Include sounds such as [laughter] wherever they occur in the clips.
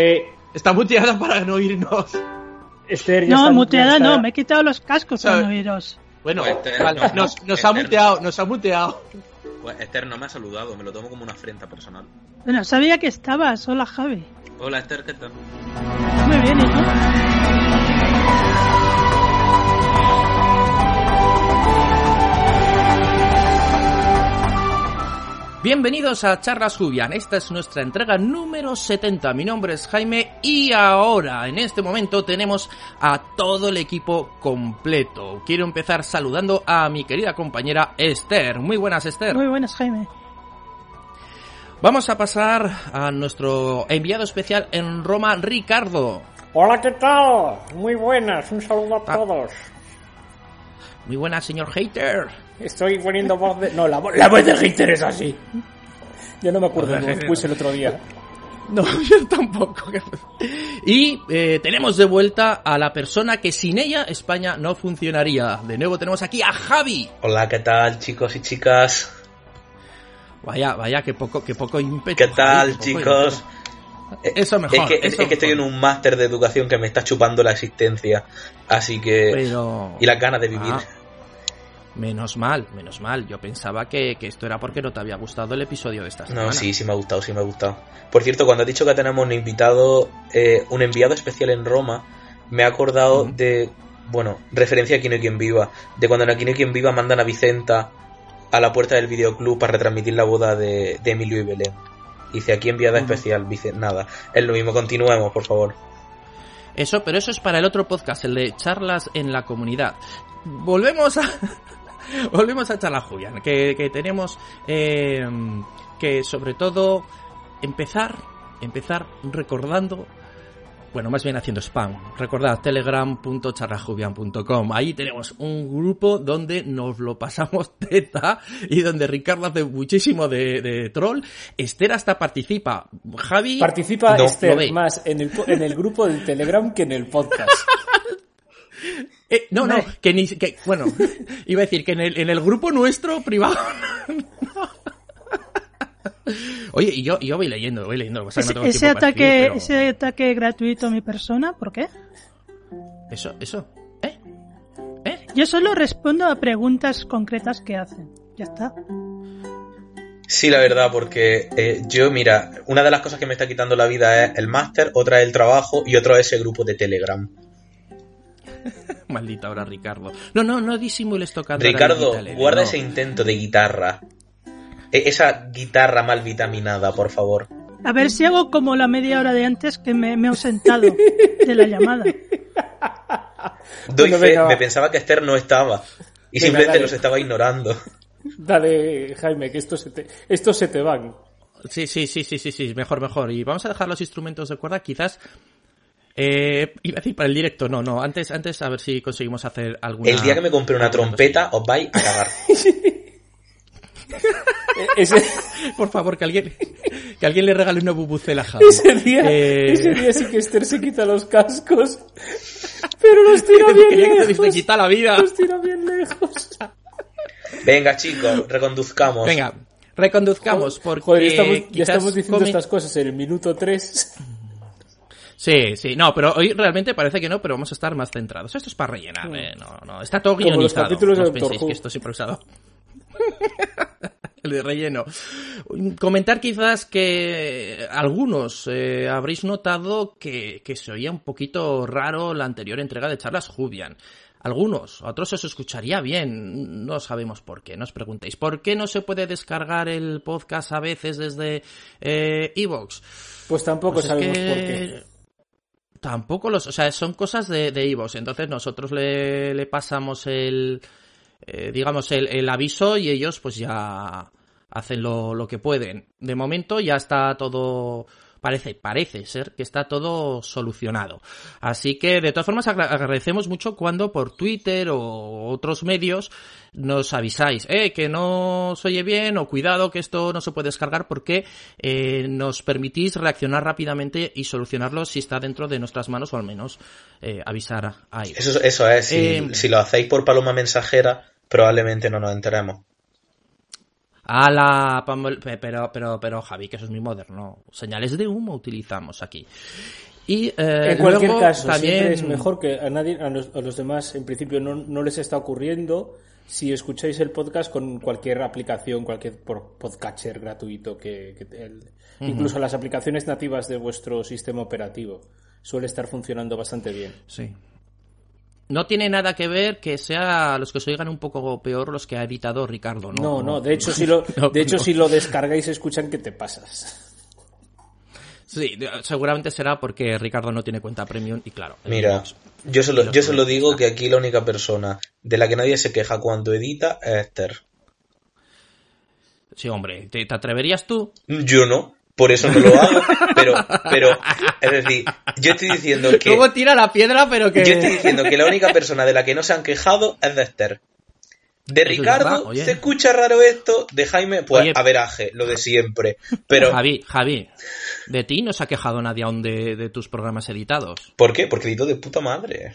Eh, está muteada para no irnos. Esther ya No, está- muteada está- no, me he quitado los cascos ¿Sabe? para no oíros. Bueno, Pues Esther, vale, no, nos, nos Esther ha muteado, nos ha muteado. Pues Esther no me ha saludado, me lo tomo como una afrenta personal. Bueno, sabía que estabas. Hola, Javi. Hola Esther, ¿qué tal? Muy bien, ¿y tú? Bienvenidos a Charlas Jubian, esta es nuestra entrega número 70. Mi nombre es Jaime y ahora, en este momento, tenemos a todo el equipo completo. Quiero empezar saludando a mi querida compañera Esther. Muy buenas, Esther. Muy buenas, Jaime. Vamos a pasar a nuestro enviado especial en Roma, Ricardo. Hola, ¿qué tal? Muy buenas, un saludo a Ah. todos. Muy buenas, señor Hater. Estoy poniendo voz de... No, la, vo- la voz de hater es así. Yo no me acuerdo cómo puse el otro día. [laughs] No, yo tampoco. Y eh, tenemos de vuelta a la persona que sin ella España no funcionaría. De nuevo tenemos aquí a Javi. Hola, ¿qué tal, chicos y chicas? Vaya, vaya, qué poco, qué poco ímpetu. ¿Qué Javi, tal, chicos? ímpetu. Eso mejor. es que, es, eso es que estoy en un máster de educación que me está chupando la existencia. Así que... Pero... Y las ganas de vivir. Ah, menos mal, menos mal. Yo pensaba que, que esto era porque no te había gustado el episodio de esta semana. No, sí, sí me ha gustado, sí me ha gustado. Por cierto, cuando has dicho que tenemos un invitado, eh, un enviado especial en Roma, me he acordado de, bueno, referencia a Aquí no hay quien viva, de cuando en Aquí no hay quien viva mandan a Vicenta a la puerta del videoclub para retransmitir la boda de, de Emilio y Belén. Dice aquí enviada especial, Vicenta, nada. Es lo mismo, continuemos, por favor. Eso, pero eso es para el otro podcast, el de charlas en la comunidad. Volvemos a. [laughs] Volvemos a charla Julián, que, que tenemos eh, que sobre todo empezar, empezar recordando, bueno, más bien haciendo spam. Recordad telegram.charlajubian.com. Ahí tenemos un grupo donde nos lo pasamos [laughs] teta y donde Ricardo hace muchísimo de, de troll. Esther hasta participa. Javi Participa No, Esther más en el, en el grupo del Telegram que en el podcast. [laughs] Eh, no, no, que ni que, bueno, [laughs] iba a decir que en el, en el grupo nuestro privado. Oye, y yo, y yo voy leyendo, voy leyendo. Ese, no tengo ese tiempo para ataque, escribir, pero- ese ataque gratuito a mi persona, ¿por qué? Eso, eso. ¿Eh? ¿Eh? Yo solo respondo a preguntas concretas que hacen. Ya está. Sí, la verdad, porque eh, yo, mira, una de las cosas que me está quitando la vida es el máster, otra es el trabajo y otro es ese grupo de Telegram. [laughs] Maldita hora, Ricardo. No, no, no disimules tocando. Ricardo, guitarra, guarda no. ese intento de guitarra. E- Esa guitarra mal vitaminada, por favor. A ver si hago como la media hora de antes que me, me he ausentado de la llamada. [laughs] Doy fe, me pensaba que Esther no estaba. Y Venga, simplemente dale. los estaba ignorando. [laughs] Dale, Jaime, que estos se te, estos se te van. Sí, sí, sí, sí, sí, sí, mejor, mejor. Y vamos a dejar los instrumentos de cuerda, quizás. Eh, iba a decir para el directo, no, no, antes, antes a ver si conseguimos hacer alguna. El día que me compré una trompeta, os vais a cagar. [laughs] E- Ese, [laughs] Por favor, que alguien, que alguien le regale una bubucela a ese día, Eh, ese día sí que Esther se quita los cascos. Pero los [laughs] tira bien quería que te lejos. quita la vida. Los tira bien lejos. Venga, chicos, reconduzcamos. Venga, reconduzcamos porque Joder, ya estamos, ya quizás estamos diciendo come- estas cosas en el minuto 3. Sí, sí, no, pero hoy realmente parece que no, pero vamos a estar más centrados. Esto es para rellenar, eh, no, no, está todo Como los guionizado. no os penséis que esto es improvisado. [laughs] El de relleno. Comentar quizás que algunos eh, habréis notado que, que se oía un poquito raro la anterior entrega de charlas Jubian. Algunos, otros os escucharía bien, no sabemos por qué, no os preguntéis. ¿Por qué no se puede descargar el podcast a veces desde Evox? Pues tampoco Pues es sabemos que por qué. Tampoco los, o sea, son cosas de, de Ivos. Entonces nosotros le, le pasamos el, eh, digamos, el, el aviso y ellos pues ya hacen lo, lo que pueden. De momento ya está todo, parece, parece ser que está todo solucionado. Así que de todas formas agra- agradecemos mucho cuando por Twitter o otros medios nos avisáis, eh, que no se oye bien o cuidado que esto no se puede descargar porque eh, nos permitís reaccionar rápidamente y solucionarlo si está dentro de nuestras manos o al menos eh, avisar a, ellos. Eso, eso es, si, Eh, si lo hacéis por paloma mensajera, probablemente no nos enteremos. A la Pamol- pe- pero, pero, pero, Javi, que eso es muy moderno. Señales de humo utilizamos aquí. Y, eh, En cualquier luego caso, también... siempre es mejor que a nadie, a los, a los demás, en principio, no, no les está ocurriendo si escucháis el podcast con cualquier aplicación, cualquier podcatcher gratuito, que, que el- incluso las aplicaciones nativas de vuestro sistema operativo suele estar funcionando bastante bien. Sí. No tiene nada que ver que sea los que se oigan un poco peor los que ha editado Ricardo, ¿no? No, no, de hecho, si lo, [laughs] No, de hecho, no. si lo descargáis, escuchan que te pasas. [laughs] Sí, seguramente será porque Ricardo no tiene cuenta premium y claro. Mira, yo solo, yo solo digo que aquí la única persona de la que nadie se queja cuando edita es Esther. Sí, hombre, ¿te, te atreverías tú? Yo no, por eso no lo hago, pero, pero, es decir, yo estoy diciendo que, Luego tira la piedra, pero que... yo estoy diciendo que la única persona de la que no se han quejado es de Esther. De es Ricardo. ¿se escucha raro esto? De Jaime, pues Oye. averaje, lo de siempre. Pero, Javi, Javi, de ti no se ha quejado nadie aún de, de tus programas editados. ¿por qué? Porque edito de puta madre.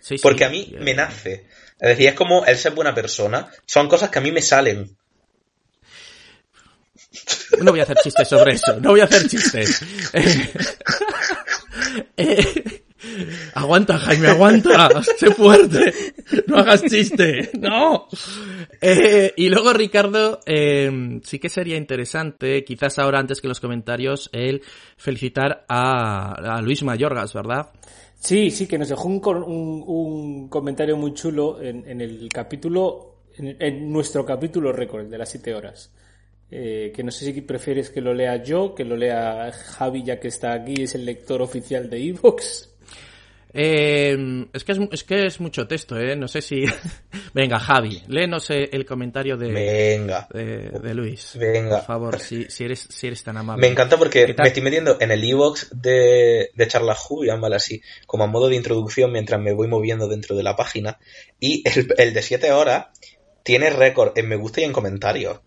Sí, sí, Porque a mí me nace. Es decir, es como el ser buena persona. Son cosas que a mí me salen. No voy a hacer chistes sobre eso, no voy a hacer chistes. [laughs] Eh, eh, aguanta, Jaime, aguanta, sé fuerte, no hagas chiste, no. Eh, y luego, Ricardo, sí que sería interesante, quizás ahora antes que los comentarios, el felicitar a, a Luis Mayorgas, ¿verdad? Sí, sí, que nos dejó un, con- un- un comentario muy chulo en, en el capítulo, en, en nuestro capítulo récord, el de las 7 horas. Eh, que no sé si prefieres que lo lea yo, que lo lea Javi, ya que está aquí, es el lector oficial de Evox. Eh, es, que es, es que es mucho texto, ¿eh? No sé si... [laughs] Venga, Javi, léenos eh, el comentario de, Venga. de, de Luis. Venga. Por favor, si, si, eres, si eres tan amable. Me encanta porque me estoy metiendo en el e-box de, de Charlas Who, llámalo así, como a modo de introducción mientras me voy moviendo dentro de la página. Y el, el de 7 horas tiene récord en me gusta y en comentarios.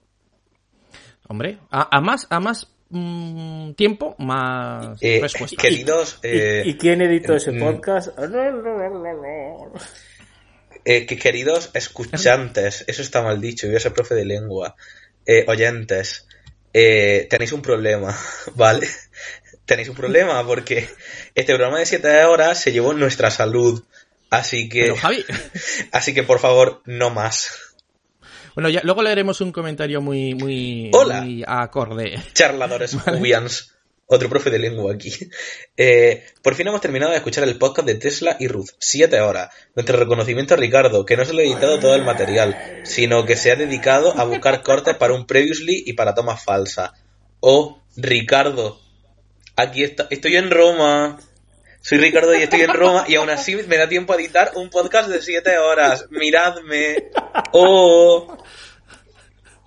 Hombre, a, a más, a más mm, tiempo, más Eh, respuestas. queridos, ¿Y- eh, ¿Y, quién editó ese mm. podcast? [laughs] eh, que queridos escuchantes, eso está mal dicho, yo soy profe de lengua, eh, oyentes, eh, tenéis un problema, [laughs] ¿vale? Tenéis un problema porque este programa de 7 horas se llevó nuestra salud. Así que, Pero, Javi, [laughs] así que por favor, no más. Bueno, ya, luego leeremos un comentario muy, muy, Hola. muy acorde. charladores [laughs] jubians. Otro profe de lengua aquí. Eh, por fin hemos terminado de escuchar el podcast de Tesla y Ruth. Siete horas. Nuestro reconocimiento a Ricardo, que no solo ha editado todo el material, sino que se ha dedicado a buscar cortes para un previously y para tomas falsas. Oh, Ricardo. Aquí está, estoy en Roma. Soy Ricardo y estoy en Roma y aún así me da tiempo a editar un podcast de siete horas. Miradme. Oh.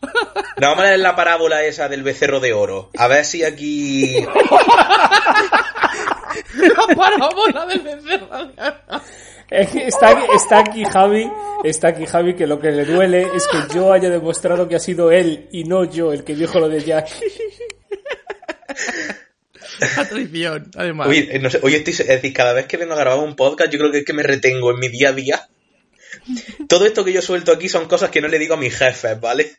No, [laughs] vamos a leer la parábola esa del becerro de oro. A ver si aquí. [laughs] La parábola del becerro. Es que Está aquí, está aquí Javi, está aquí Javi que lo que le duele es que yo haya demostrado que ha sido él y no yo el que dijo lo de Jack. La traición, además. Oye, eh, no sé, hoy estoy. Es decir, cada vez que vengo a grabar un podcast, yo creo que es que me retengo en mi día a día. Todo esto que yo suelto aquí son cosas que no le digo a mis jefes, ¿vale?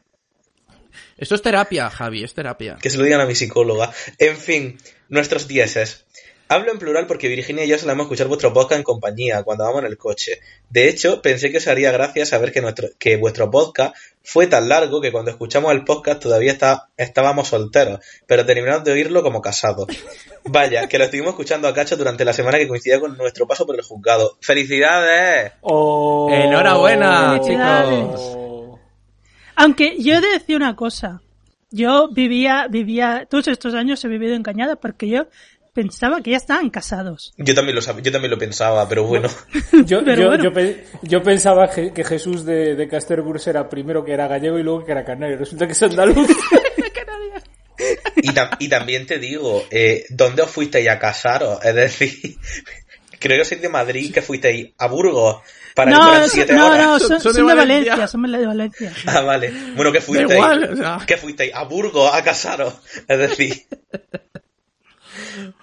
Esto es terapia, Javi, es terapia. Que se lo digan a mi psicóloga. En fin, nuestros dieces. Hablo en plural porque Virginia y yo solemos escuchar vuestro podcast en compañía cuando vamos en el coche. De hecho, pensé que os haría gracia saber que, nuestro, que vuestro podcast fue tan largo que cuando escuchamos el podcast todavía está, estábamos solteros, pero terminamos de oírlo como casados. Vaya, que lo estuvimos escuchando a cacho durante la semana que coincidía con nuestro paso por el juzgado. ¡Felicidades! Oh. Enhorabuena, Felicidades. Oh. Aunque yo he de decir una cosa. Yo vivía, vivía, todos estos años he vivido engañada porque yo pensaba que ya estaban casados. Yo también lo, sab- yo también lo pensaba, pero bueno. [laughs] Yo, [laughs] Pero yo, bueno. yo, pe- yo pensaba que, que Jesús de, de era primero que era gallego y luego que era canario. Resulta que es andaluz. [laughs] Y, tam- y también te digo, eh, ¿dónde os fuisteis a casaros? Es decir, creo que sois de Madrid, que fuisteis a Burgos para No, no, siete no, horas. no, Son- son, son de son de Valencia. Valencia, son de Valencia. Ah, vale. Bueno, Da fuisteis. igual, o sea. que fuisteis a Burgos a casaros. Es decir, [laughs]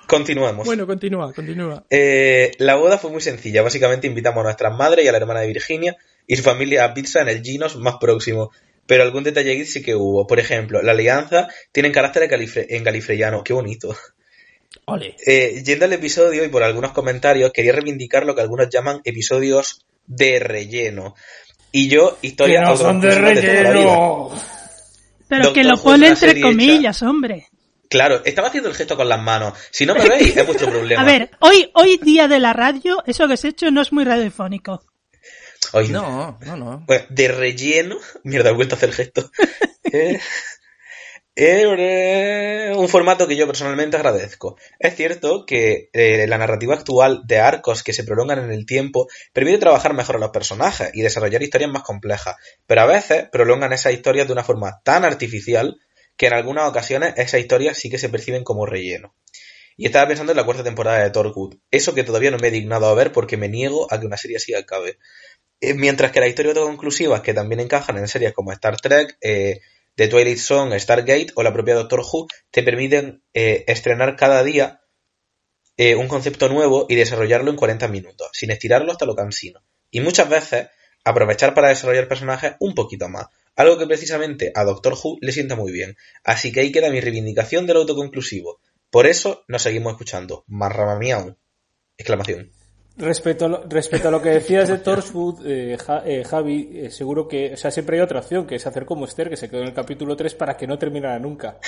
continuemos. Bueno, continúa, continúa. Eh, la boda fue muy sencilla. Básicamente invitamos a nuestras madres y a la hermana de Virginia y su familia a pizza en el Ginos más próximo. pero algún detalle geek sí que hubo. Por ejemplo, la alianza tiene carácter en, galifreyano. Qué bonito. Ole. Eh, yendo al episodio y por algunos comentarios, quería reivindicar lo que algunos llaman episodios de relleno. Y yo, Que no son de relleno. Pero Doctor que lo pone entre comillas, hombre. Claro, estaba haciendo el gesto con las manos. Si no me veis, es vuestro [laughs] problema. A ver, hoy, hoy día de la radio, eso que has hecho no es muy radiofónico. Ay, No, no, no. Bueno, de relleno. Mierda, he vuelto a hacer el gesto. Eh, [laughs] un formato que yo personalmente agradezco. Es cierto que eh, la narrativa actual de arcos que se prolongan en el tiempo permite trabajar mejor a los personajes y desarrollar historias más complejas, pero a veces prolongan esas historias de una forma tan artificial que en algunas ocasiones esas historias sí que se perciben como relleno. Y estaba pensando en la cuarta temporada de Torchwood, eso que todavía no me he dignado a ver porque me niego a que una serie así acabe. Eh, mientras que las historias autoconclusivas que también encajan en series como Star Trek, eh, The Twilight Zone, Stargate o la propia Doctor Who te permiten eh, estrenar cada día eh, un concepto nuevo y desarrollarlo en 40 minutos, sin estirarlo hasta lo cansino. Y muchas veces aprovechar para desarrollar personajes un poquito más, algo que precisamente a Doctor Who le sienta muy bien. Así que ahí queda mi reivindicación del autoconclusivo. Por eso nos seguimos escuchando. Marrama miau. Exclamación. Respecto a, lo, respecto a lo que decías de Torchwood, eh, Ja- eh, Javi, eh, seguro que, o sea, siempre hay otra opción, que es hacer como Esther, que se quedó en el capítulo 3 para que no terminara nunca. [laughs]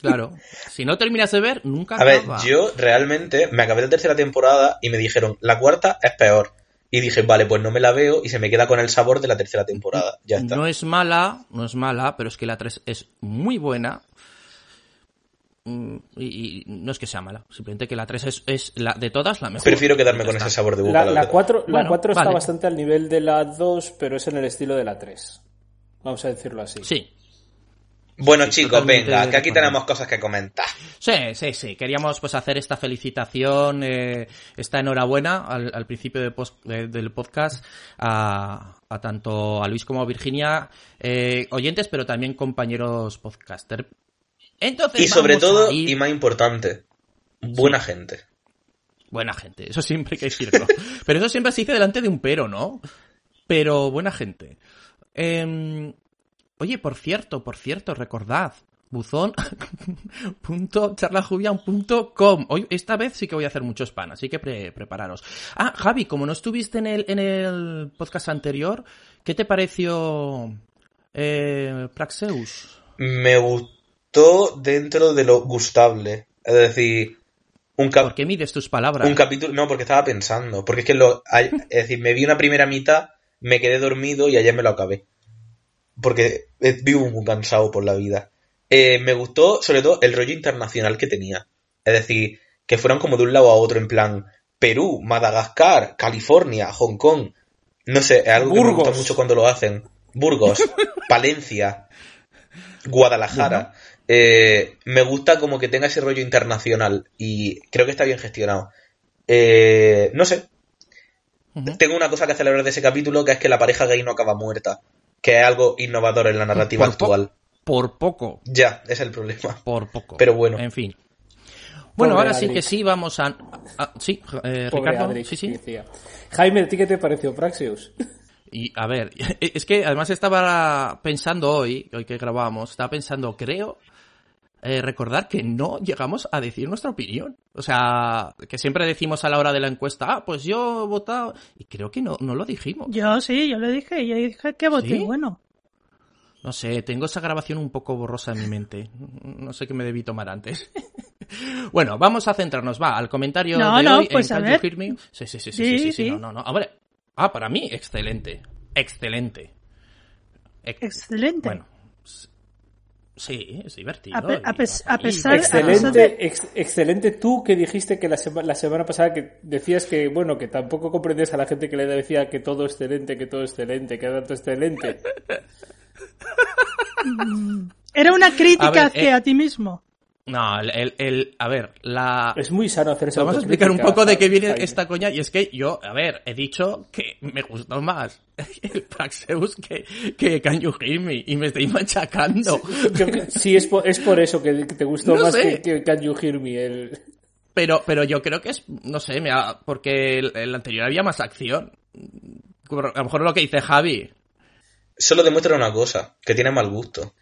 Claro. Si no terminas de ver, nunca A ver, yo realmente me acabé la tercera temporada y me dijeron, la cuarta es peor. Y dije, vale, pues no me la veo y se me queda con el sabor de la tercera temporada. Ya está. No es mala, no es mala, pero es que la 3 es muy buena. Mm, Y, y no es que sea mala, simplemente que la 3 es, es la de todas la mejor. Prefiero quedarme con está. ese sabor de boca. La, la la verdad. 4, la Bueno, 4 está vale. bastante al nivel de la 2, pero es en el estilo de la 3. Vamos a decirlo así. Sí, Bueno, Sí, chicos, venga, que aquí tenemos cosas que comentar. sí, sí, sí. Queríamos pues hacer esta felicitación, eh, esta enhorabuena al, al principio de del podcast a, a tanto a Luis como a Virginia, eh, oyentes, pero también compañeros podcaster. Entonces, Y sobre todo, ir- y más importante, buena gente. Buena gente, eso siempre hay que decirlo. [laughs] pero eso siempre se dice delante de un pero, ¿no? Pero buena gente. Em, oye, por cierto, por cierto, recordad, buzón.charlajubian.com. [laughs] Hoy, esta vez sí que voy a hacer mucho spam, así que pre- prepararos. Ah, Javi, como no estuviste en el, en el podcast anterior, ¿qué te pareció eh, Praxeus? Me gustó dentro de lo gustable. Es decir, un, cap- ¿Por qué mides tus palabras? un capítulo... No, porque estaba pensando. Porque es que lo... hay- Es decir, me vi una primera mitad, me quedé dormido y ayer me lo acabé. Porque vivo muy cansado por la vida. Eh, me gustó, sobre todo, el rollo internacional que tenía. Es decir, que fueran como de un lado a otro, en plan Perú, Madagascar, California, Hong Kong. No sé, es algo que me gusta mucho cuando lo hacen. Burgos, [laughs] Palencia, Guadalajara. Eh, me gusta como que tenga ese rollo internacional y creo que está bien gestionado. Eh, no sé, tengo una cosa que celebrar de ese capítulo que es que la pareja gay no acaba muerta, que es algo innovador en la narrativa Por po- actual. Por poco. Ya, ese es el problema. Por poco. Pero bueno. En fin. Bueno, Pobre ahora sí que sí, vamos a... a- sí, eh, Ricardo. Sí, sí. Jaime, ¿a ti qué te pareció Praxeus? Y a ver, [laughs] es que además estaba pensando hoy, hoy que grabamos, estaba pensando, creo, eh, recordar que no llegamos a decir nuestra opinión. O sea, que siempre decimos a la hora de la encuesta, ah, pues yo he votado, y creo que no, no lo dijimos. Yo sí, yo le dije, yo dije que voté ¿Sí? bueno. No sé, tengo esa grabación un poco borrosa en mi mente. No sé qué me debí tomar antes. [laughs] bueno, vamos a centrarnos, va, al comentario No, de no, hoy pues en a ver. Sí, sí, sí, sí, Sí, sí, no, no, no. Hombre, ah, para mí, excelente. Excelente. Ex- Excelente. Bueno, sí, es divertido. A pe- a y pes- para a pesar- Excelente, ex- excelente tú que dijiste que la, sema- la semana pasada que decías que, bueno, que tampoco comprendes a la gente que le decía que todo excelente, que todo excelente, que tanto excelente. [laughs] Era una crítica A ver, hacia eh, a ti mismo. No, el, el, el- a ver, la... Es muy sano hacer esa Vamos a explicar un poco de qué viene Jaime. esta coña y es que yo, a ver, he dicho que me gustó más [laughs] el Praxeus que, que Can You Hear Me y me estoy machacando. Yo sí, es por, es por eso que, te gustó No más que, que Can You Hear Me. El... Pero, pero yo creo que es, no sé, me ha- porque el, el anterior había más acción. A lo mejor lo que dice Javi. solo demuestra una cosa, que tiene mal gusto.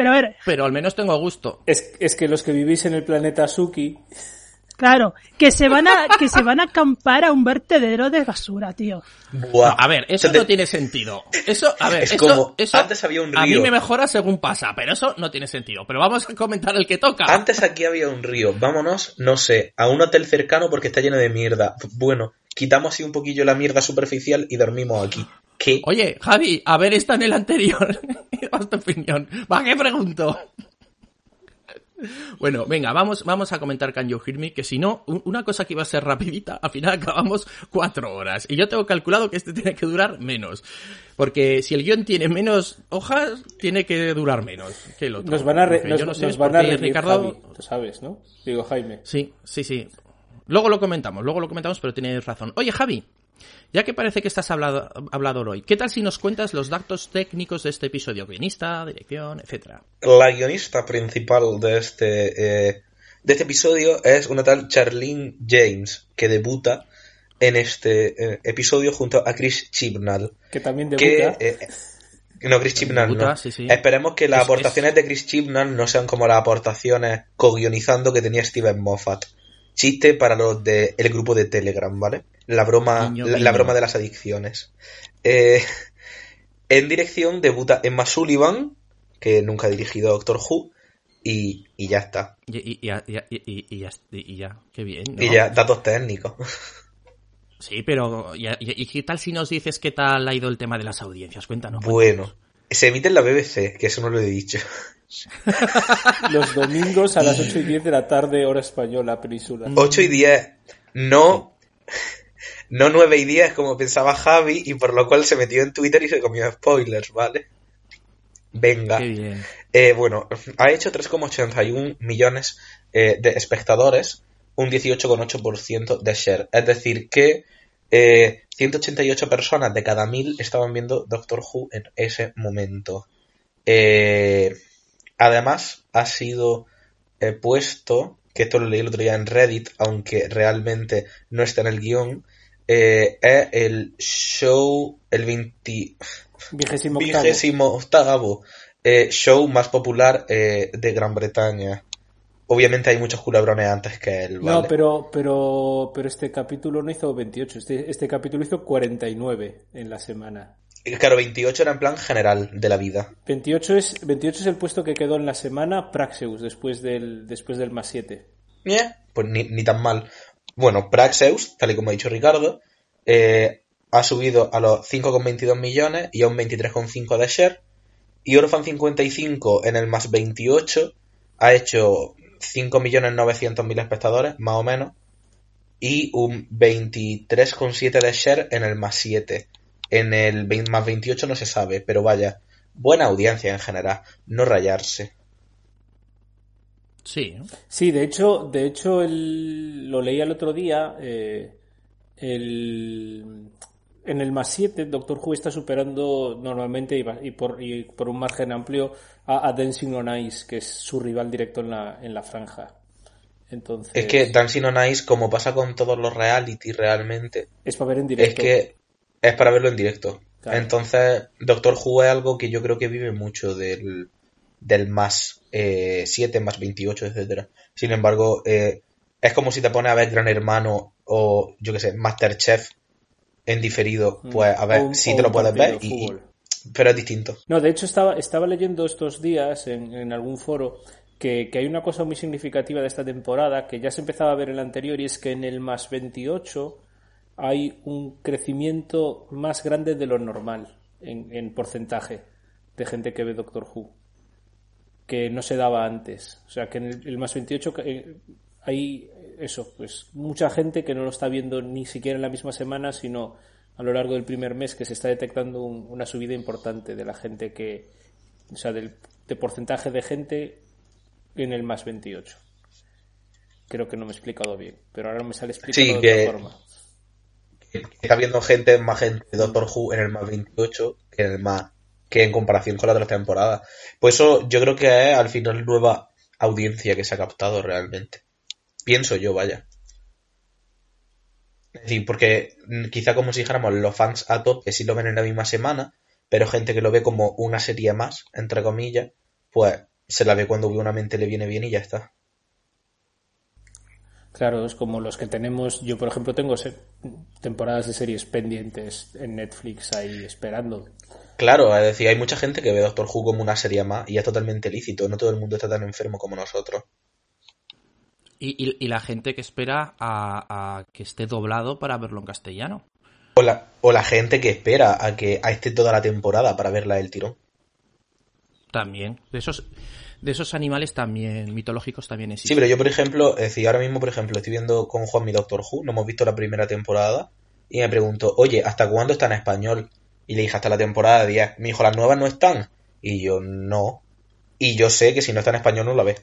Pero a ver, Pero al menos tengo gusto. Es, es que los que vivís en el planeta Suki, claro, que se van a, que se van a acampar a un vertedero de basura, tío. Buah. A ver, eso no tiene sentido. Eso, a ver, Es eso, como, eso antes había un a mí río. me mejora según pasa, pero eso no tiene sentido. Pero vamos a comentar el que toca. Antes aquí había un río. Vámonos, no sé, a un hotel cercano porque está lleno de mierda. Bueno, quitamos así un poquillo la mierda superficial y dormimos aquí. ¿Qué? Oye, Javi, a ver esta en el anterior. [laughs] Tu opinión. ¿Va qué pregunto? Bueno, venga, vamos, vamos a comentar Can You Hear Me, que si no, un- una cosa que iba a ser rapidita, al final acabamos cuatro horas. Y yo tengo calculado que este tiene que durar menos. Porque si el guion tiene menos hojas, tiene que durar menos que el otro. nos van a, re- Porque nos, yo no sé nos por van a qué reñir, Ricardo... Javi, tú sabes, ¿no? Digo, Jaime. Sí, sí, sí. Luego lo comentamos, luego lo comentamos, pero tienes razón. Oye, Javi, ya que parece que estás hablado, hablador hoy, ¿qué tal si nos cuentas los datos técnicos de este episodio? Guionista, dirección, etcétera. La guionista principal de este, eh, de este episodio es una tal Charlene James, que debuta en este eh, episodio junto a Chris Chibnall. Que también Que, debuta. eh, no, Chris Chibnall Debuta, no. sí, sí. Esperemos que las Es- aportaciones de Chris Chibnall no sean como las aportaciones co-guionizando que tenía Steven Moffat. Chiste para los de el grupo de Telegram, ¿vale? La broma, la, broma de las adicciones. Eh, [laughs] en dirección debuta Emma Sullivan, que nunca ha dirigido Doctor Who, y, y ya está. Y, y, y, ya, y ya, qué bien. ¿no? Y ya, datos técnicos. Sí, pero y, qué tal si nos dices qué tal ha ido el tema de las audiencias? Cuéntanos. Bueno, se emite en la BBC, que eso no lo he dicho. [laughs] Los domingos a las 8 y 10 de la tarde, hora española, península. 8 y 10, no, [laughs] no 9 y 10 como pensaba Javi, y por lo cual se metió en Twitter y se comió spoilers, ¿vale? Venga. Qué bien. Eh, bueno, ha hecho 3,81 millones eh, de espectadores, un 18,8% de share. Es decir, que eh, 188 personas de cada 1000 estaban viendo Doctor Who en ese momento. Eh, además, ha sido eh, puesto, que esto lo leí el otro día en Reddit, aunque realmente no está en el guion, eh, es el show, el 20, Vigésimo octavo. eh, show más popular de Gran Bretaña. Obviamente hay muchos culebrones antes que él, ¿vale? No, pero, pero, pero este capítulo no hizo 28. Este, este capítulo hizo 49 en la semana. Claro, 28 era en plan general de la vida. 28 es, 28 es el puesto que quedó en la semana Praxeus después del, después del más 7. Eh, Pues ni, ni tan mal. Bueno, Praxeus, tal y como ha dicho Ricardo, eh, ha subido a los 5,22 millones y a un 23,5 de share. Y Orphan 55 en el más 28 ha hecho 5.900.000 espectadores, más o menos. Y un 23,7 de share en el más 7. En el 20 más 28 no se sabe, pero vaya, buena audiencia en general, no rayarse. Sí. ¿no? Sí, de hecho, de hecho el, lo leí el otro día. eh, el, en el más 7, Doctor Who está superando normalmente y, por, y por un margen amplio a, a Dancing on Ice, que es su rival directo en la, en la franja. Entonces, Es que Dancing on Ice, como pasa con todos los reality realmente, es para ver en es directo. que es para verlo en directo. Claro. Entonces, Doctor Who es algo que yo creo que vive mucho del, del más eh, 7, más 28, etcétera. Sin embargo, eh, es como si te pones a ver Gran Hermano o, yo que sé, Masterchef en diferido. Pues a ver, un- o te lo puedes ver, y- pero es distinto. No, de hecho estaba, estaba leyendo estos días en, en algún foro que, que hay una cosa muy significativa de esta temporada que ya se empezaba a ver en la anterior y es que en el más 28 hay un crecimiento más grande de lo normal en, en porcentaje de gente que ve Doctor Who que no se daba antes. O sea, que en el, el más 28 eh, hay eso, pues mucha gente que no lo está viendo ni siquiera en la misma semana, sino a lo largo del primer mes que se está detectando un- una subida importante de la gente que, o sea, del de porcentaje de gente en el más 28. Creo que no me he explicado bien, pero ahora me sale explicado Sí, de que- otra forma. Que Está viendo gente, más gente de Doctor Who en el más 28 que en el más que en comparación con la otra temporada. Pues eso yo creo que es al final nueva audiencia que se ha captado realmente. Pienso yo, vaya. Es decir, porque quizá como si dijéramos los fans a tope sí lo ven en la misma semana, pero gente que lo ve como una serie más, entre comillas, pues se la ve cuando una mente le viene bien y ya está. Claro, es como los que tenemos. Yo, por ejemplo, tengo temporadas de series pendientes en Netflix ahí esperando. Claro, es decir, hay mucha gente que ve Doctor Who como una serie más y es totalmente lícito. No todo el mundo está tan enfermo como nosotros. Y, y- y la gente que espera a, a que esté doblado para verlo en castellano. O la, o la gente que espera a que a esté toda la temporada para verla del tirón. También. De esos, de esos animales también, mitológicos también Sí, existen. pero yo, por ejemplo, es decir, ahora mismo, por ejemplo, estoy viendo con Juan mi Doctor Who, no hemos visto la primera temporada, y me pregunto, oye, ¿hasta cuándo está en español? Y le dije, hasta la temporada 10. Me dijo, ¿las nuevas no están? Y yo, no. Y yo sé que si no está en español no la ve.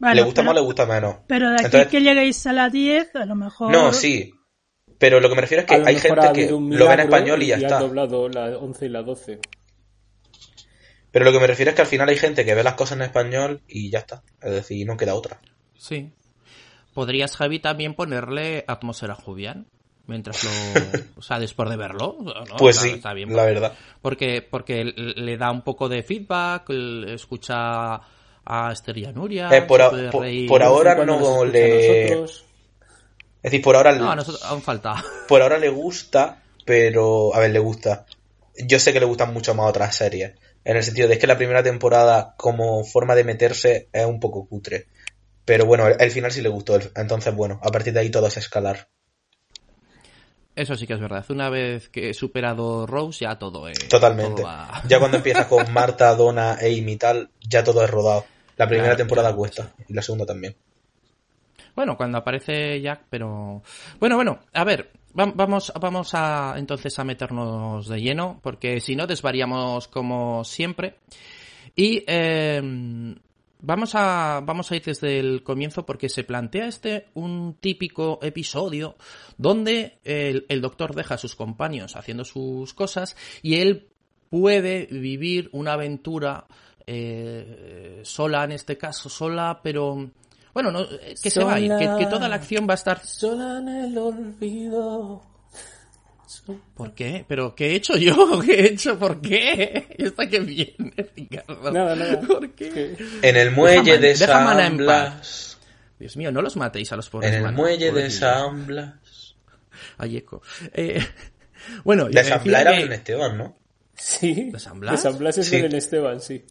Bueno, le gusta pero, más, le gusta menos. pero de aquí Entonces- que lleguéis a la 10, a lo mejor. No, sí. Pero lo que me refiero es que hay gente que lo ve en español y ya han está. doblado la 11 y la 12. Pero lo que me refiero es que al final hay gente que ve las cosas en español y ya está. Es decir, no queda otra. Sí. Podrías, Javi, también ponerle atmósfera Jubian. Mientras lo. [laughs] o sea, después de verlo. ¿no? Pues Está- sí, está bien. la verdad. Porque, porque le da un poco de feedback, escucha a Esther y a Nuria. Eh, por a- ahora no le- Es decir, por ahora, No, a nosotros aún falta. [laughs] por ahora le gusta, pero... A ver, le gusta. Yo sé que le gustan mucho más otras series. En el sentido de que la primera temporada, como forma de meterse, es un poco cutre. Pero bueno, el, el final sí le gustó. Entonces, bueno, a partir de ahí todo es escalar. Eso sí que es verdad. Una vez que he superado Rose, ya todo es. Totalmente. todo va- Ya cuando [laughs] empiezas con Marta, Donna, Amy y tal, ya todo es rodado. La primera Claro, temporada claro, cuesta. Y la segunda también. Bueno, cuando aparece Jack, pero. Bueno, bueno, a ver. va- Vamos, vamos a entonces a meternos de lleno, porque si no desvariamos como siempre. Y eh, vamos a vamos a ir desde el comienzo porque se plantea este un típico episodio donde el, el doctor deja a sus compañeros haciendo sus cosas y él puede vivir una aventura eh, sola en este caso sola pero bueno no eh, que se va a ir que, que toda la acción va a estar Sola en el olvido. ¿Por qué? ¿Pero qué he hecho yo? [laughs] ¿Qué he hecho? ¿Por qué? ¿Está que viene, Ricardo? Nada, nada. ¿Por qué? En el muelle Deja de San Blas. Dios mío, no los matéis a los pobres En el manos, muelle de. San Blas. Ay, eco. Eh, [laughs] bueno, De San Blas era que- Belén Esteban, ¿no? Sí. ¿De San Blas? De San Blas es Sí. Belén Esteban, sí.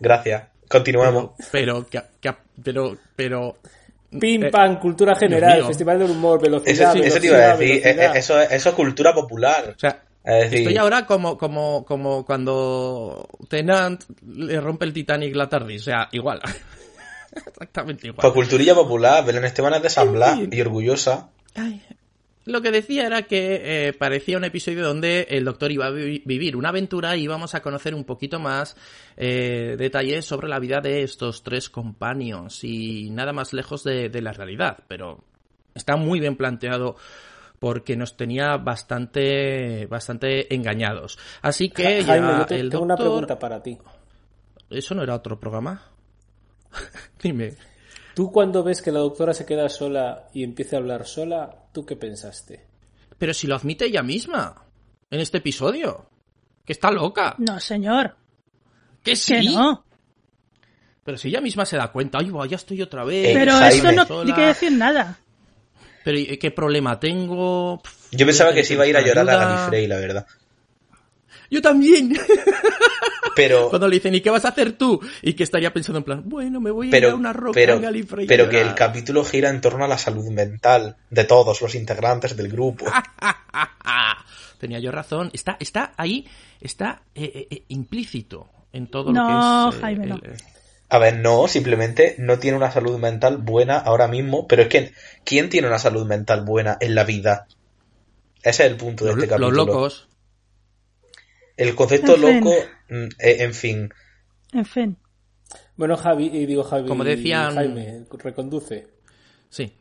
Gracias. Continuemos. Pero, que- que- pero, pero... Pim, Eh, pam, cultura general. Festival del humor, Eso, velocidad, eso te iba a decir. velocidad. eh, Eso, es- eso es cultura popular. O sea, Es decir, estoy ahora como, como, como cuando Tenant le rompe el Titanic la tarde. O sea, igual. [laughs] Exactamente igual. pues culturilla popular. Belén Esteban es de San Blas y orgullosa. Ay, Lo que decía era que eh, parecía un episodio donde el doctor iba a vi- vivir una aventura y íbamos a conocer un poquito más eh, detalles sobre la vida de estos tres compañeros y nada más lejos de, de la realidad, pero está muy bien planteado porque nos tenía bastante bastante engañados. Así que Ja- Jaime, ya yo te- el tengo una pregunta para ti. ¿Eso no era otro programa? [laughs] Dime. Tú cuando ves que la doctora se queda sola y empieza a hablar sola, ¿tú qué pensaste? Pero si lo admite ella misma en este episodio. Que está loca. No, señor. Que sí. Que no. Pero si ella misma se da cuenta, ay, ya estoy otra vez. Pero eso no Sola. tiene que decir nada. Pero ¿y ¿qué problema tengo? Pff, Yo pensaba que se iba a ir a llorar a. Gallifrey, la verdad. Yo también. Pero, Cuando le dicen, ¿y qué vas a hacer tú? Y que estaría pensando en plan, bueno, me voy a ir a una roca pero, en pero que el llorar". capítulo gira en torno a la salud mental de todos los integrantes del grupo. [laughs] Tenía yo razón. Está, está ahí, está eh, eh, eh, implícito en todo No, lo que es. eh, Jaime, no. el- A ver, no, simplemente no tiene una salud mental buena ahora mismo, pero es que ¿quién tiene una salud mental buena en la vida? Ese es el punto de los, este los capítulo. locos. El concepto En fin. loco, mm, eh, en fin, En fin. Bueno, Javi, y digo Javi, Como decían- Jaime, reconduce. Sí.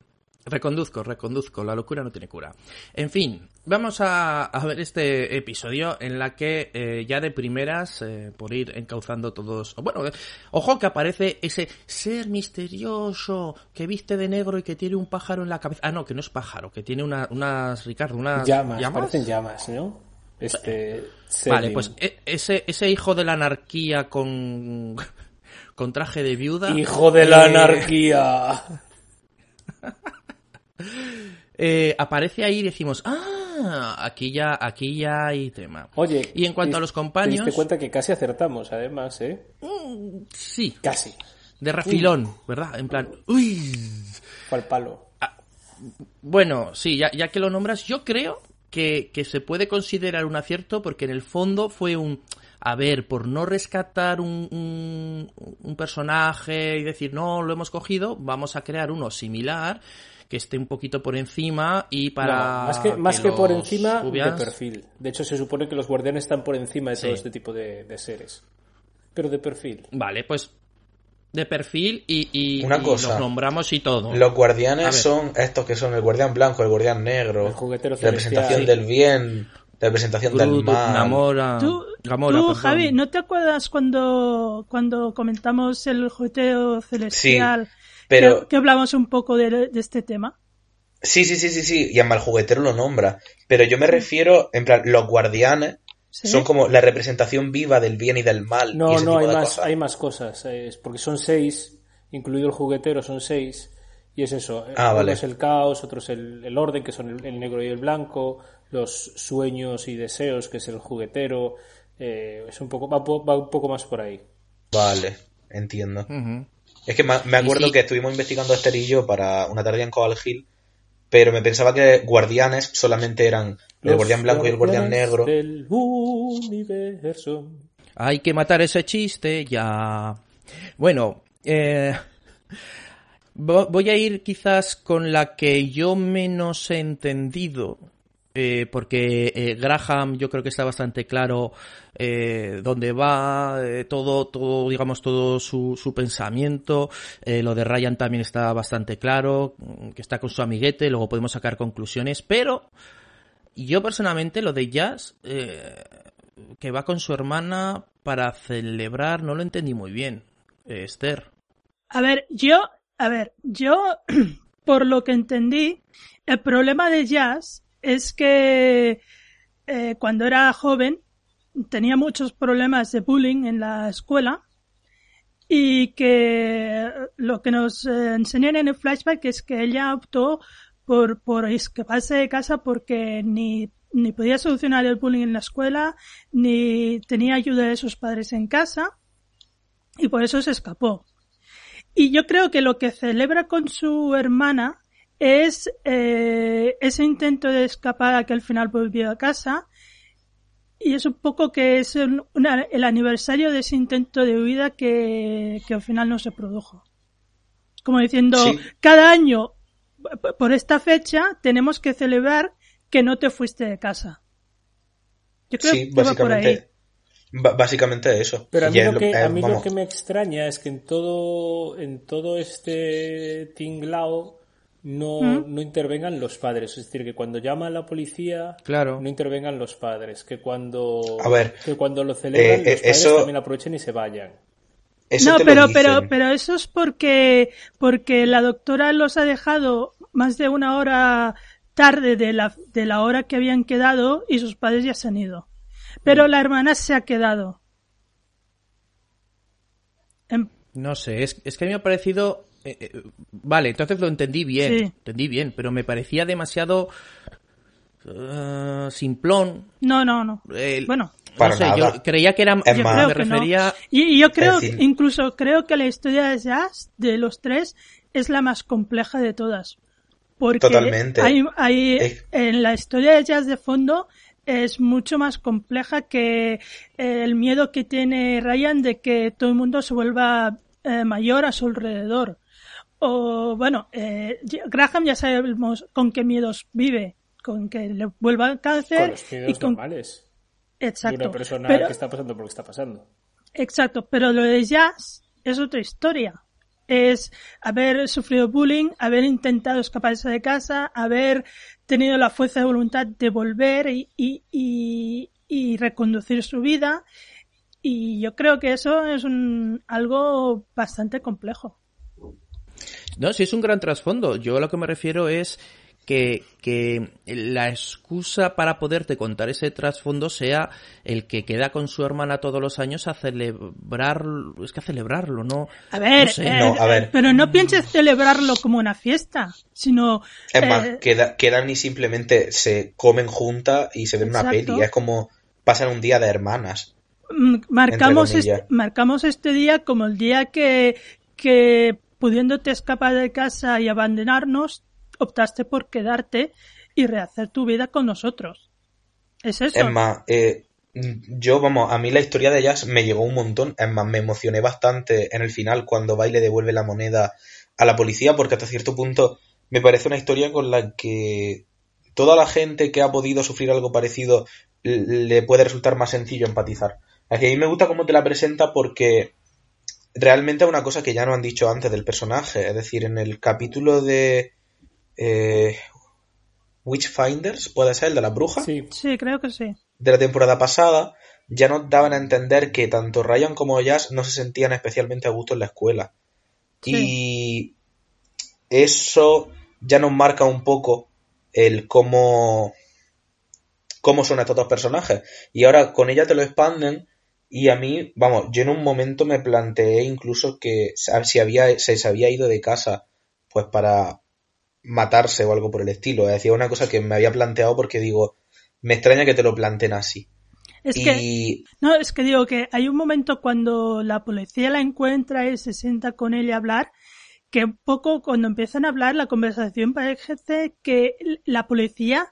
Reconduzco, reconduzco, la locura no tiene cura. En fin, vamos a, a ver este episodio en la que eh, ya de primeras, eh, por ir encauzando todos... Bueno, eh, ojo que aparece ese ser misterioso que viste de negro y que tiene un pájaro en la cabeza. Ah, no, que no es pájaro, que tiene una- unas, Ricardo, unas Llamas, llamas. parecen llamas, ¿no? Este. Vale, pues e- ese, ese hijo de la anarquía con, [laughs] con traje de viuda. Hijo de la eh, anarquía. [laughs] eh, aparece ahí y decimos, ah, aquí ya, aquí ya hay tema. Oye. Y en cuanto a los ¿Te compañeros, diste cuenta que casi acertamos, además, eh? sí, Casi. de refilón, ¿verdad? En plan, uy. Fue al palo. Bueno, sí, ya, ya que lo nombras, yo creo que, que se puede considerar un acierto porque en el fondo fue un... A ver, por no rescatar un, un, un personaje y decir, no, lo hemos cogido, vamos a crear uno similar que esté un poquito por encima y para... No, más que, más que, por encima de perfil. De hecho, se supone que los guardianes están por encima de Sí. todo este tipo de, de seres. Pero de perfil. Vale, pues de perfil y, y, Una y cosa. los nombramos y todo. Los guardianes son estos que son el guardián blanco, el guardián negro, El juguetero representación del bien, representación del mal. Namora, Tú, Gamora, tú. Javi, ¿no te acuerdas cuando, cuando comentamos el jugueteo celestial? pero- Que, que hablamos un poco de, de este tema. Sí, sí, sí, sí, sí, y además el juguetero lo nombra. Pero yo me refiero, en plan, los guardianes ¿Sí? son como la representación viva del bien y del mal. y No, ese no, tipo hay de más, cosas. hay más cosas. Es porque son seis, incluido el juguetero, son seis. Y es eso. Ah, Uno vale. es el caos, otro es el, el orden, que son el, el negro y el blanco. Los sueños y deseos, que es el juguetero. eh, es un poco, va, va un poco más por ahí. Vale, entiendo. Es que me acuerdo sí. que estuvimos investigando Esther y yo para una tarea en Coal Hill, pero me pensaba que guardianes solamente eran el Los guardián blanco y el guardián negro. Del universo. Hay que matar ese chiste ya. Bueno, eh, vo- voy a ir quizás con la que yo menos he entendido. eh, porque eh, Graham yo creo que está bastante claro eh, dónde va, eh, todo, todo, digamos, todo su, su pensamiento. Eh, lo de Ryan también está bastante claro, que está con su amiguete, luego podemos sacar conclusiones, pero yo personalmente lo de Jazz, eh, que va con su hermana para celebrar, no lo entendí muy bien, eh, Esther. A ver, yo, a ver, yo, [clears throat] por lo que entendí, el problema de Jazz es que eh, cuando era joven tenía muchos problemas de bullying en la escuela y que lo que nos enseñan en el flashback es que ella optó por, por escaparse de casa porque ni, ni podía solucionar el bullying en la escuela, ni tenía ayuda de sus padres en casa, y por eso se escapó. Y yo creo que lo que celebra con su hermana es eh, ese intento de escapar a que al final volvió a casa, y es un poco que es el, una- el aniversario de ese intento de huida que, que al final no se produjo. Como diciendo, Sí. cada año, por esta fecha, tenemos que celebrar que no te fuiste de casa. Yo creo Sí, que va por ahí. básicamente, eso. Pero a mí, lo que, eh, a mí lo que me extraña es que en todo, en todo este tinglao no, ¿Mm? no intervengan los padres. Es decir, que cuando llama a la policía Claro. no intervengan los padres. Que cuando, A ver, que cuando lo celebran eh, los eh, padres eso- también aprovechen y se vayan. eso no, pero, pero, pero eso es porque, porque la doctora los ha dejado más de una hora tarde de la, de la hora que habían quedado y sus padres ya se han ido. Pero la hermana se ha quedado. Em, No sé, es, es que a mí me ha parecido... eh, eh, vale, entonces lo entendí bien, Sí. entendí bien, pero me parecía demasiado eh, simplón. no, no, no. Eh, Bueno, Para no sé, nada. yo creía que era... Yo más- me creo que no. Y, y yo creo, incluso creo que la historia de Jazz, de los tres, es la más compleja de todas. Porque Totalmente. Hay, hay, Es- en la historia de Jazz de fondo es mucho más compleja que el miedo que tiene Ryan de que todo el mundo se vuelva eh, mayor a su alrededor. O, bueno, eh, Graham ya sabemos con qué miedos vive. Con que le vuelva el Con cáncer los y miedos con... normales. Exacto. De una persona Pero- que está pasando por lo que está pasando. Exacto, pero lo de Jazz es otra historia. Es haber sufrido bullying, haber intentado escaparse de casa, haber tenido la fuerza de voluntad de volver y, y, y, y reconducir su vida. Y yo creo que eso es un, algo bastante complejo. No, sí es un gran trasfondo. Yo a lo que me refiero es que, que la excusa para poderte contar ese trasfondo sea el que queda con su hermana todos los años a celebrar, es que a celebrarlo, ¿no? A ver, No sé. eh, No, a ver. pero no pienses celebrarlo como una fiesta, sino... Es más, eh, queda- quedan y simplemente se comen juntas y se ven una peli. Es como pasan un día de hermanas. Mm, marcamos este, marcamos este día como el día que, que pudiéndote escapar de casa y abandonarnos, optaste por quedarte y rehacer tu vida con nosotros. Es eso. Es más, eh, yo, vamos, a mí la historia de Jazz me llegó un montón. Es más, me emocioné bastante en el final cuando va y le devuelve la moneda a la policía, porque hasta cierto punto me parece una historia con la que toda la gente que ha podido sufrir algo parecido le puede resultar más sencillo empatizar. A mí me gusta cómo te la presenta porque realmente es una cosa que ya no han dicho antes del personaje. Es decir, en el capítulo de eh, Witchfinders, puede ser el de la bruja Sí, Sí, creo que sí. de la temporada pasada, ya nos daban a entender que tanto Ryan como Jazz no se sentían especialmente a gusto en la escuela. Y eso ya nos marca un poco el cómo, cómo son estos dos personajes. Y ahora con ella te lo expanden y a mí, vamos, yo en un momento me planteé incluso que si había, se, se había ido de casa pues para matarse o algo por el estilo. Es decir, una cosa que me había planteado porque digo, me extraña que te lo planteen así. Es que, no, es que digo que hay un momento cuando la policía la encuentra y se sienta con ella a hablar, que un poco cuando empiezan a hablar la conversación parece que la policía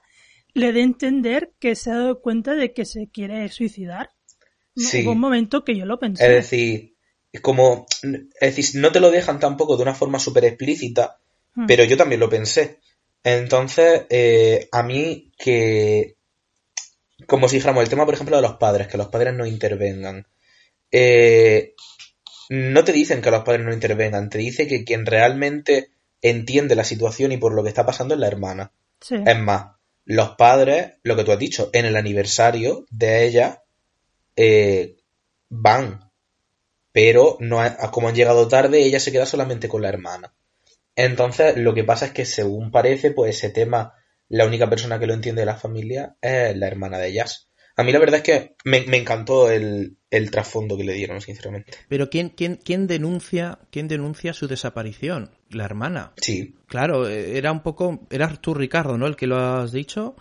le dé a entender que se ha dado cuenta de que se quiere suicidar. Sí. Hubo un momento que yo lo pensé. Es decir, es como, es decir, no te lo dejan tampoco de una forma súper explícita, Hmm. pero yo también lo pensé. Entonces, eh, a mí que, como si dijéramos el tema, por ejemplo, de los padres, que los padres no intervengan. Eh, no te dicen que los padres no intervengan, te dice que quien realmente entiende la situación y por lo que está pasando es la hermana. Sí. Es más, los padres, lo que tú has dicho, en el aniversario de ella, eh, van. Pero no como han llegado tarde, ella se queda solamente con la hermana. Entonces, lo que pasa es que según parece, pues ese tema, la única persona que lo entiende de la familia es la hermana de Jazz. A mí la verdad es que me, me encantó el, el trasfondo que le dieron, sinceramente. Pero ¿quién, quién, quién denuncia, quién denuncia su desaparición? La hermana. Sí, Claro, eh, era un poco, eras tú Ricardo, ¿no? El que lo has dicho,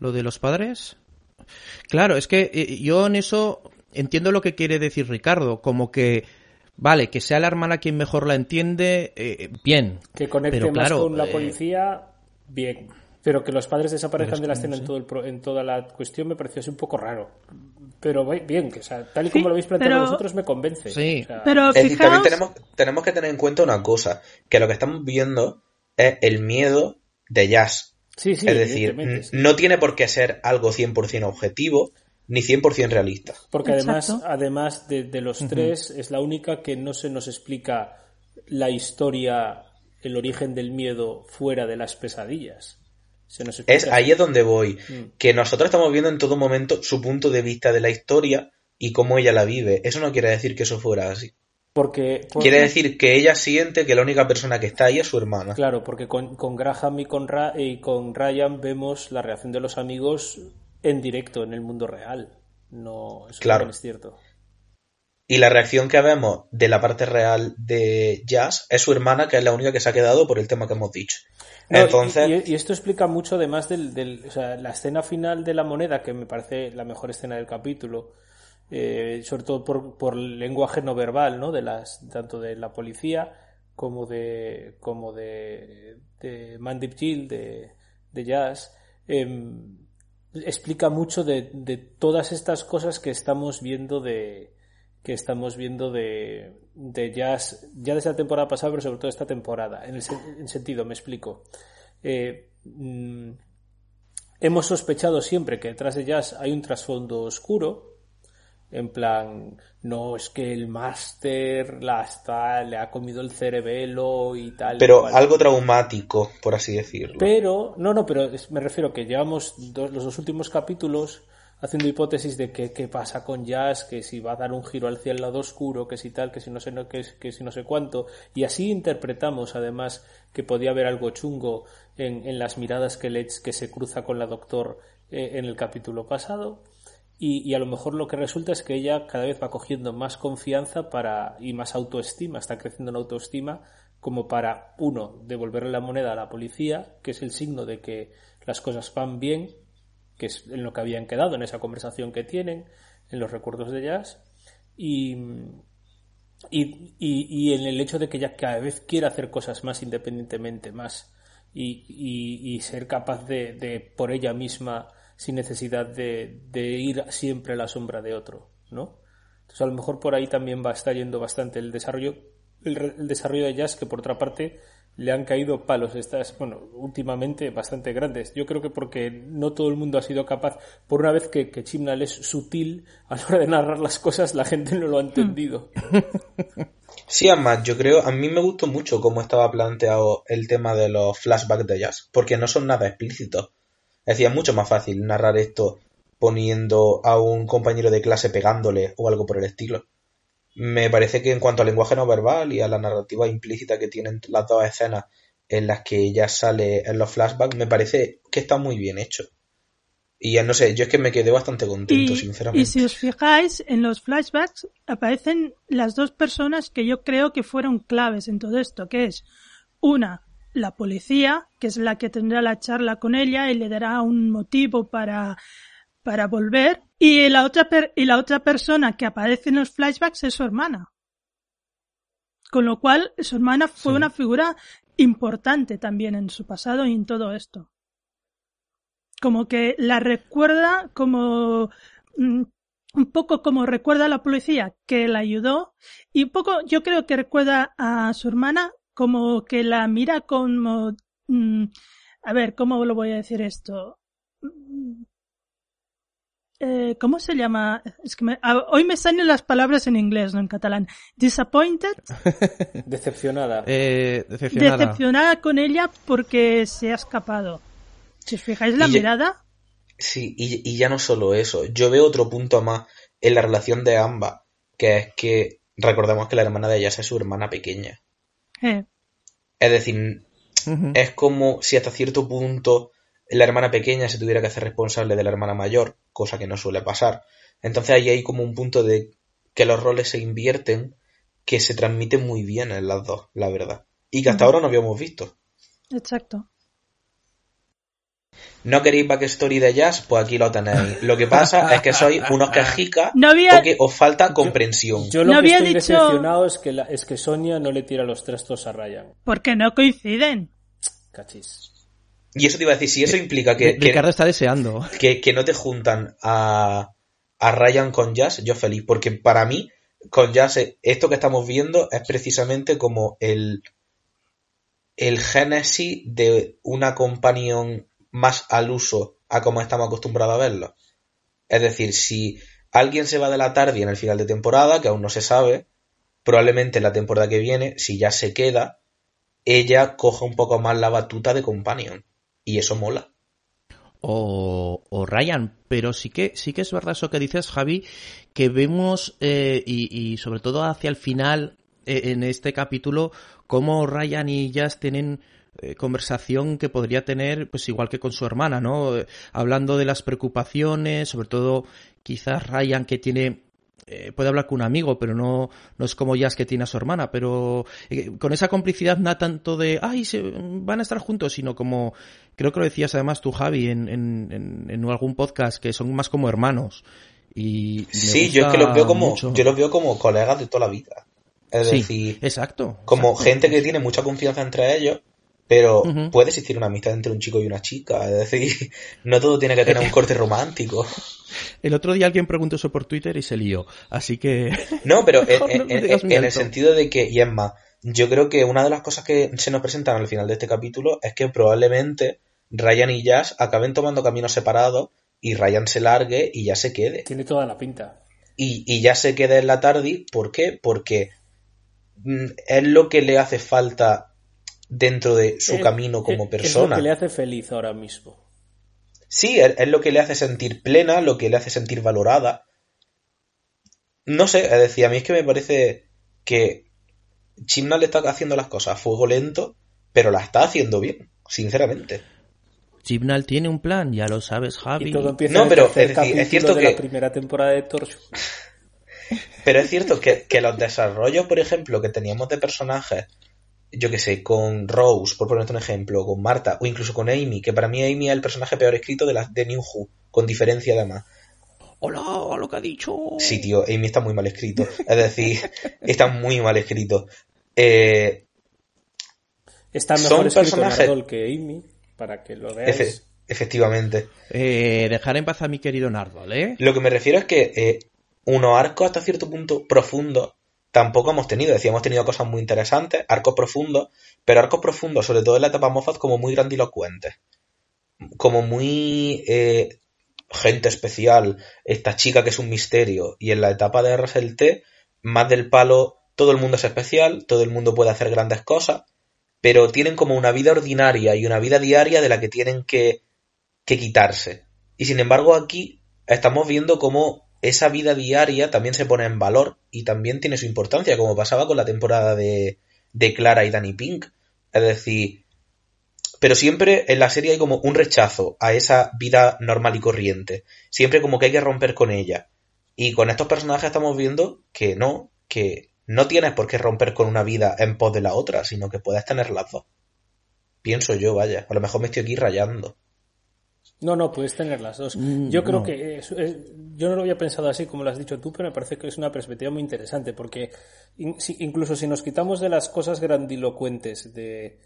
lo de los padres. Claro, es que eh, yo en eso entiendo lo que quiere decir Ricardo, como que, vale, que sea la hermana quien mejor la entiende, eh, bien. que conecte Pero más claro, con la eh, policía, bien. Pero que los padres desaparezcan de la escena no en, sé. todo el pro- en toda la cuestión me pareció así un poco raro. Pero bien, que o sea, tal y Sí, como lo habéis planteado pero- vosotros me convence. Sí. O sea, Pero Es decir, fijaos, también tenemos, tenemos que tener en cuenta una cosa, que lo que estamos viendo es el miedo de Jazz. sí, sí, es decir, sí. no tiene por qué ser algo 100% objetivo ni 100% realista. Porque además, Exacto. además de, de los tres, es la única que no se nos explica la historia, el origen del miedo fuera de las pesadillas. Se nos explica Es ahí es donde voy. Mm. Que nosotros estamos viendo en todo momento su punto de vista de la historia y cómo ella la vive. Eso no quiere decir que eso fuera así. Porque, porque- Quiere decir que ella siente que la única persona que está ahí es su hermana. Claro, porque con, con Graham y con, Ra- y con Ryan vemos la reacción de los amigos en directo, en el mundo real. No, eso Claro. es cierto. Y la reacción que vemos de la parte real de Jazz es su hermana, que es la única que se ha quedado por el tema que hemos dicho. No, Entonces, y, y esto explica mucho además del, del- o sea, la escena final de la moneda, que me parece la mejor escena del capítulo, eh, sobre todo por, por el lenguaje no verbal, ¿no? De las, tanto de la policía como de, como de, de Mandip Gill, de, de Jazz, em, explica mucho de, todas estas cosas que estamos viendo de que estamos viendo de, de jazz ya desde la temporada pasada pero sobre todo esta temporada en el sen- en sentido me explico. Eh, mm, hemos sospechado siempre que detrás de jazz hay un trasfondo oscuro en plan no es que el máster la está le ha comido el cerebelo y tal y pero cual. algo traumático, por así decirlo. Pero, no, no, pero me refiero que llevamos dos- los dos últimos capítulos haciendo hipótesis de que, qué pasa con Jazz, que si va a dar un giro hacia el lado oscuro, que si tal, que si no sé, no, que, que si no sé cuánto. Y así interpretamos además que podía haber algo chungo en, en las miradas que, le, que se cruza con la doctor eh, en el capítulo pasado. Y, y, a lo mejor lo que resulta es que ella cada vez va cogiendo más confianza para, y más autoestima, está creciendo en autoestima como para, uno, devolverle la moneda a la policía, que es el signo de que las cosas van bien, que es en lo que habían quedado en esa conversación que tienen, en los recuerdos de Jazz, y, y, y, en el hecho de que ella cada vez quiere hacer cosas más independientemente, más, y, ser capaz de, de, por ella misma, sin necesidad de, de, ir siempre a la sombra de otro, ¿no? Entonces a lo mejor por ahí también va a yendo bastante el desarrollo, el, el desarrollo de Jazz, que por otra parte le han caído palos estas, bueno, últimamente bastante grandes. Yo creo que porque no todo el mundo ha sido capaz, por una vez que, que Chimnal es sutil a la hora de narrar las cosas, la gente no lo ha entendido. [laughs] Sí, además, yo creo, a mí me gustó mucho cómo estaba planteado el tema de los flashbacks de Jazz, porque no son nada explícitos. Es decir, es mucho más fácil narrar esto poniendo a un compañero de clase pegándole o algo por el estilo me parece que en cuanto al lenguaje no verbal y a la narrativa implícita que tienen las dos escenas en las que ella sale en los flashbacks, me parece que está muy bien hecho. Y ya no sé, yo es que me quedé bastante contento, sinceramente. Y si os fijáis, en los flashbacks aparecen las dos personas que yo creo que fueron claves en todo esto, que es una, la policía, que es la que tendrá la charla con ella y le dará un motivo para para volver y la otra y la otra persona que aparece en los flashbacks es su hermana. Con lo cual su hermana fue una figura importante también en su pasado y en todo esto. Como que la recuerda como mm, un poco como recuerda a la policía que la ayudó y un poco yo creo que recuerda a su hermana como que la mira como mm, a ver, ¿cómo lo voy a decir esto? eh, ¿cómo se llama? Es que me, hoy me salen las palabras en inglés, no en catalán. Disappointed. [laughs] Decepcionada. Eh, decepcionada. Decepcionada con ella porque se ha escapado. Si os fijáis la mirada. Sí, y, y, ya no solo eso. Yo veo otro punto más en la relación de ambas, que es que recordemos que la hermana de ella es su hermana pequeña. Eh. Es decir, es como si hasta cierto punto la hermana pequeña se tuviera que hacer responsable de la hermana mayor, cosa que no suele pasar. Entonces ahí hay como un punto de que los roles se invierten que se transmite muy bien en las dos, la verdad. Y que hasta ahora no habíamos visto. Exacto. ¿No queréis backstory de jazz? Pues aquí lo tenéis. Lo que pasa es que sois unos quejicas [laughs] no había... porque os falta comprensión. Yo, lo no que estoy dicho... decepcionado es que, la, es que Sonia no le tira los trastos a Ryan. Porque no coinciden. Cachis. Y eso te iba a decir, si eso implica que... Ricardo está deseando. Que, que, no te juntan a, a Ryan con Jazz, yo feliz, porque para mí, con Jazz, esto que estamos viendo es precisamente como el, el génesis de una companión más al uso a como estamos acostumbrados a verlo. Es decir, si alguien se va de la tarde en el final de temporada, que aún no se sabe, probablemente en la temporada que viene, si ya se queda, ella coja un poco más la batuta de companion y eso mola. O, o, Ryan, pero sí que sí que es verdad eso que dices, Javi, que vemos eh, y, sobre todo hacia el final eh, en este capítulo cómo Ryan y Jazz tienen eh, conversación que podría tener pues igual que con su hermana, ¿no? Eh, hablando de las preocupaciones, sobre todo quizás Ryan que tiene eh, puede hablar con un amigo, pero no, no es como Jazz que tiene a su hermana, pero eh, con esa complicidad no tanto de, ay, se, van a estar juntos, sino como, creo que lo decías además tú, Javi, en, en, en algún podcast, que son más como hermanos. Y sí, yo es que los veo como, yo los veo como colegas de toda la vida. Es sí, decir, exacto. Como exacto. gente que tiene mucha confianza entre ellos, pero uh -huh. puede existir una amistad entre un chico y una chica. Es decir, [laughs] no todo tiene que tener un corte romántico. [laughs] El otro día alguien preguntó eso por Twitter y se lió. Así que. No, pero [laughs] en, en, en, en el sentido de que, y es más, yo creo que una de las cosas que se nos presentan al final de este capítulo es que probablemente Ryan y Jazz acaben tomando caminos separados y Ryan se largue y ya se quede. Tiene toda la pinta. Y, y ya se quede en la tarde. ¿Por qué? Porque mm, es lo que le hace falta dentro de su es, camino como persona. Es lo que le hace feliz ahora mismo. Sí, es, es lo que le hace sentir plena, lo que le hace sentir valorada. No sé, es decir, a mí es que me parece que Chimnal está haciendo las cosas a fuego lento, pero la está haciendo bien, sinceramente. Chibnall tiene un plan, ya lo sabes, Javi. Y todo empieza No, en pero, es decir, es capítulo cierto de que- la primera temporada de Torchwood. [laughs] Pero es cierto que, que los desarrollos, por ejemplo, que teníamos de personajes, yo que sé, con Rose, por ponerte un ejemplo, con Marta, o incluso con Amy, que para mí Amy es el personaje peor escrito de, la, de New Who, con diferencia además. Hola, lo que ha dicho. Sí, tío, Amy está muy mal escrito. Es decir, [laughs] está muy mal escrito. Eh, Está Son mejor escrito personajes- que Amy, para que lo veáis. efe- efectivamente. Eh, dejar en paz a mi querido Nardol, ¿eh? Lo que me refiero es que eh, unos arcos hasta cierto punto profundos tampoco hemos tenido. Decía, hemos tenido cosas muy interesantes, arcos profundos, pero arcos profundos, sobre todo en la etapa Moffat, como muy grandilocuentes. Como muy eh, gente especial, esta chica que es un misterio. Y en la etapa de Russell T, más del palo, todo el mundo es especial, todo el mundo puede hacer grandes cosas, pero tienen como una vida ordinaria y una vida diaria de la que tienen que, que quitarse. Y sin embargo aquí estamos viendo cómo esa vida diaria también se pone en valor y también tiene su importancia, como pasaba con la temporada de, de Clara y Danny Pink. Es decir, pero siempre en la serie hay como un rechazo a esa vida normal y corriente. Siempre como que hay que romper con ella. Y con estos personajes estamos viendo que no, que no tienes por qué romper con una vida en pos de la otra, sino que puedes tener las dos. Pienso yo, vaya. A lo mejor me estoy aquí rayando. No, no, puedes tener las dos. Mm, Yo creo no. que es- es- yo no lo había pensado así como lo has dicho tú, pero me parece que es una perspectiva muy interesante porque in- si- incluso si nos quitamos de las cosas grandilocuentes de,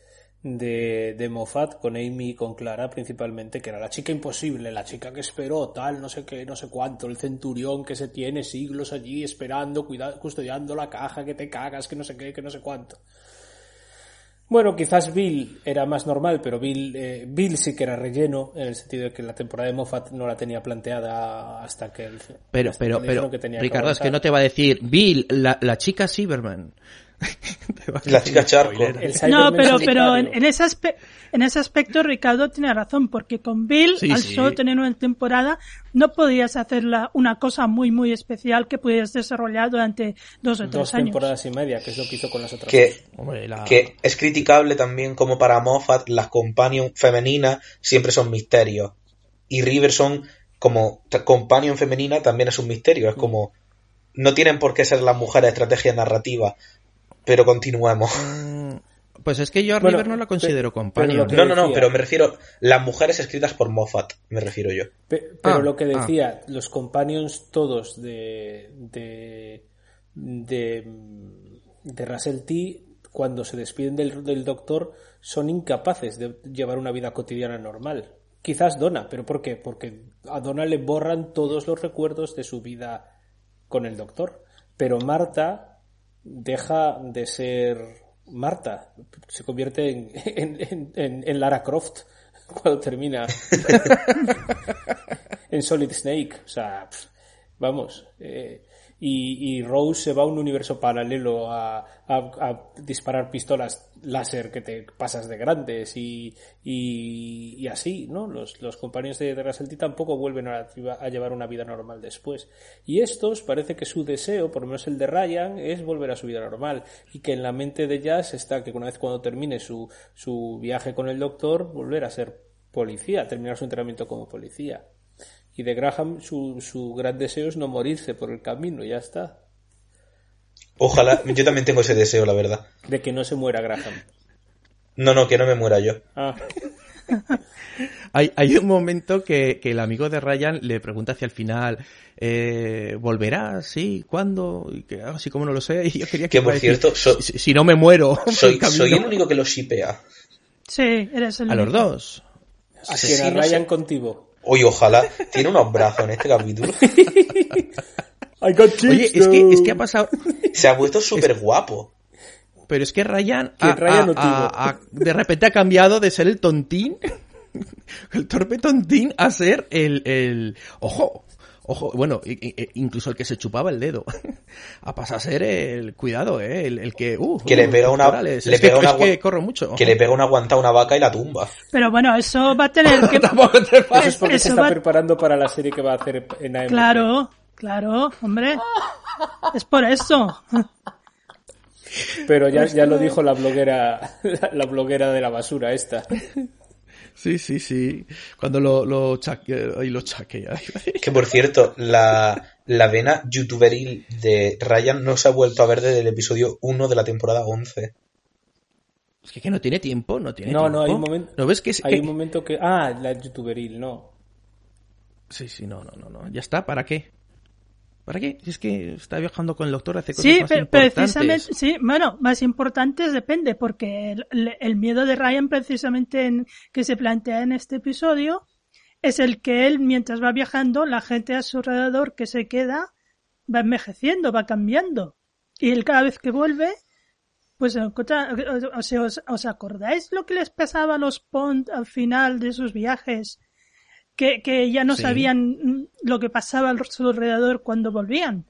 de, de Moffat con Amy y con Clara principalmente, que era la chica imposible, la chica que esperó tal, no sé qué, no sé cuánto, el centurión que se tiene siglos allí esperando, cuida- custodiando la caja, que te cagas, que no sé qué, que no sé cuánto. Bueno, quizás Bill era más normal, pero Bill, eh, Bill sí que era relleno, en el sentido de que la temporada de Moffat no la tenía planteada hasta que... el- Pero, hasta pero, que le dijeron pero, que tenía Ricardo, es que no te va a decir, Bill, la, la chica Cyberman. [laughs] La chica charco. No, pero, pero en, en ese aspe- en ese aspecto Ricardo tiene razón, porque con Bill, Sí, al sí. solo tener una temporada, no podías hacer la- una cosa muy, muy especial que pudieras desarrollar durante dos o tres Dos años. temporadas y media, que es lo que hizo con las otras. Que, Hombre, la- que es criticable también como para Moffat las companion femeninas siempre son misterios. Y River son como companion femenina también es un misterio. Es como no tienen por qué ser las mujeres estrategia narrativa. Pero continuemos. [laughs] Mm, Pues es que yo a Bueno, River no la considero lo que- No, no, no, pero me refiero las mujeres escritas por Moffat, me refiero yo. Pe- Pero Ah, lo que ah. decía, los companions todos de, de, de, de Russell T, cuando se despiden del, del doctor, son incapaces de llevar una vida cotidiana normal. Quizás Donna, pero ¿por qué? Porque a Donna le borran todos los recuerdos de su vida con el doctor. Pero Marta deja de ser Marta, se convierte en, [laughs] en, en- en- en Lara Croft [laughs] cuando termina [laughs] en Solid Snake. O sea, pff, vamos. eh, y, y Rose se va a un universo paralelo a, a- a disparar pistolas láser que te pasas de grandes y, y, y así, ¿no? Los, los compañeros de, de tampoco vuelven a, a llevar una vida normal después. Y estos parece que su deseo, por lo menos el de Ryan, es volver a su vida normal. Y que en la mente de Jazz está que una vez cuando termine su, su viaje con el doctor, volver a ser policía, terminar su entrenamiento como policía. Y de Graham su, su gran deseo es no morirse por el camino, ya está. Ojalá, yo también tengo ese deseo, la verdad. De que no se muera Graham. No, no, que no me muera yo. Ah, [laughs] Hay, hay un momento que, que el amigo de Ryan le pregunta hacia el final, eh, ¿volverás? ¿Sí? ¿Cuándo? Y que, ah, sí, como no lo sé. Y yo quería que, Que, por decir, cierto, so- si, si no me muero. [laughs] Soy, el camino". soy el único que lo shipea. Sí, eres el A los dos. a Sí, quien sí, a no Ryan sé. contigo. Oye, ojalá. Tiene unos brazos en este capítulo. [laughs] I got Oye, es que, es que ha pasado... Se ha puesto súper guapo. Pero es que Ryan, ha- de repente ha cambiado de ser el tontín, [laughs] el torpe tontín, a ser el, el... Ojo, Ojo, bueno, i- incluso el que se chupaba el dedo. [laughs] a pasar a ser el, cuidado, eh, el, el que, uh, Que le uh, pega una- le es que, una es que gua- corro mucho. Que le pega una guanta a una vaca y la tumba. Pero bueno, eso va a tener [laughs] que... Tampoco te Eso es porque se Eso está va- preparando para la serie que va a hacer en AMC. Claro, claro, hombre. Es por eso. Pero ya, ya lo dijo la bloguera, [laughs] la bloguera de la basura esta. Sí, sí, sí. Cuando lo, lo chaque, ay, lo chaquea. Que por cierto, la, la vena youtuberil de Ryan no se ha vuelto a ver desde el episodio 1 de la temporada 11. Es que, que no tiene tiempo, no tiene No, tiempo. no, hay un momento. ¿No ves que, es- Hay que- un momento que. Ah, la youtuberil, no. Sí, sí, no, no, no, no. Ya está, ¿para qué? ¿Para qué? Si es que está viajando con el doctor, hace cosas Sí, más pero importantes. precisamente, sí, bueno, más importantes depende, porque el, el miedo de Ryan precisamente en, que se plantea en este episodio es el que él, mientras va viajando, la gente a su alrededor que se queda va envejeciendo, va cambiando. Y él cada vez que vuelve, pues encuentra- o sea, ¿os, os acordáis lo que les pasaba a los Pond al final de sus viajes? Que, que ya no Sí. sabían lo que pasaba a su alrededor cuando volvían.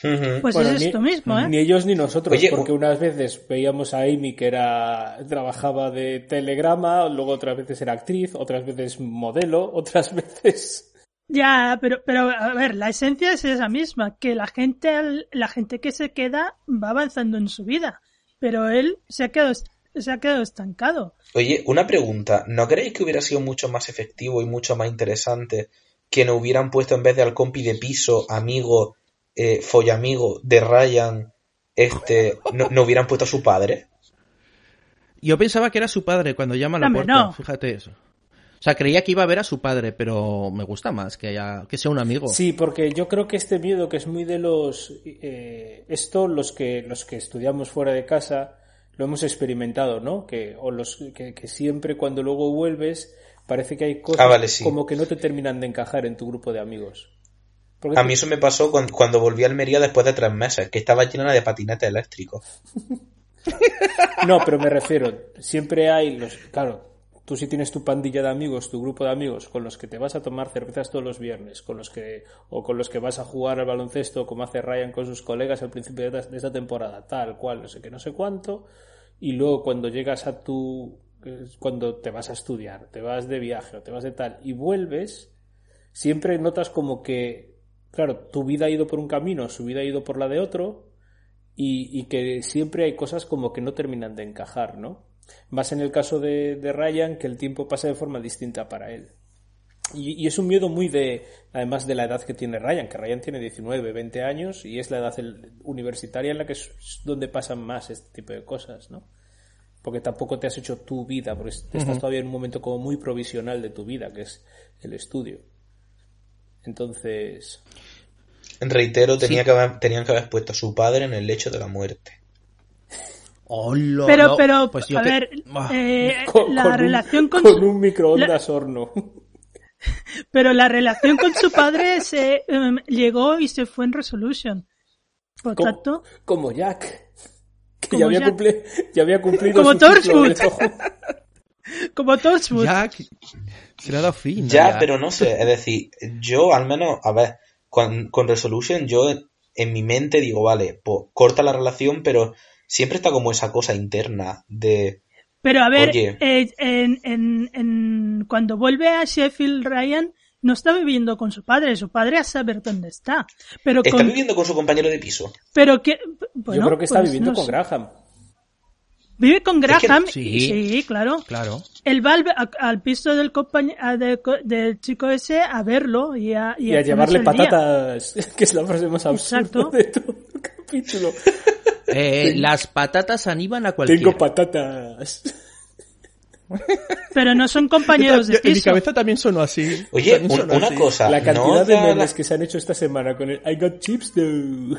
Pues Bueno, es ni- esto mismo, ¿eh? Ni ellos ni nosotros, Oye, porque unas veces veíamos a Amy que era trabajaba de telegrama, luego otras veces era actriz, otras veces modelo, [laughs] otras veces Ya, pero, pero a ver, la esencia es esa misma, que la gente, al- la gente que se queda va avanzando en su vida, pero él se ha quedado, se ha quedado estancado. Oye, una pregunta. ¿No creéis que hubiera sido mucho más efectivo y mucho más interesante que no hubieran puesto en vez de al compi de piso, amigo, eh, follamigo de Ryan, este, no, no hubieran puesto a su padre? Yo pensaba que era su padre cuando llama a la Hombre, puerta, no. fíjate eso. O sea, creía que iba a ver a su padre, pero me gusta más que, haya, que sea un amigo. Sí, porque yo creo que este miedo que es muy de los eh, esto los que los que estudiamos fuera de casa lo hemos experimentado, ¿no? Que o los que, que siempre cuando luego vuelves parece que hay cosas Ah, vale, sí. como que no te terminan de encajar en tu grupo de amigos. Porque A mí eso me pasó cuan- cuando, volví a Almería después de tres meses, que estaba llena de patinetes eléctricos. [laughs] No, pero me refiero, siempre hay los, claro, tú si tienes tu pandilla de amigos, tu grupo de amigos con los que te vas a tomar cervezas todos los viernes, con los que o con los que vas a jugar al baloncesto como hace Ryan con sus colegas al principio de esta, temporada, tal cual, no sé qué, no sé cuánto, y luego cuando llegas a tu cuando te vas a estudiar, te vas de viaje o te vas de tal y vuelves, siempre notas como que claro, tu vida ha ido por un camino, su vida ha ido por la de otro y, y que siempre hay cosas como que no terminan de encajar, ¿no? Más en el caso de, de Ryan, que el tiempo pasa de forma distinta para él. Y, y es un miedo muy de, además de la edad que tiene Ryan, que Ryan tiene 19, 20 años y es la edad el- universitaria en la que es donde pasan más este tipo de cosas, ¿no? Porque tampoco te has hecho tu vida, porque estás todavía en un momento como muy provisional de tu vida, que es el estudio. Entonces, Reitero, tenía que haber- tenían que haber puesto a su padre en el lecho de la muerte. Pero, no. pero, Pues yo a que- ver, Ah. eh, [laughs] con, la con un- relación con, con su- un microondas horno. [laughs] pero la relación con su padre se em, llegó y se fue en Resolution. Por Como- tanto, Como Jack. Que Como ya había, Jack. cumple- ya había cumplido Como su Torchwood. [laughs] como Torchwood, Jack se le ha dado fin. Ya, pero no sé, es decir, yo al menos, a ver, con, con Resolution yo en, en mi mente digo, vale, pues corta la relación, pero siempre está como esa cosa interna de... Pero a ver, Oye. eh, en, en, en- cuando vuelve a Sheffield Ryan, no está viviendo con su padre, su padre a saber dónde está. Pero Está con, viviendo con su compañero de piso. pero que, bueno, Yo creo que está pues viviendo no con sé. Graham. Vive con que- Graham, sí. sí, claro. Claro. Él va al, al piso del, compañ- a- de- del chico ese a verlo y a, y Y a llevarle al día. patatas, [laughs] que es la frase más absurda Exacto. de todo el capítulo. [laughs] Eh, las patatas animan a cualquiera. Tengo patatas. Pero no son [laughs] compañeros de Yo- en mi piso. cabeza también sonó así. Oye, También un- sonó una así. cosa, La ¿no cantidad de da la- memes que se han hecho esta semana con el I got chips though.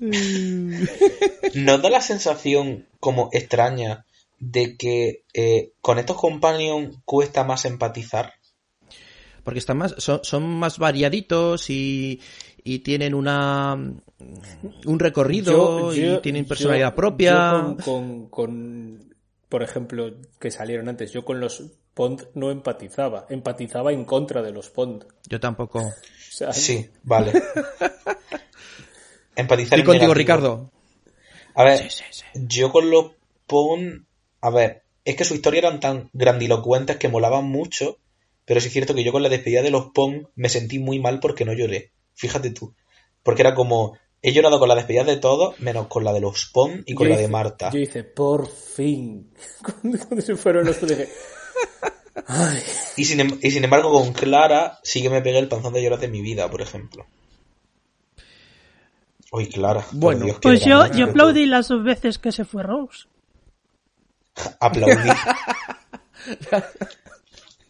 ¿Nos da la sensación como extraña de que eh, con estos companions cuesta más empatizar? Porque están más, son, son más variaditos y, y tienen una un recorrido y tienen personalidad yo- propia. yo con, con- con, por ejemplo, que salieron antes, yo con los Pond no empatizaba, empatizaba en contra de los Pond. Yo tampoco. O sea, Sí, vale. [laughs] Empatizar Y contigo, negativo. Ricardo. A ver, Sí, sí, sí. yo con los Pon, a ver, es que su historia eran tan grandilocuentes que molaban mucho, pero sí es cierto que yo con la despedida de los Pon me sentí muy mal porque no lloré. Fíjate tú. Porque era como, he llorado con la despedida de todos, menos con la de los Pon y con yo la de Marta. Yo hice, por fin. [laughs] Cuando, cuando se fueron los dos dije, ay, [laughs] Y, sin, em- y sin embargo con Clara sí que me pegué el panzón de llorar de mi vida, por ejemplo. Uy, Clara. Bueno, Dios, Pues yo, yo aplaudí las dos veces que se fue Rose. Aplaudí. [laughs]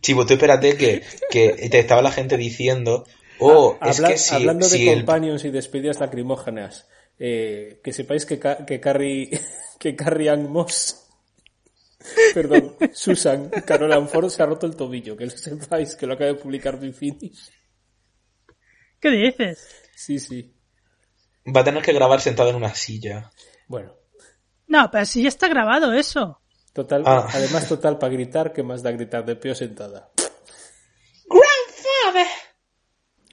Chivo, tú espérate que, que te estaba la gente diciendo, oh, es Habla- que si, hablando de si el... companions y despedidas lacrimógenas, eh, que sepáis que, que Carrie, [laughs] que Carrie Ann Moss, [laughs] perdón, Susan Carolan Ford se ha roto el tobillo, que lo sepáis, que lo acaba de publicar Finish. ¿Qué dices? Sí, sí. Va a tener que grabar sentado en una silla. Bueno, No, pero si ya está grabado eso. total, Ah. además total para gritar, que más da gritar de pie o sentada.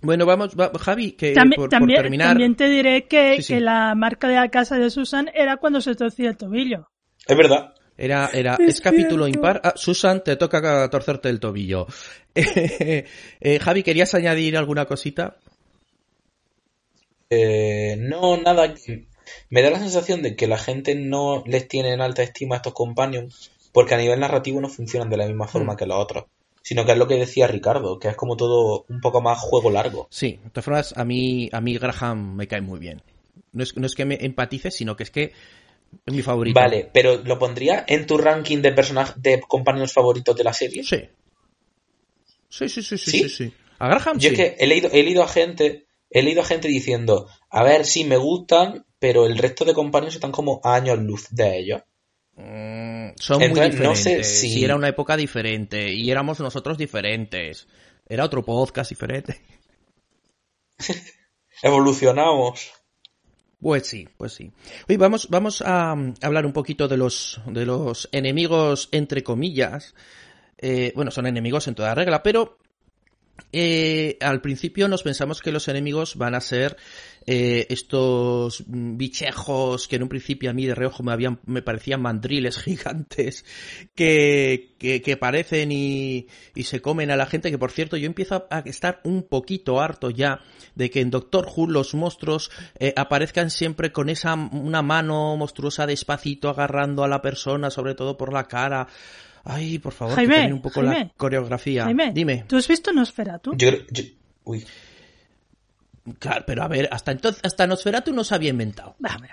Bueno, vamos, va- Javi, que Tambi- por, por también, terminar. también te diré que, Sí, sí. que la marca de la casa de Susan era cuando se torcía el tobillo. Es verdad. Era, era, Es es capítulo impar. Ah, Susan, te toca torcerte el tobillo. [laughs] Eh, Javi, ¿querías añadir alguna cosita? Eh, no, nada. Me da la sensación de que la gente no les tiene en alta estima a estos companions porque a nivel narrativo no funcionan de la misma forma Mm. que los otros. Sino que es lo que decía Ricardo, que es como todo un poco más juego largo. Sí, de todas formas, a mí, a mí Graham me cae muy bien. No es, no es que me empatice, sino que es que es mi favorito. Vale, pero ¿lo pondría en tu ranking de personajes de companions favoritos de la serie? Sí. Sí, sí, sí, sí, ¿Sí? sí. sí. A Graham Yo sí. es que he leído, he leído a gente, he leído a gente diciendo, a ver, sí me gustan, pero el resto de companions están como a años luz de ellos. Mm, son muy Entonces, no diferentes. sé si... si- era una época diferente y éramos nosotros diferentes. Era otro podcast diferente. [laughs] Evolucionamos. Pues sí, pues sí. Hoy vamos, vamos a mm, hablar un poquito de los, de los enemigos, entre comillas. Eh, bueno, son enemigos en toda regla, pero eh, al principio nos pensamos que los enemigos van a ser eh, estos bichejos que en un principio a mí de reojo me habían me parecían mandriles [laughs] gigantes que, que, que parecen y, y se comen a la gente que por cierto yo empiezo a estar un poquito harto ya de que en Doctor Who los monstruos eh, aparezcan siempre con esa una mano monstruosa despacito agarrando a la persona sobre todo por la cara ay por favor que Jaime, cambien un poco la coreografía Jaime, dime ¿tú has visto Nosferatu? Yo, creo- yo- uy. Claro, pero a ver, hasta entonces, hasta Nosferatu no se había inventado. Va, va.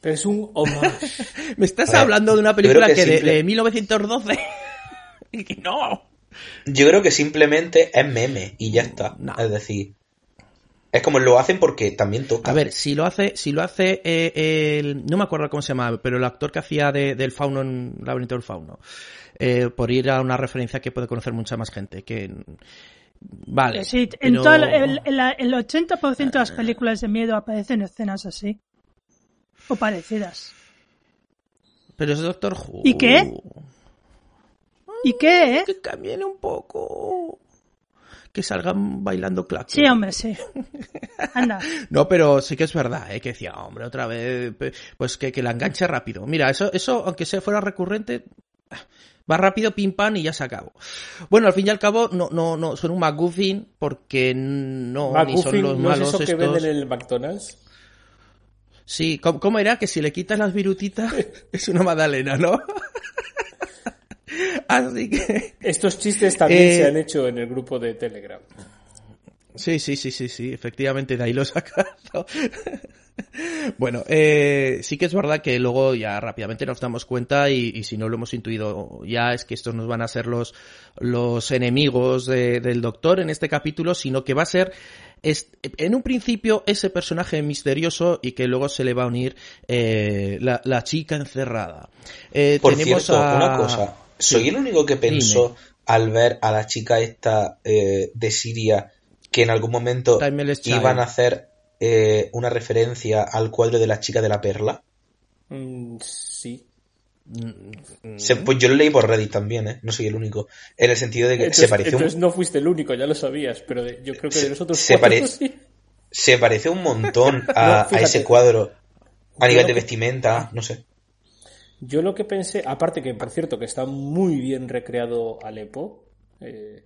Pero es un. [laughs] Me estás ver, hablando de una película que que, de, simple- de 1912. [laughs] Y que no. Yo creo que simplemente es meme y ya está. No. Es decir, es como lo hacen porque también toca. A ver, si lo hace, si lo hace eh, el, no me acuerdo cómo se llama, pero el actor que hacía de- del fauno en Laberinto del Fauno, eh, por ir a una referencia que puede conocer mucha más gente, que vale. Sí, en pero- todo el, el- el- el 80% de las películas de miedo aparecen escenas así. O parecidas. pero es Doctor Who. ¿Y qué? ¿Y qué, eh? Que cambien un poco. Que salgan bailando clap. Sí, hombre, sí. Anda. [laughs] No, pero sí que es verdad, ¿eh? que decía, hombre, otra vez, pues que, que la enganche rápido. Mira, eso, eso, aunque sea fuera recurrente, va rápido, pim pam y ya se acabó. Bueno, al fin y al cabo, no, no, no, son un McGuffin porque no, ni son McGuffin, los ¿no es malos eso que estos. venden en el McDonald's? Sí, ¿cómo, cómo era? Que si le quitas las virutitas [laughs] es una magdalena, ¿no? [laughs] Así que... Estos chistes también Eh, se han hecho en el grupo de Telegram. Sí, sí, sí, sí, sí, efectivamente de ahí lo he sacado. [laughs] bueno, eh, sí que es verdad que luego ya rápidamente nos damos cuenta y, y si no lo hemos intuido ya es que estos nos van a ser los, los enemigos de- del doctor en este capítulo, sino que va a ser es- en un principio ese personaje misterioso y que luego se le va a unir eh, la, la chica encerrada. Eh, Por tenemos cierto, a- una cosa. ¿Soy Sí. el único que pensó al ver a la chica esta eh, de Siria que en algún momento iban a hacer eh, una referencia al cuadro de la chica de la perla? Mm, sí. Se- pues yo lo leí por Reddit también, ¿eh? No soy el único. En el sentido de que Entonces, se parece un, entonces no fuiste el único, ya lo sabías, pero de- yo creo que de nosotros se cuatro pare- sí. se parece un montón [laughs] No, a, ese cuadro. A Yo nivel de que- vestimenta, no sé. Yo lo que pensé, aparte que por cierto que está muy bien recreado Alepo, eh,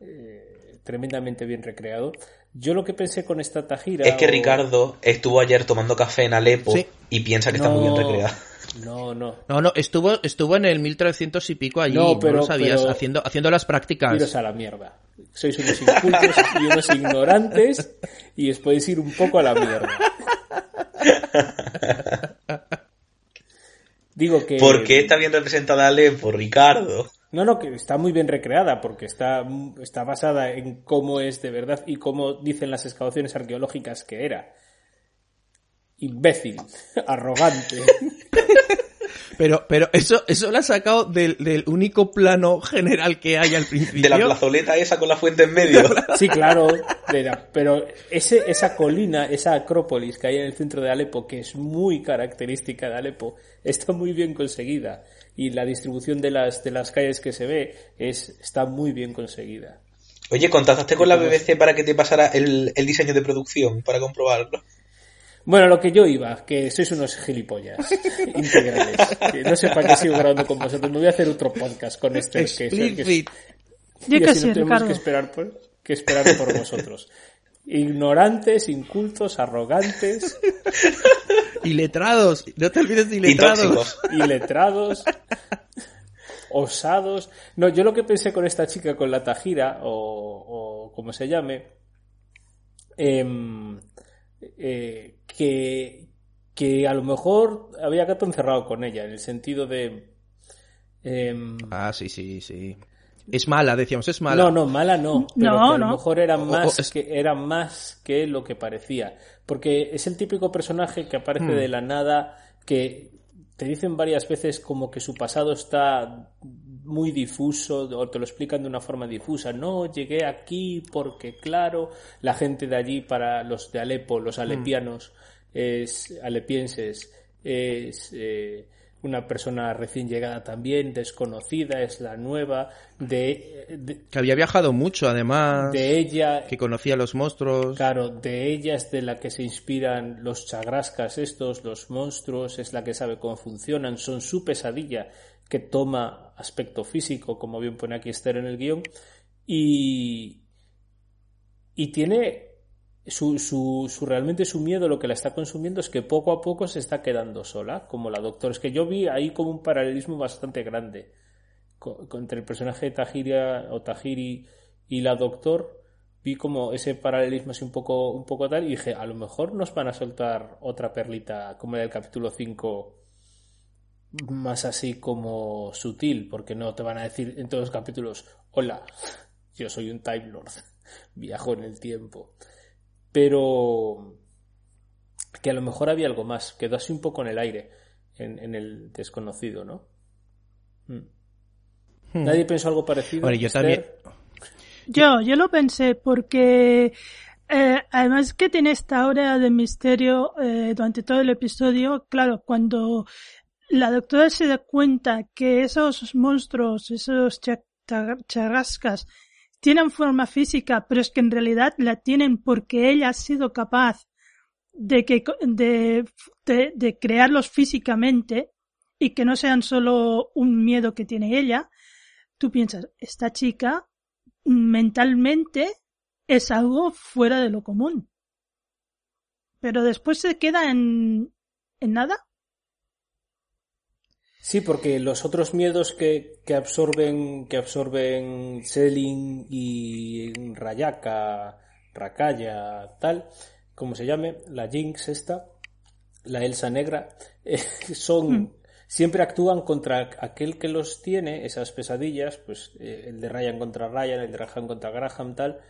eh, tremendamente bien recreado. Yo lo que pensé con esta Tajira. Es que o- Ricardo estuvo ayer tomando café en Alepo Sí. y piensa que está muy bien No, recreado. No, no. No, no, estuvo, estuvo en el 1300 y pico allí, No, no, pero- lo sabías, pero- haciendo, haciendo las prácticas. Iros a la mierda. Sois unos incultos y unos ignorantes y os podéis ir un poco a la mierda. [laughs] Digo que. ¿Por qué está bien representada Alepo, Ricardo? No, no, que está muy bien recreada porque está, está basada en cómo es de verdad y cómo dicen las excavaciones arqueológicas que era. Imbécil, [laughs] arrogante. [laughs] Pero, pero eso, eso lo ha sacado del, del único plano general que hay al principio. De la plazoleta esa con la fuente en medio. [laughs] Sí, claro, la- pero ese, esa colina, esa acrópolis que hay en el centro de Alepo, que es muy característica de Alepo, está muy bien conseguida. Y la distribución de las, de las calles que se ve es, está muy bien conseguida. Oye, ¿contactaste con la BBC para que te pasara el, el diseño de producción para comprobarlo? Bueno, lo que yo iba, que sois unos gilipollas [laughs] integrales. Que no sé para qué sigo grabando con vosotros. Me voy a hacer otro podcast con este. Que es el que Explicit. Yo y que no tenemos Ricardo. que esperar por, que esperar por vosotros. Ignorantes, incultos, arrogantes, [laughs] Y letrados. No te olvides de Y letrados. iletrados, osados. No, yo lo que pensé con esta chica, con la Tajira, o, o como se llame, em, eh, que, que a lo mejor había gato encerrado con ella, en el sentido de... em, Ah, sí, sí, sí. Es mala, decíamos, es mala. No, no, mala no. Pero No, que a lo no. mejor era O- o más, es- que, era más que lo que parecía. Porque es el típico personaje que aparece Hmm. de la nada, que te dicen varias veces como que su pasado está muy difuso, o te lo explican de una forma difusa. No, llegué aquí porque, claro, la gente de allí, para los de Alepo, Hmm. los alepianos, es, alepienses, es... eh, una persona recién llegada también, desconocida, es la nueva, de, de, Que había viajado mucho, además. de ella, Que conocía los monstruos. claro, de ella es de la que se inspiran los chagrascas estos, los monstruos, es la que sabe cómo funcionan, son su pesadilla que toma aspecto físico, como bien pone aquí Esther en el guion, y, y tiene su, su, realmente su miedo lo que la está consumiendo es que poco a poco se está quedando sola, como la doctora. Es que yo vi ahí como un paralelismo bastante grande entre el personaje de Tajiria o Tajiri y la doctor. Vi como ese paralelismo así un poco, un poco tal y dije, a lo mejor nos van a soltar otra perlita como la del capítulo 5 más así como sutil, porque no te van a decir en todos los capítulos, hola, yo soy un Time Lord, [laughs] viajo en el tiempo. Pero que a lo mejor había algo más, quedó así un poco en el aire, en, en el desconocido, ¿no? Mm. Hmm. ¿Nadie pensó algo parecido? Bueno, yo Esther? también. Yo, yo lo pensé porque eh, además que tiene esta aura de misterio eh, durante todo el episodio, claro, cuando la doctora se da cuenta que esos monstruos, esos cha- cha- charrascas, tienen forma física, pero es que en realidad la tienen porque ella ha sido capaz de, que, de, de, crearlos físicamente y que no sean solo un miedo que tiene ella, tú piensas, esta chica mentalmente es algo fuera de lo común. Pero después se queda en, en nada. Sí, porque los otros miedos que, que absorben que absorben Selin y Rayaka, Rakaya, tal, como se llame, la Jinx esta, la Elsa negra, [laughs] eh, son Mm. siempre actúan contra aquel que los tiene, esas pesadillas, pues eh, el de Ryan contra Ryan, el de Graham contra Graham, tal,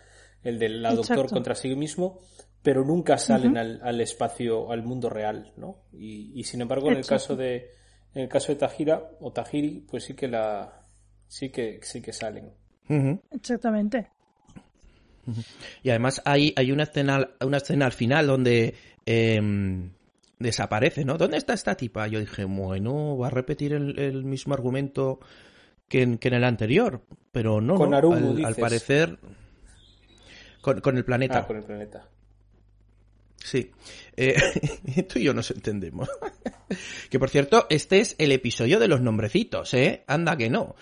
el de la doctor contra sí mismo, pero nunca salen al, al espacio, al mundo real, ¿no? Y, y sin embargo, en el caso de en el caso de Tajira o Tajiri, pues sí que la sí que sí que salen. Exactamente. Y además hay, hay una escena, una escena al final donde em, desaparece, ¿no? ¿Dónde está esta tipa? Yo dije, bueno, va a repetir el, el mismo argumento que en, que en el anterior, pero no, Con no, Arumu, al, al parecer con, con el planeta. Ah, con el planeta. Sí. Eh, [laughs] tú y yo nos entendemos. [laughs] que por cierto, este es el episodio de los nombrecitos, ¿eh? Anda que no.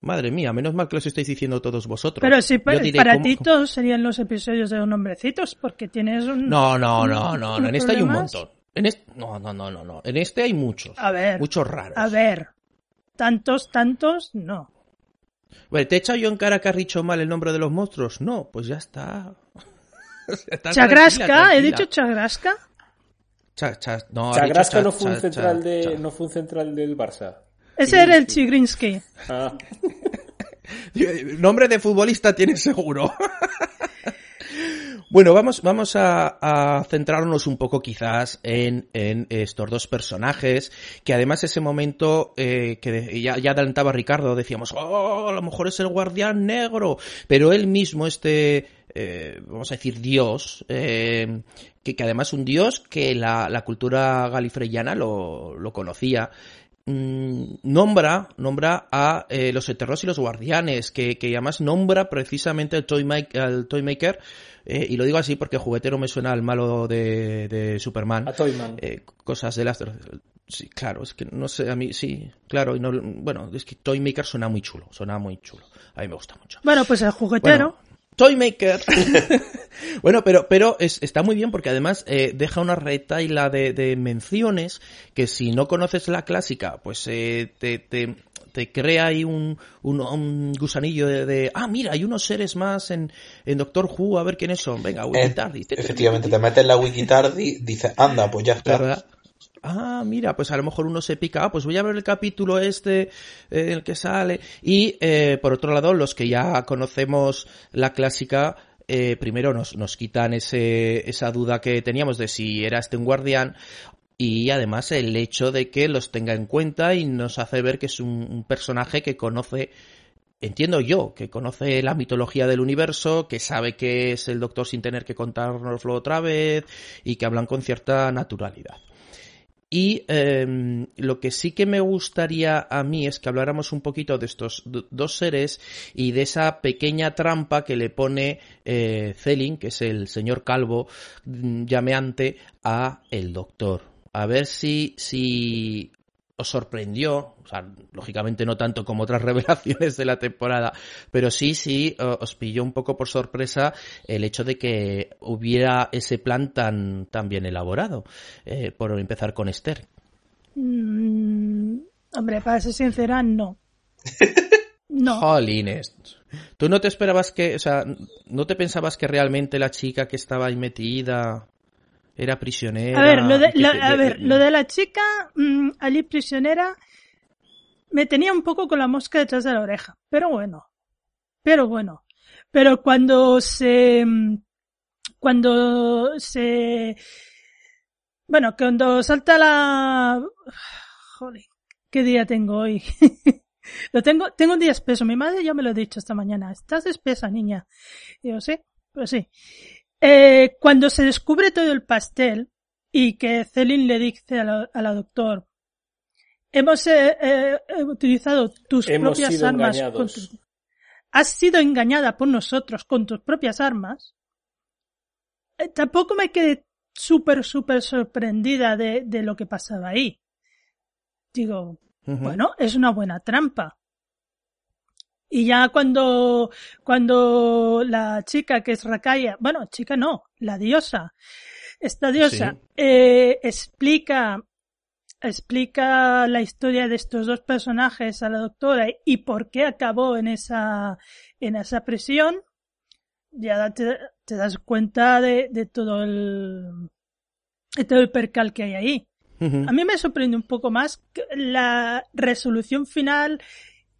Madre mía, menos mal que los estáis diciendo todos vosotros. Pero sí, diré para ti todos serían los episodios de los nombrecitos, porque tienes un... No, no, no, no, no. ¿Unos En este hay un montón. En este... No, no, no, no, no. En este hay muchos. A ver, Muchos raros. a ver. Tantos, tantos, no. Bueno, ¿te he echado yo en cara que has dicho mal el nombre de los monstruos? No, pues ya está. O sea, estás Chagrasca, tranquila, he dicho Chagrasca. Cha- cha- no, ha Chagrasca dicho no cha- fue un central cha- de cha. no fue un central del Barça. Ese era el Chigrinsky. Ah, [laughs] Nombre de futbolista tienes seguro. [laughs] Bueno, vamos, vamos a, a centrarnos un poco quizás en, en estos dos personajes, que además ese momento eh, que ya, ya adelantaba Ricardo, decíamos, oh, a lo mejor es el guardián negro, pero él mismo, este, eh, vamos a decir, dios, eh, que, que además un dios que la, la cultura galifreyana lo, lo conocía, mm, nombra, nombra a eh, los Eternos y los Guardianes, que, que además nombra precisamente al al Toymaker eh, y lo digo así porque juguetero me suena al malo de, de Superman. a Toyman. Eh, cosas de las... Sí, claro, es que no sé, a mí sí, claro, y no, bueno, es que Toymaker suena muy chulo, suena muy chulo, a mí me gusta mucho. Bueno, pues el juguetero. Bueno, Toymaker. [laughs] bueno, pero, pero es- está muy bien porque además eh, deja una retaila de, de menciones que si no conoces la clásica, pues eh, te, te, te crea ahí un, un, un gusanillo de, de, ah, mira, hay unos seres más en, en Doctor Who, a ver quiénes son. Venga, Eh, Wikitardi. efectivamente, te metes en la Wikitardi, dices, anda, pues ya está. ¿Verdad? Ah, mira, pues a lo mejor uno se pica, ah, pues voy a ver el capítulo este, eh, el que sale. Y eh, por otro lado, los que ya conocemos la clásica, eh, primero nos, nos quitan ese, esa duda que teníamos de si era este un guardián. Y además el hecho de que los tenga en cuenta y nos hace ver que es un, personaje que conoce entiendo yo, que conoce la mitología del universo, que sabe que es el doctor sin tener que contárnoslo otra vez y que hablan con cierta naturalidad. Y em, lo que sí que me gustaría a mí es que habláramos un poquito de estos do- dos seres y de esa pequeña trampa que le pone eh, que es el señor calvo mm, llameante, a el doctor. A ver si, si os sorprendió, o sea, lógicamente no tanto como otras [laughs] revelaciones de la temporada, pero sí, sí, os pilló un poco por sorpresa el hecho de que hubiera ese plan tan, tan bien elaborado, eh, por empezar con Esther. Mm, hombre, para ser sincera, no. [laughs] No. Jolines. ¿Tú no te esperabas que, o sea, no te pensabas que realmente la chica que estaba ahí metida era prisionera? A ver, lo de, la- a ver, lo de la chica mm, allí prisionera me tenía un poco con la mosca detrás de la oreja. Pero bueno. Pero bueno. Pero cuando se... mm, Cuando se... Bueno, cuando salta la... Joder, ¿qué día tengo hoy? [laughs] Lo tengo, tengo un día espeso. Mi madre ya me lo ha dicho esta mañana. Estás espesa, niña. Y yo, sí, pues sí. Eh, cuando se descubre todo el pastel y que Celine le dice a la, a la doctor, hemos eh, eh, utilizado tus Hemos propias armas. con Has sido engañada por nosotros con tus propias armas. Eh, tampoco me quedé súper, súper sorprendida de, de lo que pasaba ahí. Digo, bueno, es una buena trampa. Y ya cuando, cuando la chica que es Rakaya, bueno, chica no, la diosa, esta diosa, Sí. eh, explica, explica la historia de estos dos personajes a la doctora y por qué acabó en esa, en esa prisión, ya te, te das cuenta de, de todo el, de todo el percal que hay ahí. A mí me sorprende un poco más la resolución final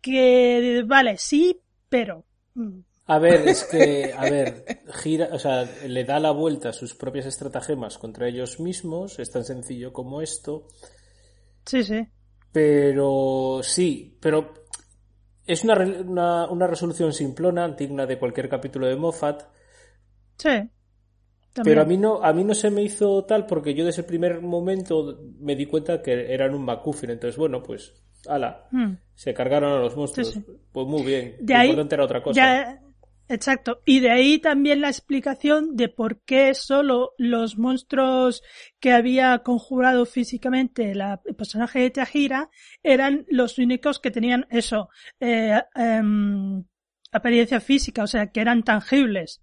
que, vale, sí, pero... mm, A ver, es que, a ver, gira, o sea, le da la vuelta a sus propias estratagemas contra ellos mismos, es tan sencillo como esto, Sí, sí. pero sí, pero es una, una, una resolución simplona, digna de cualquier capítulo de Moffat, Sí. También. Pero a mí no, a mí no se me hizo tal porque yo desde el primer momento me di cuenta que eran un MacGuffin. Entonces, bueno, pues, ala, Hmm. Se cargaron a los monstruos. Sí, sí. Pues muy bien. De ahí, era otra cosa. ya- exacto. Y de ahí también la explicación de por qué solo los monstruos que había conjurado físicamente la, el personaje de Tajira eran los únicos que tenían eso, eh, em, apariencia física, o sea, que eran tangibles.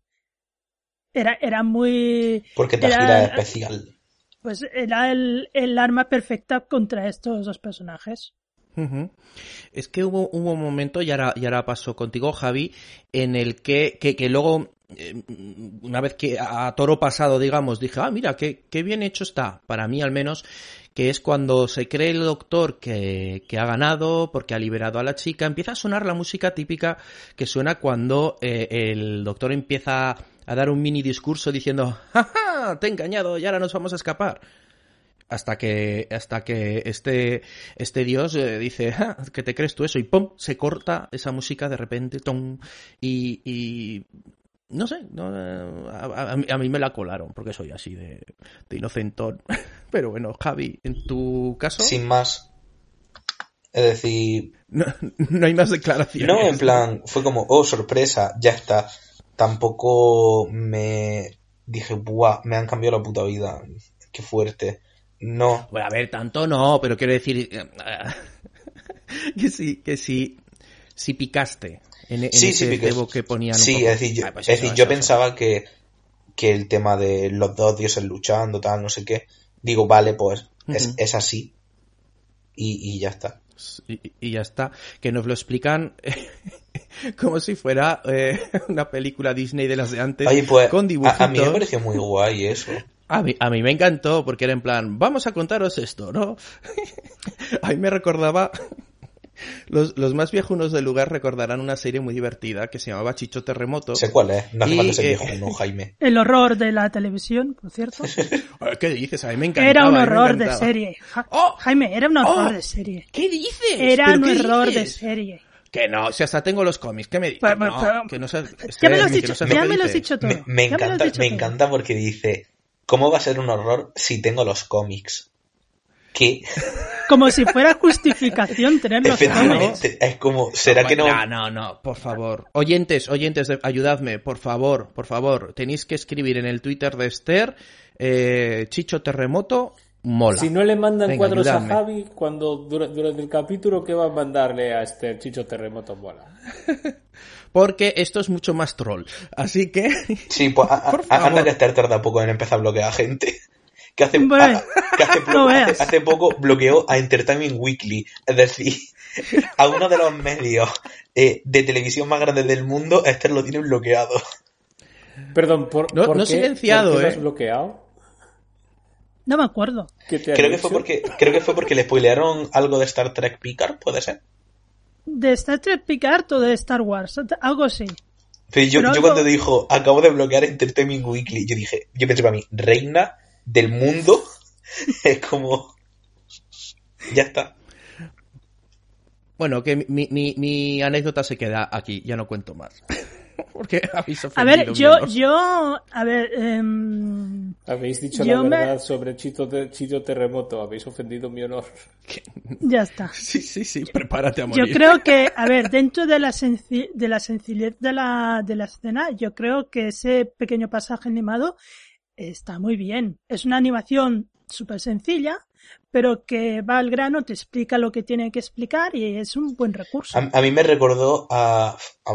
Era, era muy, Porque Era- Tajira es especial. pues era el, el arma perfecta contra estos dos personajes. Es que hubo, hubo un momento, y ahora, y ahora pasó contigo, Javi, en el que, que, que luego, eh, una vez que a, toro pasado, digamos, dije, ah, mira, qué, qué bien hecho está, para mí al menos, que es cuando se cree el doctor que, que ha ganado, porque ha liberado a la chica, empieza a sonar la música típica que suena cuando eh, el doctor empieza a dar un mini discurso diciendo, ¡Ja, ja! Te he engañado y ahora nos vamos a escapar hasta que hasta que este este dios eh, dice "Ja, que te crees tú eso y pum se corta esa música de repente tom, y, y no sé no, eh, a, a mí- a mí me la colaron porque soy así de, de inocentón [laughs] pero bueno Javi en tu caso Sin más. Es decir, no, no hay más declaraciones no en plan, fue como, oh, sorpresa, ya está. Tampoco me dije, buah, me han cambiado la puta vida. Qué fuerte. No. Bueno, a ver, tanto no, pero quiero decir eh, [laughs] que sí, que sí, si picaste en, en Sí, ese sí, cebo que ponían. un Sí, poco. es decir, yo, Ah, pues es decir, yo eso. pensaba que, que el tema de los dos dioses luchando, tal, no sé qué. Digo, vale, pues es, así. Y, y ya está. y, y ya está. Que nos lo explican [laughs] como si fuera eh, [laughs] una película Disney de las de antes Oye, pues con dibujitos. a, a mí me pareció muy guay eso. A mí, a mí me encantó porque era en plan, vamos a contaros esto, ¿no? [laughs] a mí me recordaba... Los, los más viejunos del lugar recordarán una serie muy divertida que se llamaba Chicho Terremoto. Sé cuál es. No hace falta ser eh, viejo, no, Jaime. [laughs] El horror de la televisión, por cierto. [laughs] ¿Qué dices? A mí me encantaba. Era un horror de serie. Ja- ¡Oh! Jaime, era un horror ¡Oh! de serie. ¿Qué dices? Era ¿Pero un qué error de serie. Que no, si hasta tengo los cómics, ¿qué me dices? No, que no sé, Ya me lo has dicho, no ya me lo has dices. dicho todo. Me, encanta, dicho me todo. encanta porque dice, ¿cómo va a ser un horror si tengo los cómics? ¿Qué? Como si fuera justificación tener los cómics. Efectivamente, es como, ¿será que no? No, no, no, por favor. Oyentes, oyentes, ayudadme, por favor, por favor. Tenéis que escribir en el Twitter de Esther, eh, Chicho Terremoto, mola. Si no le mandan Venga, cuadros ayudadme. a Javi cuando dura- durante el capítulo, ¿qué va a mandarle a este Chicho Terremoto Mola? [laughs] Porque esto es mucho más troll. Así que, Sí, pues a- a- anda que Esther tarda poco en empezar a bloquear a gente. Que hace, a- que hace, no poco, veas. hace- hace poco bloqueó a Entertainment Weekly. Es decir, a uno de los medios eh, de televisión más grandes del mundo, Esther lo tiene bloqueado. Perdón, ¿por, No- por no qué, silenciado, ¿por qué lo eh. has bloqueado? No me acuerdo. ¿Qué te ha Creo que fue porque, creo que fue porque le spoilearon algo de Star Trek Picard, puede ser. De Star Trek Picard o de Star Wars, algo así. Yo, Pero yo algo- cuando dijo, acabo de bloquear Entertainment Weekly, yo dije, yo pensé para mí, reina del mundo, [laughs] es como, ya está. bueno, que mi, mi, mi anécdota se queda aquí, ya no cuento más. [laughs] Porque habéis A ofendido ver, yo, menos. yo, a ver, em, Habéis dicho Yo la me- verdad sobre Chito, Chito Terremoto. Habéis ofendido mi honor. ya está. [laughs] Sí, sí, sí, prepárate a Yo morir. creo que, [laughs] a ver, dentro de la, senci- de la sencillez de la, de la escena, yo creo que ese pequeño pasaje animado está muy bien. Es una animación súper sencilla, pero que va al grano, te explica lo que tiene que explicar y es un buen recurso. A, a mí me recordó a, a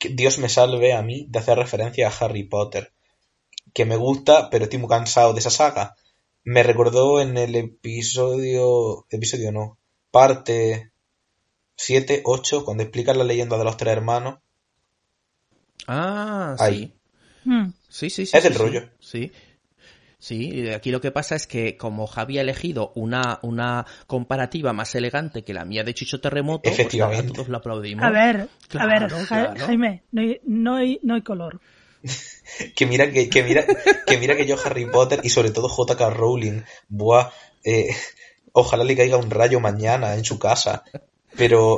Dios me salve a mí de hacer referencia a Harry Potter, que me gusta, pero estoy muy cansado de esa saga. Me recordó en el episodio, episodio no, parte 7, 8, cuando explican la leyenda de los tres hermanos. Ah, Ahí. sí. Mm. Sí, sí, sí. Es sí, sí. rollo. Sí. Sí, y aquí lo que pasa es que como Javi ha elegido una, una comparativa más elegante que la mía de Chicho Terremoto, pues Efectivamente. todos lo aplaudimos. A ver, Claro, a ver, Ja- claro. Jaime, no hay, no hay, no hay color. [laughs] Que mira que, que mira, que mira que yo Harry Potter y sobre todo J.K. Rowling, buah, eh, ojalá le caiga un rayo mañana en su casa. Pero,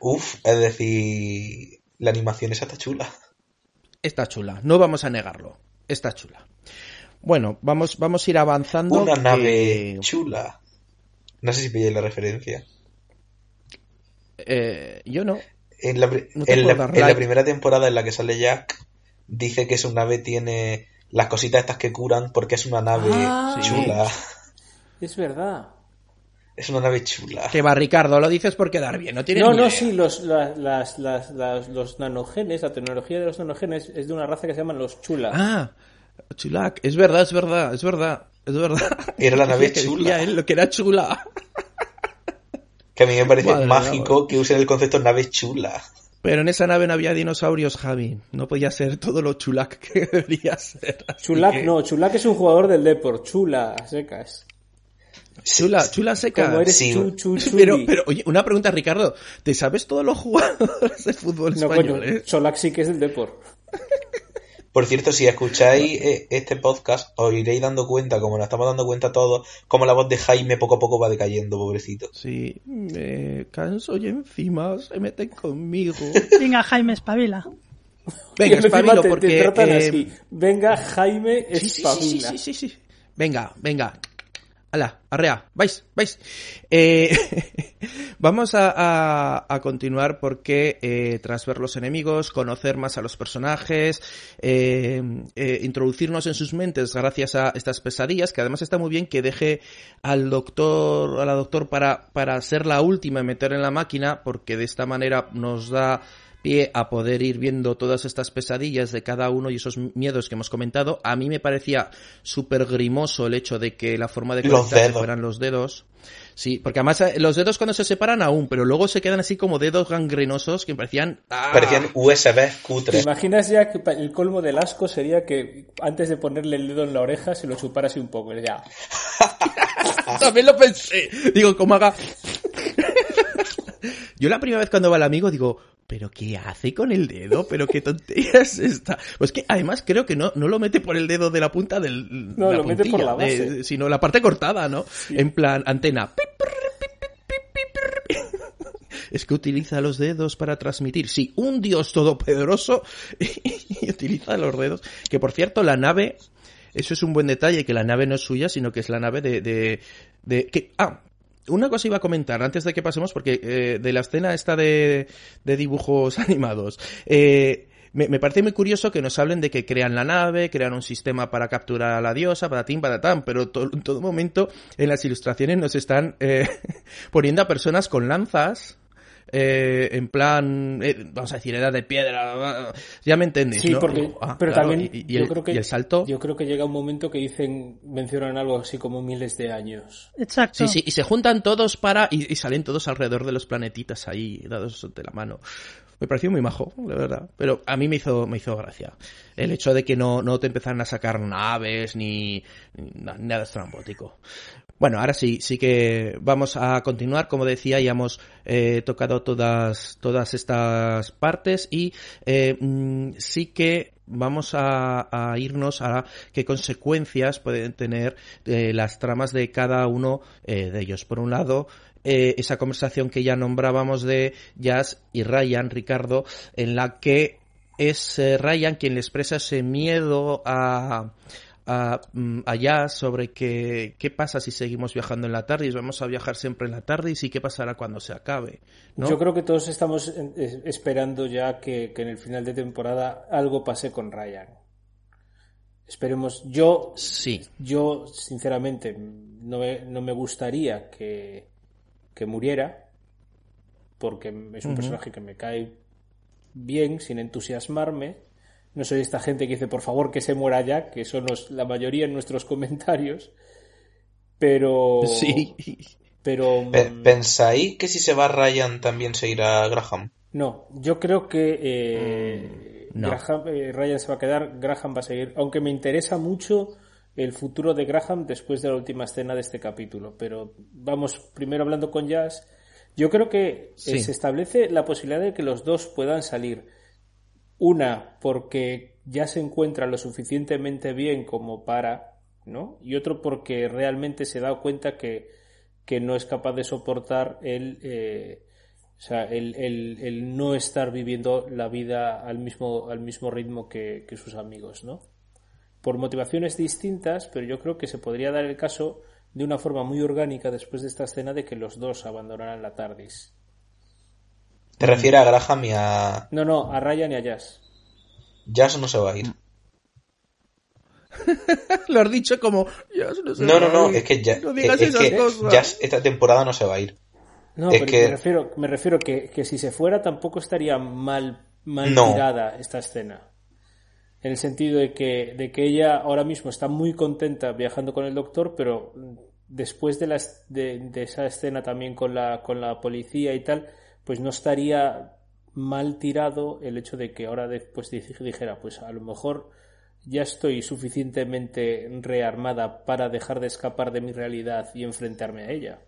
uff, es decir, la animación esa está chula. Está chula, no vamos a negarlo. está chula. Bueno, vamos, vamos a ir avanzando. Una que- nave chula. No sé si pilláis la referencia. Eh, yo no. En la, No en la- en primera temporada en la que sale Jack, dice que su nave tiene las cositas estas que curan porque es una nave Ah. chula. Es verdad. Es una nave chula. Que va, Ricardo, lo dices por quedar bien, no tienes No, no, sí, los, la- las, las, las- los nanogenes, la tecnología de los nanogenes es de una raza que se llaman los chula. Ah, chulac, es verdad, es verdad, es verdad, es verdad. Era la [laughs] nave Que decía chula. él, lo que era chula. Que a mí me parece Madre mágico que usen el concepto nave chula. Pero en esa nave no había dinosaurios, Javi. No podía ser todo lo chulac que [laughs] debería ser. Chulac, que- no, Chulac es un jugador del Deport, chula, secas. Chula, chula seca. Como eres sí. chu, chu, [laughs] chuli. Pero, pero, oye, una pregunta, Ricardo. ¿Te sabes todos los jugadores de fútbol no, coño, españoles? Cholac sí que es del Deport. Por cierto, si escucháis eh, este podcast, os iréis dando cuenta, como nos estamos dando cuenta todos, como la voz de Jaime poco a poco va decayendo, pobrecito. Sí, me canso y encima se meten conmigo. [laughs] Venga, Jaime, espabila. Venga, espabilo te, porque... te tratan eh, así. Venga, Jaime, Sí, sí, sí, sí, espabila. sí, sí, sí. Venga, venga. Ala, arrea, vais, vais. Eh, [laughs] vamos a, continuar porque eh, tras ver los enemigos, conocer más a los personajes, eh, introducirnos en sus mentes gracias a estas pesadillas, que además está muy bien que deje al doctor, a la doctor para, para ser la última en meter en la máquina, porque de esta manera nos da pie a poder ir viendo todas estas pesadillas de cada uno y esos miedos que hemos comentado. A mí me parecía súper grimoso el hecho de que la forma de Los conectarse dedos. fueran los dedos. Sí, porque además eh, los dedos cuando se separan aún, pero luego se quedan así como dedos gangrenosos que parecían... ¡ah! Parecían USB ¿Te cutres. imaginas ya que el colmo del asco sería que antes de ponerle el dedo en la oreja se lo chupara así un poco? Ya. [laughs] También lo pensé. Digo, como haga... [laughs] Yo la primera vez cuando va el amigo digo, ¿pero qué hace con el dedo? ¿Pero qué tontería es esta? Pues que además creo que no, no lo mete por el dedo de la punta del... No, la lo mete por la base. de- sino la parte cortada, ¿no? En plan, antena. Es que utiliza los dedos para transmitir. Sí, un dios todopoderoso [laughs] y utiliza los dedos. Que por cierto, la nave, eso es un buen detalle, que la nave no es suya, sino que es la nave de, de, de que, ah, una cosa iba a comentar antes de que pasemos, porque eh, de la escena esta de, de dibujos [laughs] animados, eh, me, parece muy curioso que nos hablen de que crean la nave, crean un sistema para capturar a la diosa, patatín, patatán, pero to- en todo momento en las ilustraciones nos están eh, [laughs] poniendo a personas con lanzas, eh, en plan, eh, vamos a decir, edad de piedra, ya me entendéis, Sí, ¿no? porque, Digo, ah, pero claro, también y, y yo el, creo que y el salto. yo creo que llega un momento que dicen mencionan algo así como miles de años. Exacto. Sí, sí, y se juntan todos para. Y, y salen todos alrededor de los planetitas ahí, dados de la mano. Me pareció muy majo, la verdad. Pero a mí me hizo, me hizo gracia. El hecho de que no, no te empezaran a sacar naves ni, ni na- nada estrambótico. Bueno, ahora sí, sí que vamos a continuar. Como decía, ya hemos eh, tocado todas, todas estas partes y eh, mm, sí que vamos a, irnos a qué consecuencias pueden tener eh, las tramas de cada uno de ellos. Por un lado, eh, esa conversación que ya nombrábamos de Jazz y Ryan, Ricardo, en la que es eh, Ryan quien le expresa ese miedo a, a, mm, a Jazz sobre que, qué pasa si seguimos viajando en la tarde y vamos a viajar siempre en la tarde y qué pasará cuando se acabe. ¿no? Yo creo que todos estamos eh, esperando ya que, que en el final de temporada algo pase con Ryan. Esperemos. Yo, Sí, yo sinceramente, no me, no me gustaría que, que muriera, porque es un personaje que me cae bien, sin entusiasmarme. No soy esta gente que dice, por favor, que se muera ya, que son los- la mayoría en nuestros [laughs] comentarios. Pero. sí. Pero. Pe- mm, ¿Pensáis que si se va Ryan también se irá Graham? No, yo creo que eh, Mm, no. Graham- eh, Ryan se va a quedar, Graham va a seguir, aunque me interesa mucho el futuro de Graham después de la última escena de este capítulo. Pero vamos, primero hablando con Jazz, yo creo que eh, Sí. se establece la posibilidad de que los dos puedan salir. Una, porque ya se encuentra lo suficientemente bien como para, ¿no? Y otro porque realmente se da cuenta que, que no es capaz de soportar el, eh, o sea, el, el- el no estar viviendo la vida al mismo, al mismo ritmo que, que sus amigos, ¿no? Por motivaciones distintas, pero yo creo que se podría dar el caso de una forma muy orgánica después de esta escena de que los dos abandonaran la TARDIS. ¿Te refieres a Graham y a... No, no, a Ryan y a Jazz. Jazz no se va a ir. [laughs] Lo has dicho como. Jazz no, se No, no, va no, a ir. es que, ya, No digas es esas que cosas. Jazz esta temporada no se va a ir. No, Es pero que- me refiero, me refiero que, que si se fuera tampoco estaría mal, mal No. tirada esta escena. En el sentido de que, de que ella ahora mismo está muy contenta viajando con el doctor, pero después de, la de, de esa escena también con la, con la policía y tal, pues no estaría mal tirado el hecho de que ahora después dij- dijera, pues a lo mejor ya estoy suficientemente rearmada para dejar de escapar de mi realidad y enfrentarme a ella.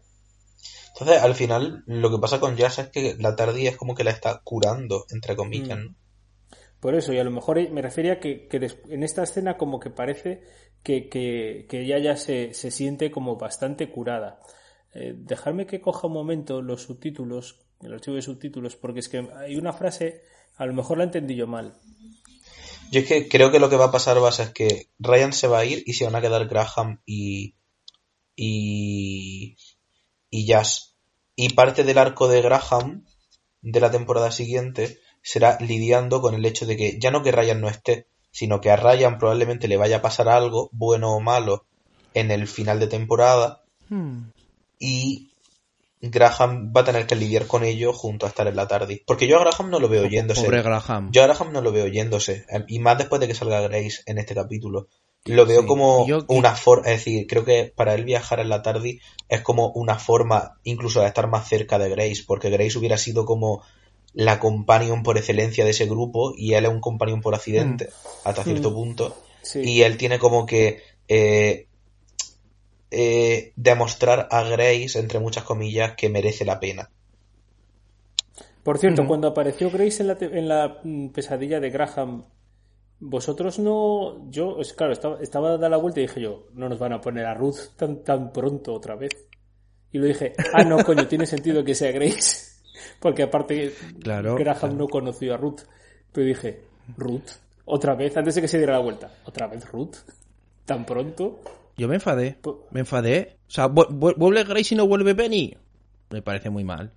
Entonces, al final, lo que pasa con Jazz es que la tardía es como que la está curando, entre comillas, Mm. ¿no? Por eso, y a lo mejor me refería que, que en esta escena como que parece que, que, que ella ya se, se siente como bastante curada. Eh, dejarme que coja un momento los subtítulos, el archivo de subtítulos, porque es que hay una frase, a lo mejor la entendí yo mal. Yo es que creo que lo que va a pasar va a ser que Ryan se va a ir y se van a quedar Graham y. y. y Jazz. Y parte del arco de Graham de la temporada siguiente será lidiando con el hecho de que ya no que Ryan no esté, sino que a Ryan probablemente le vaya a pasar algo, bueno o malo, en el final de temporada Hmm. y Graham va a tener que lidiar con ello junto a estar en la tarde. Porque yo a Graham no lo veo yéndose. Pobre Graham. Yo a Graham no lo veo yéndose, y más después de que salga Grace en este capítulo. Lo veo Sí, como yo- una forma, es decir, creo que para él viajar en la tarde es como una forma incluso de estar más cerca de Grace, porque Grace hubiera sido como la companion por excelencia de ese grupo y él es un companion por accidente hasta cierto Mm. punto Sí. y él tiene como que eh, eh, demostrar a Grace, entre muchas comillas, que merece la pena. Por cierto, Ujú. cuando apareció Grace en la, en la mm, pesadilla de Graham, vosotros no. Yo, es claro, estaba, estaba dando la vuelta y dije yo, no nos van a poner a Ruth tan, tan pronto otra vez. Y lo dije, ah, no, coño, tiene sentido que sea Grace. Porque aparte, Claro, Graham claro. no conoció a Ruth. Pero dije, Ruth, otra vez, antes de que se diera la vuelta, otra vez Ruth, tan pronto. Yo me enfadé. Po- Me enfadé. O sea, vu- vu- ¿vuelve Grace y no vuelve Benny? Me parece muy mal.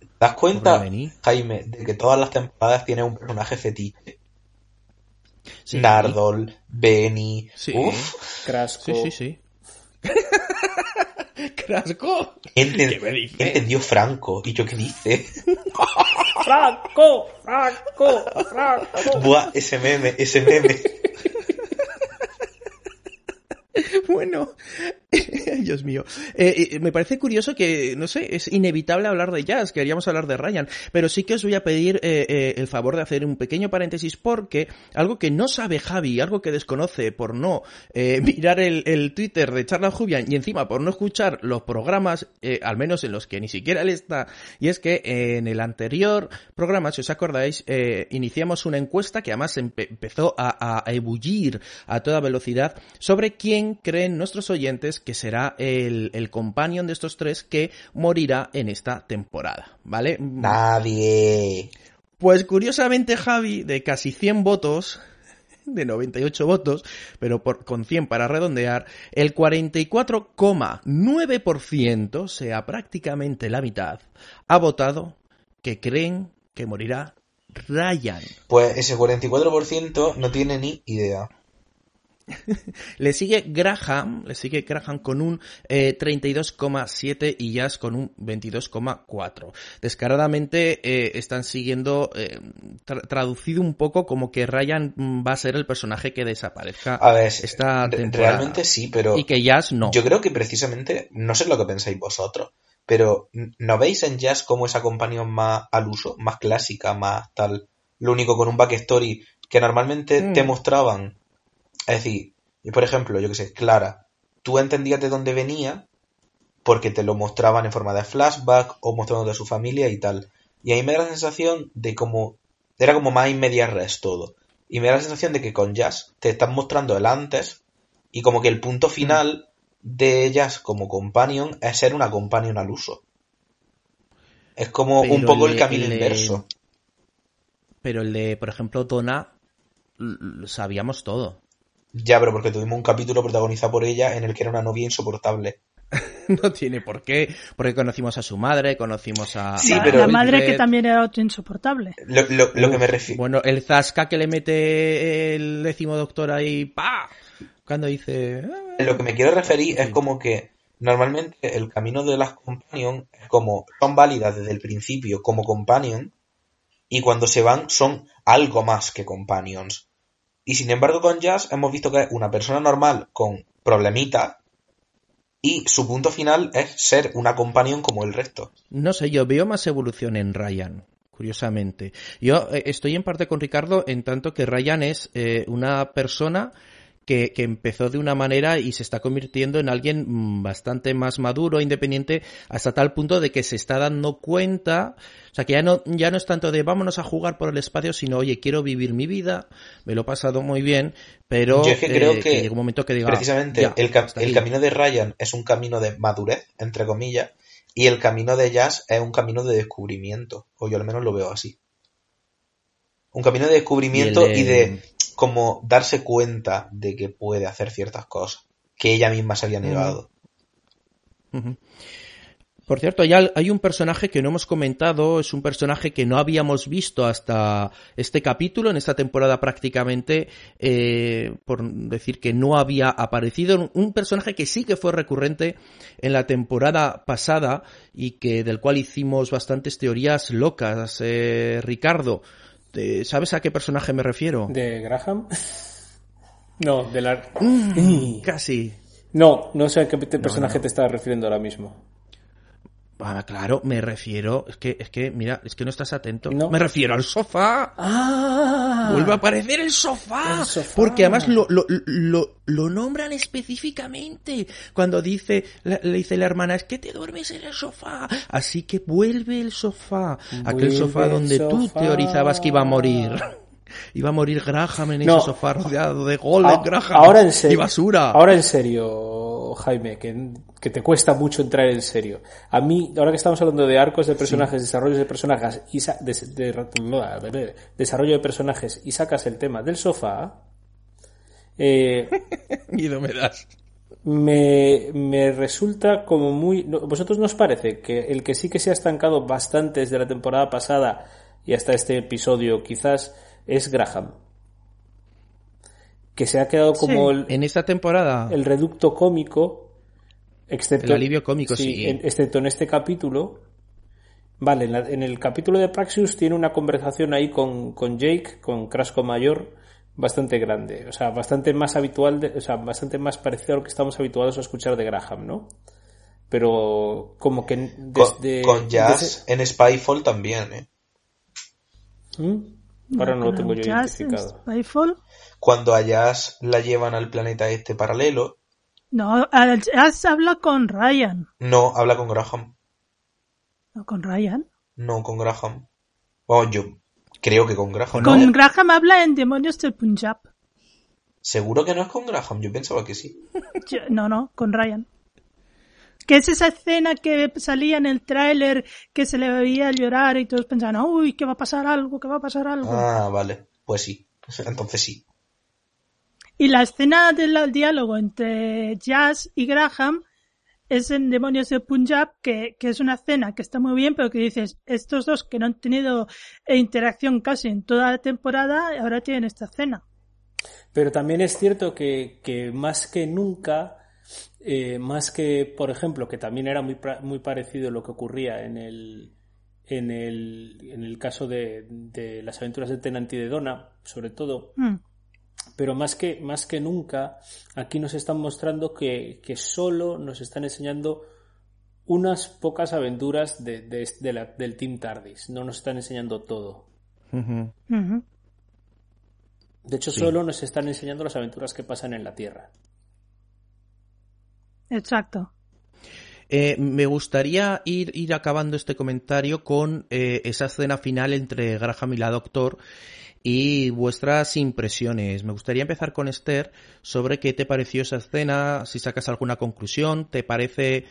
¿Te das cuenta. Jaime, de que todas las temporadas tienen un personaje fetiche? Sí. Nardol, Benny. Sí. Uf, Crasco. Sí, sí, sí. [laughs] ¡Crasco! enten- ¿Qué me dices? entendió Franco. ¿Y yo qué dice? ¡Franco! ¡Franco! ¡Franco! Buah, ese meme, ese meme. [laughs] [laughs] Bueno, [laughs] Dios mío. Eh, me parece curioso que, no sé, es inevitable hablar de Jazz, queríamos hablar de Ryan, pero sí que os voy a pedir eh, eh, el favor de hacer un pequeño paréntesis porque algo que no sabe Javi, algo que desconoce por no [laughs] mirar el, Twitter de Charla Jubian y encima por no escuchar los programas, al menos en los que ni siquiera él está, y es que en el anterior programa, si os acordáis, iniciamos una encuesta que además empe- empezó a, a- a ebullir a toda velocidad sobre quién creen nuestros oyentes que será el, el companion de estos tres que morirá en esta temporada, ¿vale? Nadie. Pues curiosamente Javi, de casi 100 votos, [laughs] de 98 votos, pero por, con 100 para redondear, el 44,9%, o sea, prácticamente la mitad, ha votado que creen que morirá Ryan. Pues ese 44% no tiene ni idea. Le sigue Graham, le sigue Graham con un eh, 32,7 y Jazz con un 22,4. Descaradamente eh, están siguiendo, eh, tra- traducido un poco como que Ryan mm, va a ser el personaje que desaparezca A ver, esta re- temporada. realmente sí, pero Y que Jazz no. yo creo que precisamente, no sé lo que pensáis vosotros, pero ¿no veis en Jazz como esa compañía más al uso, más clásica, más tal? Lo único con un backstory que normalmente Mm. te mostraban. Es decir, y por ejemplo, yo que sé, Clara, tú entendías de dónde venía porque te lo mostraban en forma de flashback o mostrando de su familia y tal. Y ahí me da la sensación de como. Era como más inmedia res todo. Y me da la sensación de que con Jazz te están mostrando el antes y como que el punto final de Jazz como companion es ser una companion al uso. Es como un poco el camino le- inverso. Pero el de, por ejemplo, l- sabíamos todo. Ya, pero porque tuvimos un capítulo protagonizado por ella en el que era una novia insoportable. [laughs] no tiene por qué, porque conocimos a su madre, conocimos a... Sí, la, pero- la madre que también era otro insoportable. Lo, lo- lo que me refiero. Bueno, el zasca que le mete el décimo doctor ahí, ¡pa! Cuando dice... "Ah". Lo que me quiero referir es como que normalmente el camino de las companion es como son válidas desde el principio como companion y cuando se van son algo más que companions. Y sin embargo con Jazz hemos visto que es una persona normal con problemitas y su punto final es ser una companion como el resto. No sé, yo veo más evolución en Ryan, curiosamente. Yo eh, estoy en parte con Ricardo en tanto que Ryan es eh, una persona que, que empezó de una manera y se está convirtiendo en alguien mm, bastante más maduro, independiente, hasta tal punto de que se está dando cuenta, o sea, que ya no, ya no es tanto de vámonos a jugar por el espacio, sino oye, quiero vivir mi vida, me lo he pasado muy bien, pero Yo es que creo eh, que llega un momento que diga, Precisamente "Ya, el, ca- hasta el aquí". camino de Ryan es un camino de madurez, entre comillas, y el camino de Jazz es un camino de descubrimiento, o yo al menos lo veo así. Un camino de descubrimiento Y de como darse cuenta de que puede hacer ciertas cosas que ella misma se había negado. Por cierto, hay, hay un personaje que no hemos comentado, es un personaje que no habíamos visto hasta este capítulo, en esta temporada prácticamente, eh, por decir que no había aparecido, un personaje que sí que fue recurrente en la temporada pasada y que del cual hicimos bastantes teorías locas. Eh, Ricardo, ¿te- ¿sabes a qué personaje me refiero? ¿De Graham? [laughs] No, de la... Mm, casi. No, no sé a qué personaje te estás refiriendo ahora mismo. Ah, claro, me refiero, es que, es que, mira, es que no estás atento. No. Me refiero al sofá. ¡Ah! Vuelve a aparecer el sofá. El sofá. Porque además lo, lo, lo, lo nombran específicamente. Cuando dice, le dice la hermana, es que te duermes en el sofá. Así que vuelve el sofá. Aquel sofá donde tú teorizabas que iba a morir. [laughs] Iba a morir Graham en No. ese sofá rodeado de golem, A- Graham. ahora en serio. Y basura. Ahora en serio, Jaime, que, que te cuesta mucho entrar en serio. A mí, ahora que estamos hablando de arcos de personajes, desarrollos de personajes y de, de- desarrollo de personajes y sacas el tema del sofá, eh, [laughs] Miedo me das. me, me resulta como muy... ¿Vosotros nos parece que el que sí que se ha estancado bastante desde la temporada pasada y hasta este episodio quizás es Graham? Que se ha quedado como Sí. el, En esta temporada. el reducto cómico, excepto... El alivio cómico, sí. en- excepto en este capítulo. Vale, en, la- en el capítulo de Praxius tiene una conversación ahí con, con Jake, con Crasco Mayor, bastante grande. O sea, bastante más habitual, de- o sea, bastante más parecido a lo que estamos habituados a escuchar de Graham, ¿no? Pero como que Con, desde... con Jazz desde- en Spyfall también, ¿eh? ¿Mm? Ahora no lo tengo yo identificado. Spyfall. Cuando a Jazz la llevan al planeta este paralelo, No, Jazz habla con Ryan. no habla con Graham. No, con Ryan. No con Graham. Bueno, yo creo que con Graham. Con ¿no? Graham habla en Demonios del Punjab. Seguro que no es con Graham, yo pensaba que sí. [laughs] Yo- No, no, con Ryan. Que es esa escena que salía en el tráiler que se le veía llorar y todos pensaban, uy, que va a pasar algo, que va a pasar algo. Ah, vale. Pues sí. [laughs] Entonces sí. Y la escena del diálogo entre Jazz y Graham es en Demonios de Punjab, que, que es una escena que está muy bien, pero que dices, estos dos que no han tenido eh, interacción casi en toda la temporada, ahora tienen esta escena. Pero también es cierto que, que más que nunca, eh, más que, por ejemplo, que también era muy, muy parecido lo que ocurría en el, en el, en el caso de, de las aventuras de Tenant y de Donna, sobre todo, Mm. pero más que, más que nunca, aquí nos están mostrando que, que solo nos están enseñando unas pocas aventuras de, de- de la- del Team TARDIS, no nos están enseñando todo. De hecho, Sí. solo nos están enseñando las aventuras que pasan en la Tierra. Exacto. Eh, me gustaría ir, ir acabando este comentario con eh, esa escena final entre Graham y la Doctor y vuestras impresiones. Me gustaría empezar con Esther sobre qué te pareció esa escena, si sacas alguna conclusión, te parece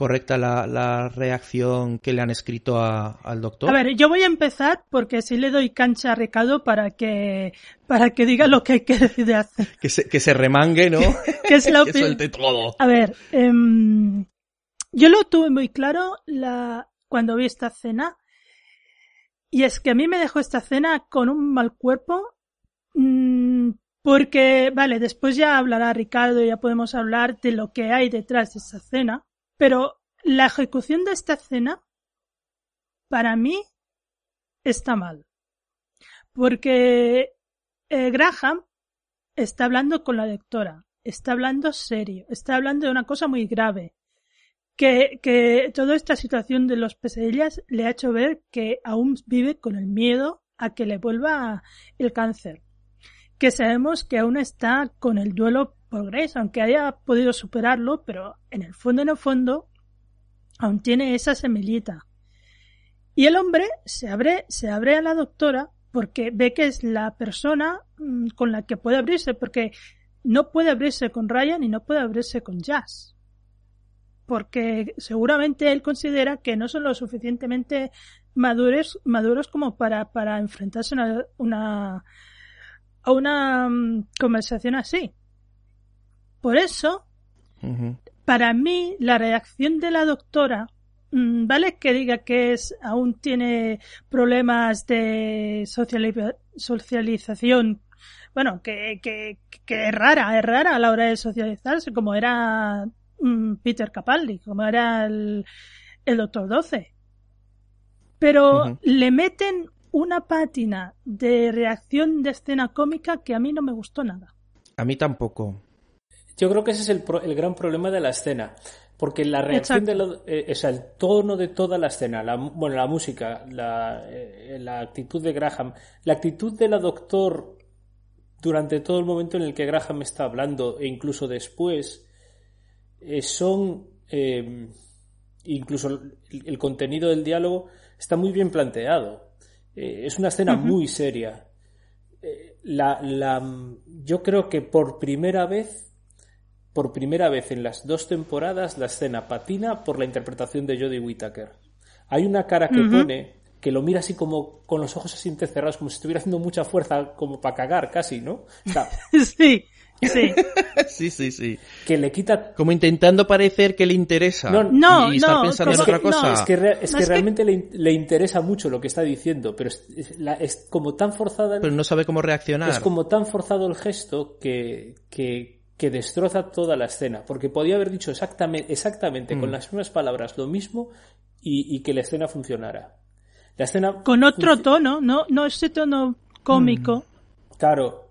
correcta la, la reacción que le han escrito a- al doctor? A ver, yo voy a empezar porque si le doy cancha a Ricardo para que para que diga lo que hay que decir hacer. Que se, que se remangue, ¿no? [laughs] Que es la [laughs] que opi- suelte todo. A ver, em, yo lo tuve muy claro la, cuando vi esta cena. Y es que a mí me dejó esta cena con un mal cuerpo. mm, porque, vale, después ya hablará Ricardo y ya podemos hablar de lo que hay detrás de esta cena. Pero la ejecución de esta cena, para mí, está mal. Porque eh, Graham está hablando con la doctora, está hablando serio, está hablando de una cosa muy grave. Que, que toda esta situación de los pesadillas le ha hecho ver que aún vive con el miedo a que le vuelva el cáncer. Que sabemos que aún está con el duelo por Grace, aunque haya podido superarlo, pero en el fondo, en el fondo, aún tiene esa semillita. Y el hombre se abre, se abre a la doctora porque ve que es la persona mm, con la que puede abrirse, porque no puede abrirse con Ryan y no puede abrirse con Jazz. Porque seguramente él considera que no son lo suficientemente maduros, maduros como para, para enfrentarse a una, a una mm, conversación así. Por eso, para mí, la reacción de la doctora, mm, vale que diga que es, aún tiene problemas de sociali- socialización, bueno, que, que, que es rara, es rara a la hora de socializarse, como era mm, Peter Capaldi, como era el, el Doctor 12. Pero le meten una pátina de reacción de escena cómica que a mí no me gustó nada. A mí tampoco. Yo creo que ese es el, pro- el gran problema de la escena. Porque la reacción de Exacto. eh, o sea, el tono de toda la escena, la, bueno, la música, la, eh, la actitud de Graham, la actitud de la doctor durante todo el momento en el que Graham está hablando e incluso después, eh, son, eh, incluso el, el contenido del diálogo está muy bien planteado. Eh, es una escena muy seria. La, la, yo creo que por primera vez por primera vez en las dos temporadas la escena patina por la interpretación de Jodie Whittaker. Hay una cara que pone que lo mira así como con los ojos así entrecerrados, como si estuviera haciendo mucha fuerza, como para cagar casi, ¿no? O sea, [laughs] sí, sí. [laughs] sí, sí, sí. que le quita... Como intentando parecer que le interesa. No, no, y, y estar no, pensando en otra que- no, cosa. Es que, re- es No, que es que- realmente le, le interesa mucho lo que está diciendo, pero es, es la- es como tan forzada... el- Pero no sabe cómo reaccionar. Es como tan forzado el gesto que, que, que destroza toda la escena. Porque podía haber dicho exactamente, exactamente con Mm. las mismas palabras lo mismo y, y que la escena funcionara. La escena. Con otro tono, no, no ese tono cómico. Claro.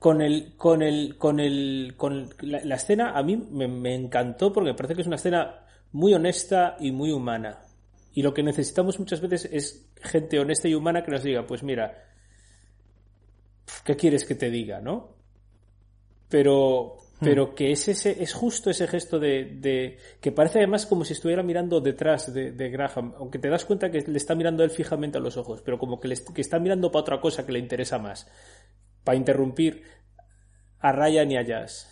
Con el. Con el. Con el. Con la, la escena a mí me, me encantó porque me parece que es una escena muy honesta y muy humana. Y lo que necesitamos muchas veces es gente honesta y humana que nos diga, pues mira, ¿qué quieres que te diga, no? Pero, pero que es ese, es justo ese gesto de, de- que parece además como si estuviera mirando detrás de, de Graham, aunque te das cuenta que le está mirando él fijamente a los ojos, pero como que, le, que está mirando para otra cosa que le interesa más, para interrumpir a Ryan y a Jazz.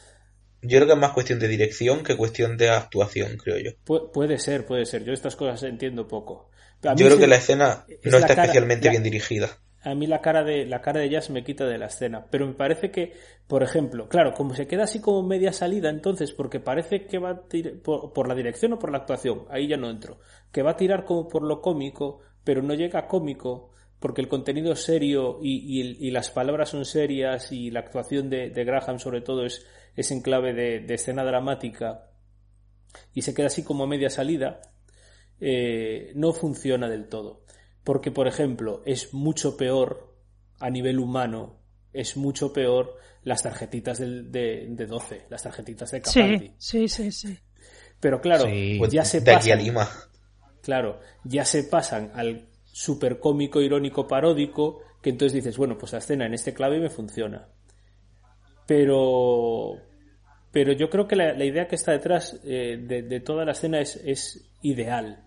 Yo creo que es más cuestión de dirección que cuestión de actuación, creo yo. Pu- puede ser, puede ser. Yo estas cosas entiendo poco. Yo creo que la escena es no la está cara- especialmente la- bien dirigida. A mí la cara de la cara de Jazz me quita de la escena, pero me parece que, por ejemplo, claro, como se queda así como media salida, entonces, porque parece que va a tirar por, la dirección o por la actuación, ahí ya no entro, que va a tirar como por lo cómico, pero no llega a cómico porque el contenido es serio y, las palabras son serias y la actuación de, Graham sobre todo es, es en clave de, de escena dramática y se queda así como media salida, eh, no funciona del todo. Porque, por ejemplo, es mucho peor a nivel humano, es mucho peor las tarjetitas del- de, de 12, las tarjetitas de Capaldi. Sí, sí, sí, sí. Pero claro, Sí. pues ya se de aquí a pasan, Lima. claro, ya se pasan al super cómico, irónico, paródico, que entonces dices, bueno, pues la escena en este clave me funciona. Pero, pero yo creo que la, la idea que está detrás eh, de, de toda la escena es, es ideal.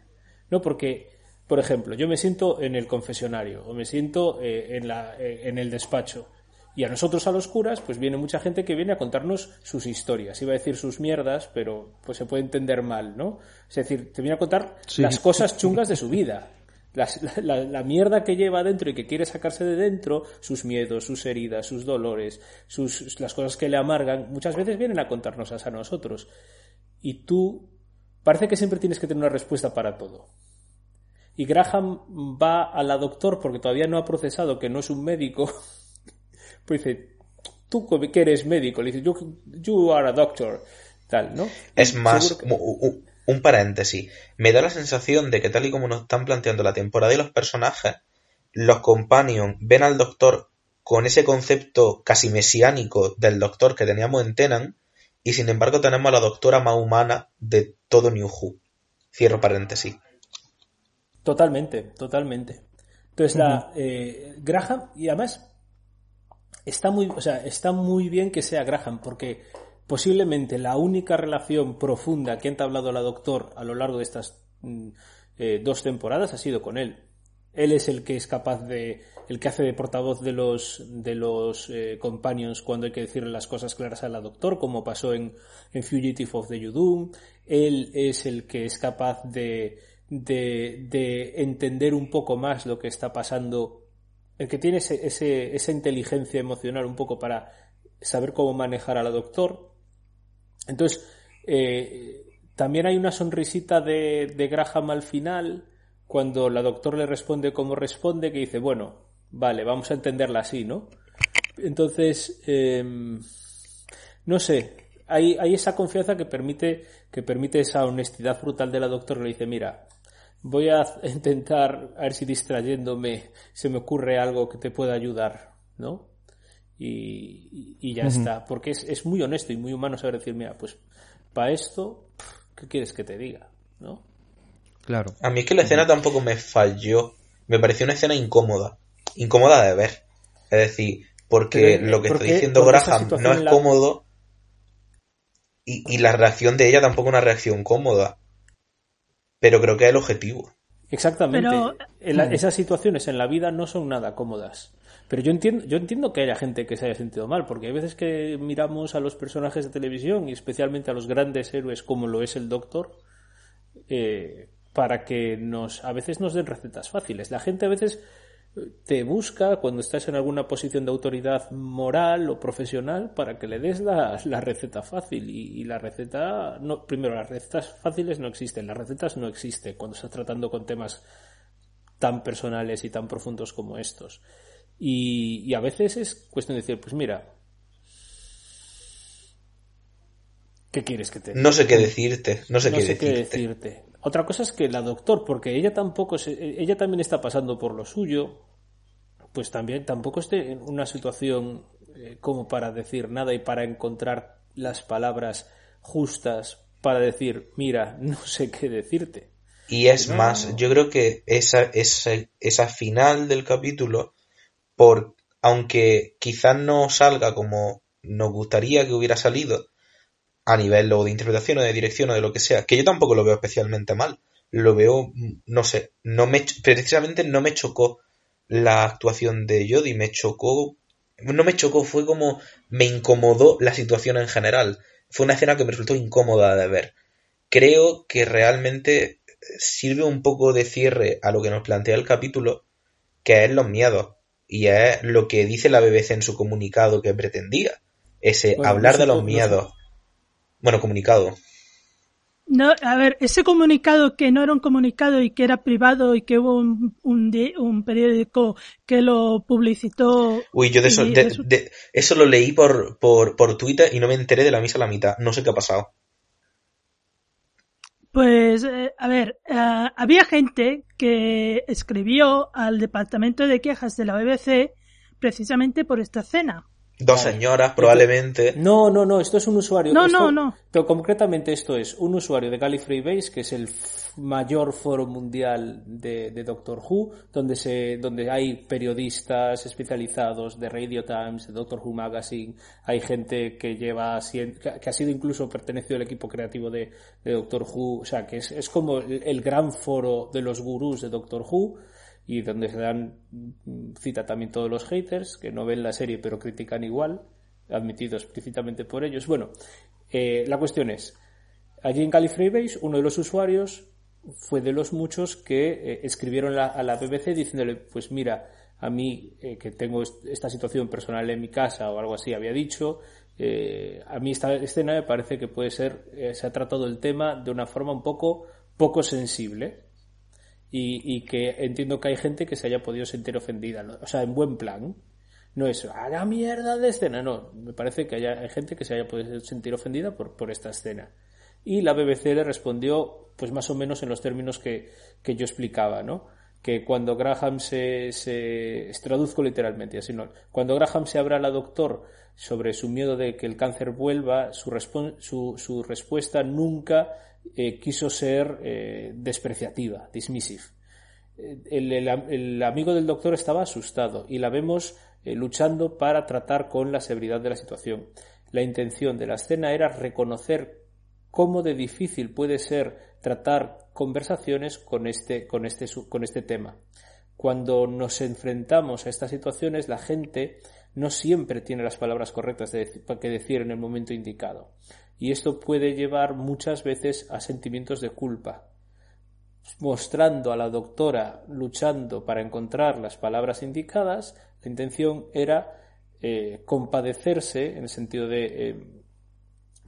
¿No? Porque, por ejemplo, yo me siento en el confesionario o me siento eh, en, la, eh, en el despacho Y a nosotros, a los curas, pues viene mucha gente que viene a contarnos sus historias. Iba a decir sus mierdas, pero pues se puede entender mal, ¿no? Es decir, te viene a contar las cosas chungas de su vida. Las- la, mierda que lleva dentro y que quiere sacarse de dentro, sus miedos, sus heridas, sus dolores, sus, las cosas que le amargan, muchas veces vienen a contarnos a nosotros. Y tú, parece que siempre tienes que tener una respuesta para todo. Y Graham va a la doctor porque todavía no ha procesado que no es un médico. [laughs] Pues dice, tú que eres médico, le dice, you, you are a doctor, tal, ¿no? Es más, que- un paréntesis. Me da la sensación de que tal y como nos están planteando la temporada y los personajes, los companions ven al doctor con ese concepto casi mesiánico del doctor que teníamos en Tenan, y sin embargo tenemos a la doctora más humana de todo New Who. Cierro paréntesis. Totalmente, totalmente. Entonces la eh, Graham y además está muy, o sea, está muy bien que sea Graham porque posiblemente la única relación profunda que ha entablado la doctor a lo largo de estas mm, eh, dos temporadas ha sido con él. Él es el que es capaz de, el que hace de portavoz de los de los eh, companions cuando hay que decirle las cosas claras a la doctor, como pasó en, en Fugitive of the Yudum. Él es el que es capaz de, de, de entender un poco más lo que está pasando, el que tiene ese, ese- esa inteligencia emocional un poco para saber cómo manejar a la doctor. Entonces, eh, también hay una sonrisita de, de Graham al final, cuando la doctor le responde como responde, que dice, bueno, vale, vamos a entenderla así, ¿no? Entonces, em, no sé, hay, hay esa confianza que permite, que permite esa honestidad brutal de la doctora. Le dice, mira, voy a [laughs] intentar, a ver si distrayéndome se me ocurre algo que te pueda ayudar, ¿no? Y, y- ya está, porque es, es muy honesto y muy humano saber decir, mira, pues para esto, ¿qué quieres que te diga? ¿No? Claro. A mí es que la escena tampoco me falló. Me pareció una escena incómoda. Incómoda de ver. Es decir, porque Pero, lo que ¿por está diciendo Graham no es la- cómodo. Y, y la reacción de ella tampoco es una reacción cómoda. Pero creo que es el objetivo. Exactamente. Pero- la- esas situaciones en la vida no son nada cómodas. Pero yo entiendo, yo entiendo que haya gente que se haya sentido mal, porque hay veces que miramos a los personajes de televisión y especialmente a los grandes héroes como lo es el Doctor, eh, para que nos, a veces nos den recetas fáciles. La gente a veces te busca cuando estás en alguna posición de autoridad moral o profesional para que le des la, la receta fácil y, y la receta no primero las recetas fáciles no existen las recetas no existen cuando estás tratando con temas tan personales y tan profundos como estos y, y a veces es cuestión de decir pues mira ¿qué quieres que te diga? No sé qué decirte. No sé, no qué, sé qué decirte. Otra cosa es que la doctor, porque ella tampoco se- ella también está pasando por lo suyo, pues también tampoco esté en una situación eh, como para decir nada y para encontrar las palabras justas para decir, mira, [laughs] no sé qué decirte. Y es No. más, yo creo que esa, esa, esa final del capítulo, por, aunque quizás no salga como nos gustaría que hubiera salido, a nivel o de interpretación o de dirección o de lo que sea, que yo tampoco lo veo especialmente mal. Lo veo, no sé, no me, precisamente no me chocó la actuación de Jodie, me chocó, no me chocó, fue como, me incomodó la situación en general. Fue una escena que me resultó incómoda de ver. Creo que realmente sirve un poco de cierre a lo que nos plantea el capítulo, que es los miedos. Y es lo que dice la BBC en su comunicado que pretendía. Ese Bueno, hablar no de los cómo- no sé. miedos. Bueno, comunicado. No, a ver, ese comunicado que no era un comunicado y que era privado y que hubo un, un, un periódico que lo publicitó. Uy, yo de eso, de- eso lo leí por, por, por Twitter y no me enteré de la misa a la mitad. No sé qué ha pasado. Pues, eh, a ver, eh, había gente que escribió al departamento de quejas de la BBC precisamente por esta escena. Dos Vale. señoras, probablemente. No, no, no, esto es un usuario. No, esto- no, no. Pero concretamente esto es un usuario de Gallifrey Base, que es el mayor foro mundial de, de Doctor Who, donde, se, donde hay periodistas especializados de Radio Times, de Doctor Who Magazine, hay gente que lleva, que que ha sido incluso pertenecido al equipo creativo de, de Doctor Who, o sea, que es, es como el, el gran foro de los gurús de Doctor Who. Y donde se dan mm, cita también todos los haters que no ven la serie pero critican igual, admitido explícitamente por ellos. Bueno, eh, la cuestión es, allí en Califraybase uno de los usuarios fue de los muchos que eh, escribieron a la BBC diciéndole, pues mira, a mí eh, que tengo esta situación personal en mi casa o algo así, había dicho, a mí esta escena me parece que puede ser, se ha tratado el tema de una forma un poco poco sensible y, que entiendo que hay gente que se haya podido sentir ofendida, o sea, en buen plan. No es, a la mierda de escena, no, me parece que haya, hay gente que se haya podido sentir ofendida por, por esta escena. Y la BBC le respondió, pues más o menos en los términos que, que yo explicaba, ¿no? que cuando Graham se, se, traduzco literalmente así no cuando Graham se abra al doctor sobre su miedo de que el cáncer vuelva su, su, su respuesta nunca eh, quiso ser eh, despreciativa, dismissive. Eh, el, amigo del doctor estaba asustado y la vemos luchando para tratar con la severidad de la situación. La intención de la escena era reconocer cómo de difícil puede ser tratar conversaciones con este, con este, con este tema. Cuando nos enfrentamos a estas situaciones, la gente no siempre tiene las palabras correctas que decir en el momento indicado y esto puede llevar muchas veces a sentimientos de culpa. Mostrando a la doctora luchando para encontrar las palabras indicadas, la intención era eh, compadecerse en el sentido de eh,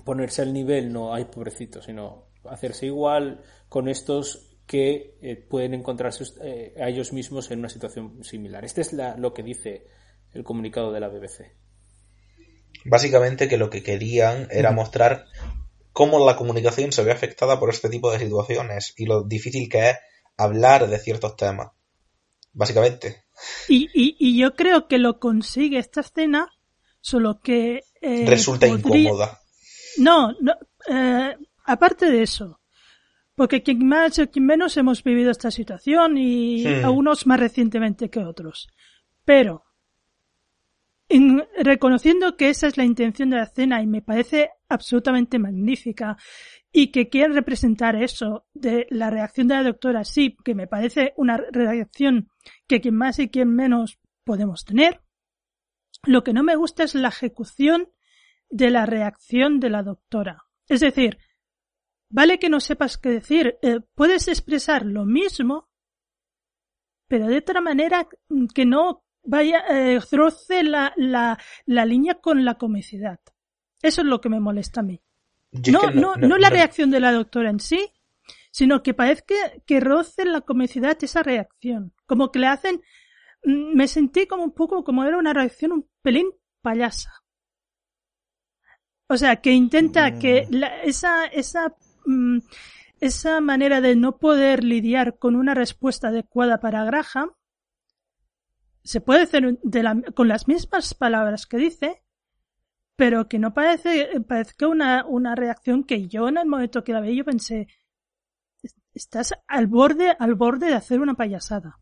ponerse al nivel, no hay pobrecito, sino hacerse igual con estos que eh, pueden encontrarse a ellos mismos en una situación similar. Este es lo que dice el comunicado de la BBC. Básicamente que lo que querían era mostrar cómo la comunicación se ve afectada por este tipo de situaciones y lo difícil que es hablar de ciertos temas. Básicamente. Y, y, yo creo que lo consigue esta escena, solo que... Eh, Resulta incómoda. No, no eh, aparte de eso, porque quien más o quien menos hemos vivido esta situación y hmm. algunos más recientemente que otros. Pero reconociendo que esa es la intención de la escena y me parece absolutamente magnífica y que quiere representar eso de la reacción de la doctora, sí, que me parece una reacción que quien más y quien menos podemos tener. Lo que no me gusta es la ejecución de la reacción de la doctora. Es decir, vale que no sepas qué decir, eh, puedes expresar lo mismo, pero de otra manera que no vaya, eh, roce la, la, la, línea con la comicidad. Eso es lo que me molesta a mí. No, no, no, la reacción de la doctora en sí, sino que parece que roce la comicidad esa reacción. Como que le hacen, mm, me sentí como un poco como era una reacción un pelín payasa. O sea, que intenta que mm. la, esa, esa, mm, esa manera de no poder lidiar con una respuesta adecuada para Graham, se puede hacer con las mismas palabras que dice, pero que no parece, parece una, una reacción que yo en el momento que la veía yo pensé, estás al borde, al borde de hacer una payasada.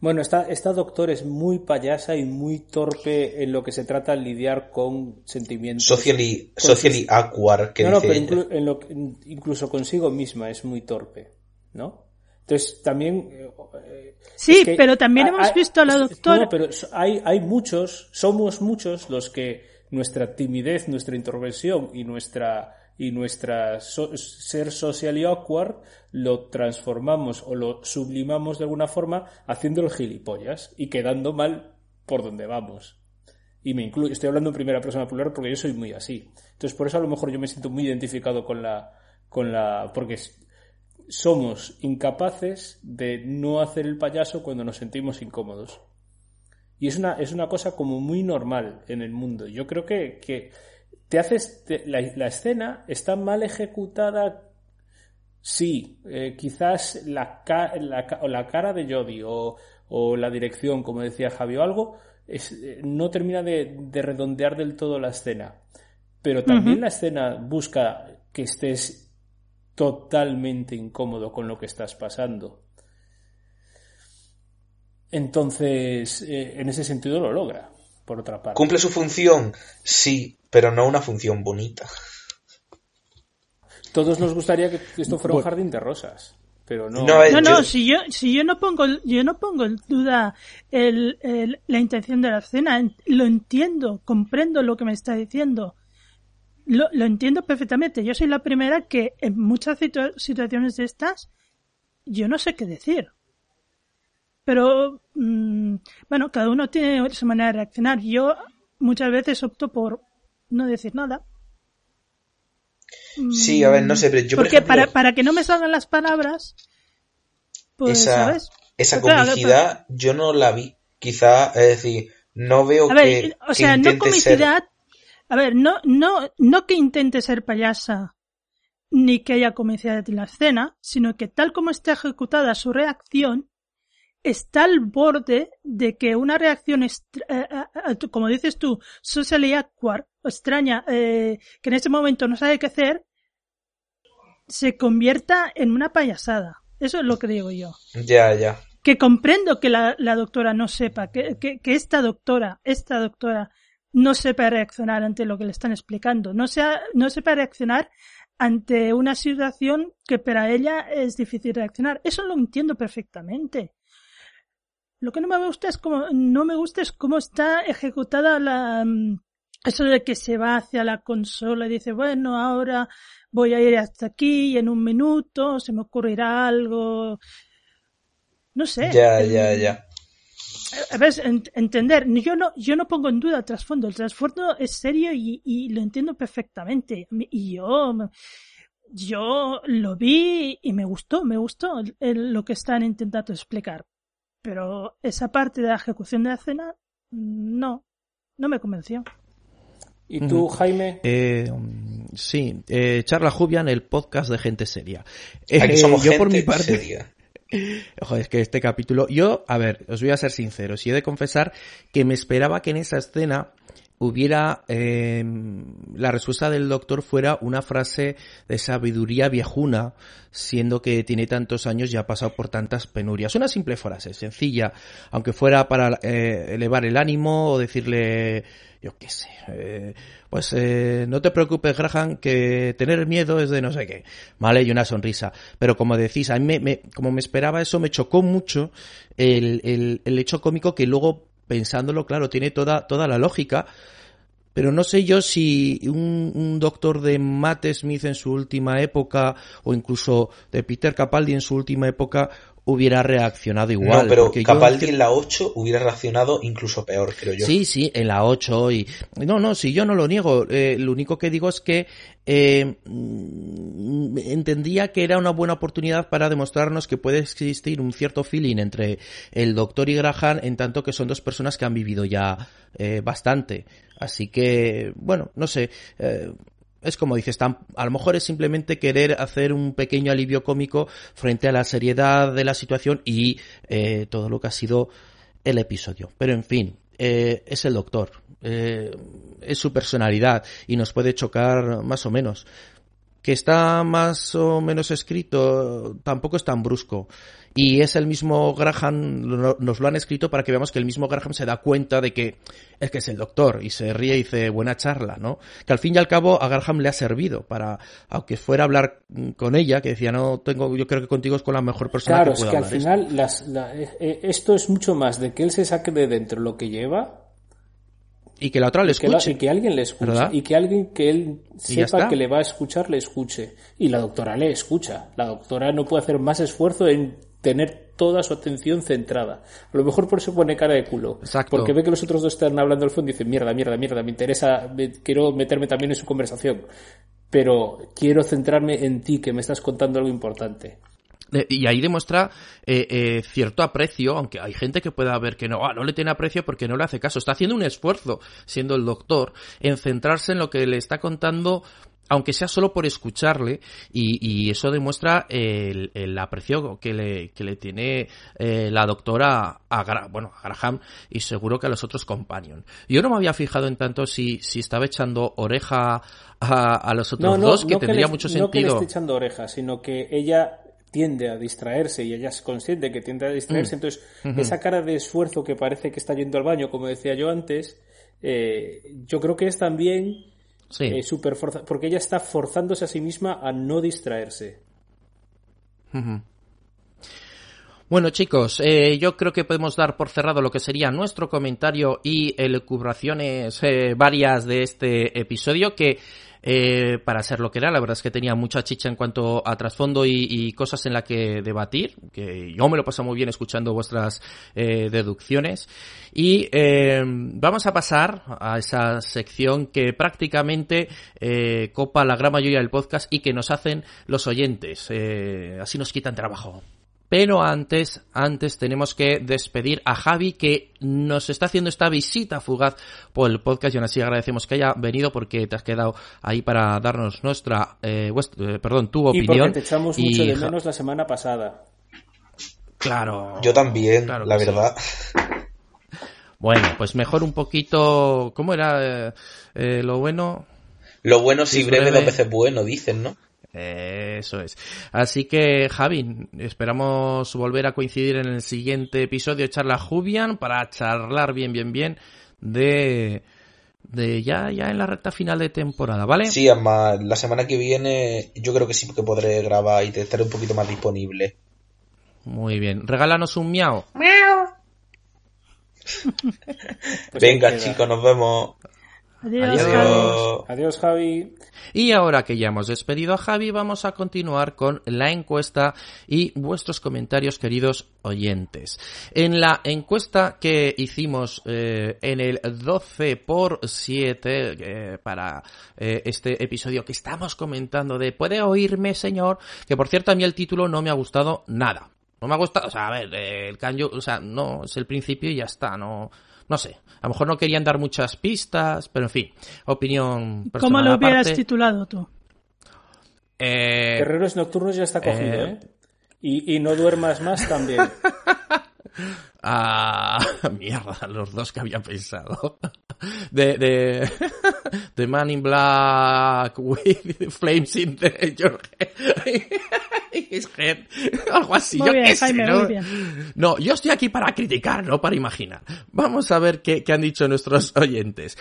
Bueno, esta, esta doctor es muy payasa y muy torpe en lo que se trata de lidiar con sentimientos. Socially, socially awkward, que no, dice no, pero en lo, incluso consigo misma es muy torpe, ¿no? Entonces, también... Eh, sí, pero también hemos visto a la doctora... No, pero hay, hay muchos, somos muchos los que nuestra timidez, nuestra introversión y nuestra y nuestra ser social y awkward lo transformamos o lo sublimamos de alguna forma haciendo el gilipollas y quedando mal por donde vamos. Y me incluyo, estoy hablando en primera persona plural porque yo soy muy así. Entonces, por eso a lo mejor yo me siento muy identificado con la, con la, porque somos incapaces de no hacer el payaso cuando nos sentimos incómodos. Y es una, es una cosa como muy normal en el mundo. Yo creo que, que te haces. la, escena está mal ejecutada. Sí, eh, quizás la, la, la, cara de Jodie o, o, la dirección, como decía Javi, o algo, es, eh, no termina de, de, redondear del todo la escena. Pero también la escena busca que estés totalmente incómodo con lo que estás pasando. Entonces, eh, en ese sentido lo logra, por otra parte. ¿Cumple su función? Sí, pero no una función bonita. Todos nos gustaría que esto fuera un jardín de rosas. pero no. No, eh, No, yo- si yo, si yo no pongo, yo no pongo en duda el, el- la intención de la escena, En- lo entiendo, comprendo lo que me está diciendo. Lo, lo entiendo perfectamente. Yo soy la primera que en muchas situa- situaciones de estas, yo no sé qué decir. Pero, mm, bueno, cada uno tiene su manera de reaccionar. Yo muchas veces opto por no decir nada. Sí, a ver, no sé, pero yo por Porque ejemplo, para, para que no me salgan las palabras, pues, esa, ¿sabes? esa Claro, comicidad yo no la vi. Quizá, es decir, no veo A ver, que, o sea, que no ser- comicidad. A ver, no, no, no que intente ser payasa ni que haya en la escena, sino que tal como está ejecutada su reacción, está al borde de que una reacción, eh, eh, eh, como dices tú, socially awkward, extraña, eh, que en ese momento no sabe qué hacer, se convierta en una payasada. Eso es lo que digo yo Ya, ya. que comprendo que la, la doctora no sepa, que, que, que esta doctora, esta doctora no sepa reaccionar ante lo que le están explicando, no, sea, no sepa reaccionar ante una situación que para ella es difícil reaccionar. Eso lo entiendo perfectamente. Lo que no me gusta es cómo, no me gusta es cómo está ejecutada la, mm, eso de que se va hacia la consola y dice, bueno, ahora voy a ir hasta aquí y en un minuto se me ocurrirá algo. No sé. Ya, ya, ya. A ver, ent- entender, yo no, yo no pongo en duda el trasfondo, el trasfondo es serio y, y lo entiendo perfectamente. Y yo, yo lo vi y me gustó, me gustó el- el- lo que están intentando explicar. Pero esa parte de la ejecución de la escena, no, no me convenció. ¿Y tú, Jaime? Eh, sí, eh, Charla Jubian, el podcast de gente seria. Aquí Eh, somos yo gente por mi parte, seria. [laughs] Ojo, es que este capítulo, yo, a ver, os voy a ser sincero, si he de confesar que me esperaba que en esa escena hubiera eh, la respuesta del doctor fuera una frase de sabiduría viejuna, siendo que tiene tantos años y ha pasado por tantas penurias. Una simple frase, sencilla, aunque fuera para eh, elevar el ánimo o decirle, yo qué sé, eh, pues eh, no te preocupes, Graham, que tener miedo es de no sé qué, ¿vale? Y una sonrisa. Pero como decís, a mí me, me- como me esperaba eso, me chocó mucho el, el, el hecho cómico que luego, pensándolo, claro, tiene toda, toda la lógica, pero no sé yo si un, un doctor de Matt Smith en su última época, o incluso de Peter Capaldi en su última época, hubiera reaccionado igual. no, pero yo- Capaldi en la 8 hubiera reaccionado incluso peor, creo yo. Sí, sí, en la 8 y... No, no, sí, yo no lo niego. Eh, lo único que digo es que eh, mm, entendía que era una buena oportunidad para demostrarnos que puede existir un cierto feeling entre el doctor y Graham en tanto que son dos personas que han vivido ya eh, bastante. Así que, bueno, no sé. eh, es como dices, a lo mejor es simplemente querer hacer un pequeño alivio cómico frente a la seriedad de la situación y eh, todo lo que ha sido el episodio. Pero en fin, eh, es el doctor, eh, es su personalidad y nos puede chocar más o menos. Que está más o menos escrito, tampoco es tan brusco. Y es el mismo Graham, lo- nos lo han escrito para que veamos que el mismo Graham se da cuenta de que es que es el doctor y se ríe y dice buena charla, ¿no? Que al fin y al cabo a Graham le ha servido para, aunque fuera a hablar mm, con ella, que decía no tengo, yo creo que contigo es con la mejor persona Claro, que es puedo que al final las, la- eh, eh, esto es mucho más de que él se saque de dentro lo que lleva Y que la otra le que la- escuche. y que alguien le escuche ¿Verdad? y que alguien que él sepa que le va a escuchar le escuche y la doctora le escucha la doctora no puede hacer más esfuerzo en tener toda su atención centrada a lo mejor por eso pone cara de culo Exacto. porque ve que los otros dos están hablando al fondo y dice mierda mierda mierda me interesa me- quiero meterme también en su conversación pero quiero centrarme en ti que me estás contando algo importante Eh, Y ahí demuestra eh, eh, cierto aprecio, aunque hay gente que pueda ver que no, ah, no le tiene aprecio porque no le hace caso. Está haciendo un esfuerzo, siendo el doctor, en centrarse en lo que le está contando, aunque sea solo por escucharle, y, y eso demuestra el, el aprecio que le, que le tiene eh, la doctora a, Gra- bueno, a Graham y seguro que a los otros companions. Yo no me había fijado en tanto si, si estaba echando oreja a, a los otros dos, que no tendría le- mucho No que le sentido. esté echando orejas, sino que ella tiende a distraerse y ella es consciente que tiende a Mm. distraerse. Entonces, esa cara de esfuerzo que parece que está yendo al baño, como decía yo antes, eh, yo creo que es también Sí. eh, forza- porque ella está forzándose a sí misma a no distraerse. Bueno chicos, eh, yo creo que podemos dar por cerrado lo que sería nuestro comentario y elucubraciones eh, varias de este episodio que eh, para ser lo que era, la verdad es que tenía mucha chicha en cuanto a trasfondo y, cosas en la que debatir, que yo me lo paso muy bien escuchando vuestras eh, deducciones. Y eh, vamos a pasar a esa sección que prácticamente copa la gran mayoría del podcast y que nos hacen los oyentes. Así nos quitan trabajo. Pero antes, antes tenemos que despedir a Javi que nos está haciendo esta visita fugaz por el podcast y aún así agradecemos que haya venido porque te has quedado ahí para darnos nuestra, eh, vuest- eh, perdón, tu Y opinión. porque te echamos Y mucho de menos la semana pasada. Claro. Yo también, Claro la sí. verdad. Bueno, pues mejor un poquito, ¿cómo era eh, eh, lo bueno? Lo bueno si breve, breve. dos veces bueno, dicen, ¿no? Eso es. Así que, Javi, esperamos volver a coincidir en el siguiente episodio de Charla Jubian para charlar bien, bien, bien de, de ya, ya en la recta final de temporada, ¿vale? Sí, además, la semana que viene yo creo que sí que podré grabar y te estaré un poquito más disponible. Muy bien. Regálanos un miau. [laughs] Pues Venga, queda. chicos, nos vemos. Adiós, Adiós. Javi. Adiós. Javi. Y ahora que ya hemos despedido a Javi, vamos a continuar con la encuesta y vuestros comentarios, queridos oyentes. En la encuesta que hicimos eh, en el 12 por 7 eh, para eh, este episodio que estamos comentando de ¿Puede oírme, señor? Que por cierto a mí el título no me ha gustado nada. No me ha gustado, o sea, a ver, eh, el cambio, o sea, no, es el principio y ya está, no, no sé. A lo mejor no querían dar muchas pistas, pero en fin, opinión personal ¿Cómo lo hubieras aparte. titulado tú? Eh, Guerreros Nocturnos ya está cogido, eh. ¿eh? Y, y no duermas más también. [laughs] [laughs] ah, [laughs] mierda, los dos que había pensado. [laughs] De, de, de Man in Black with Flames in the, your head. His head. Algo así, Muy yo bien, qué sé, ¿no? muy bien. No, yo estoy aquí para criticar, no para imaginar. Vamos a ver qué, qué han dicho nuestros oyentes.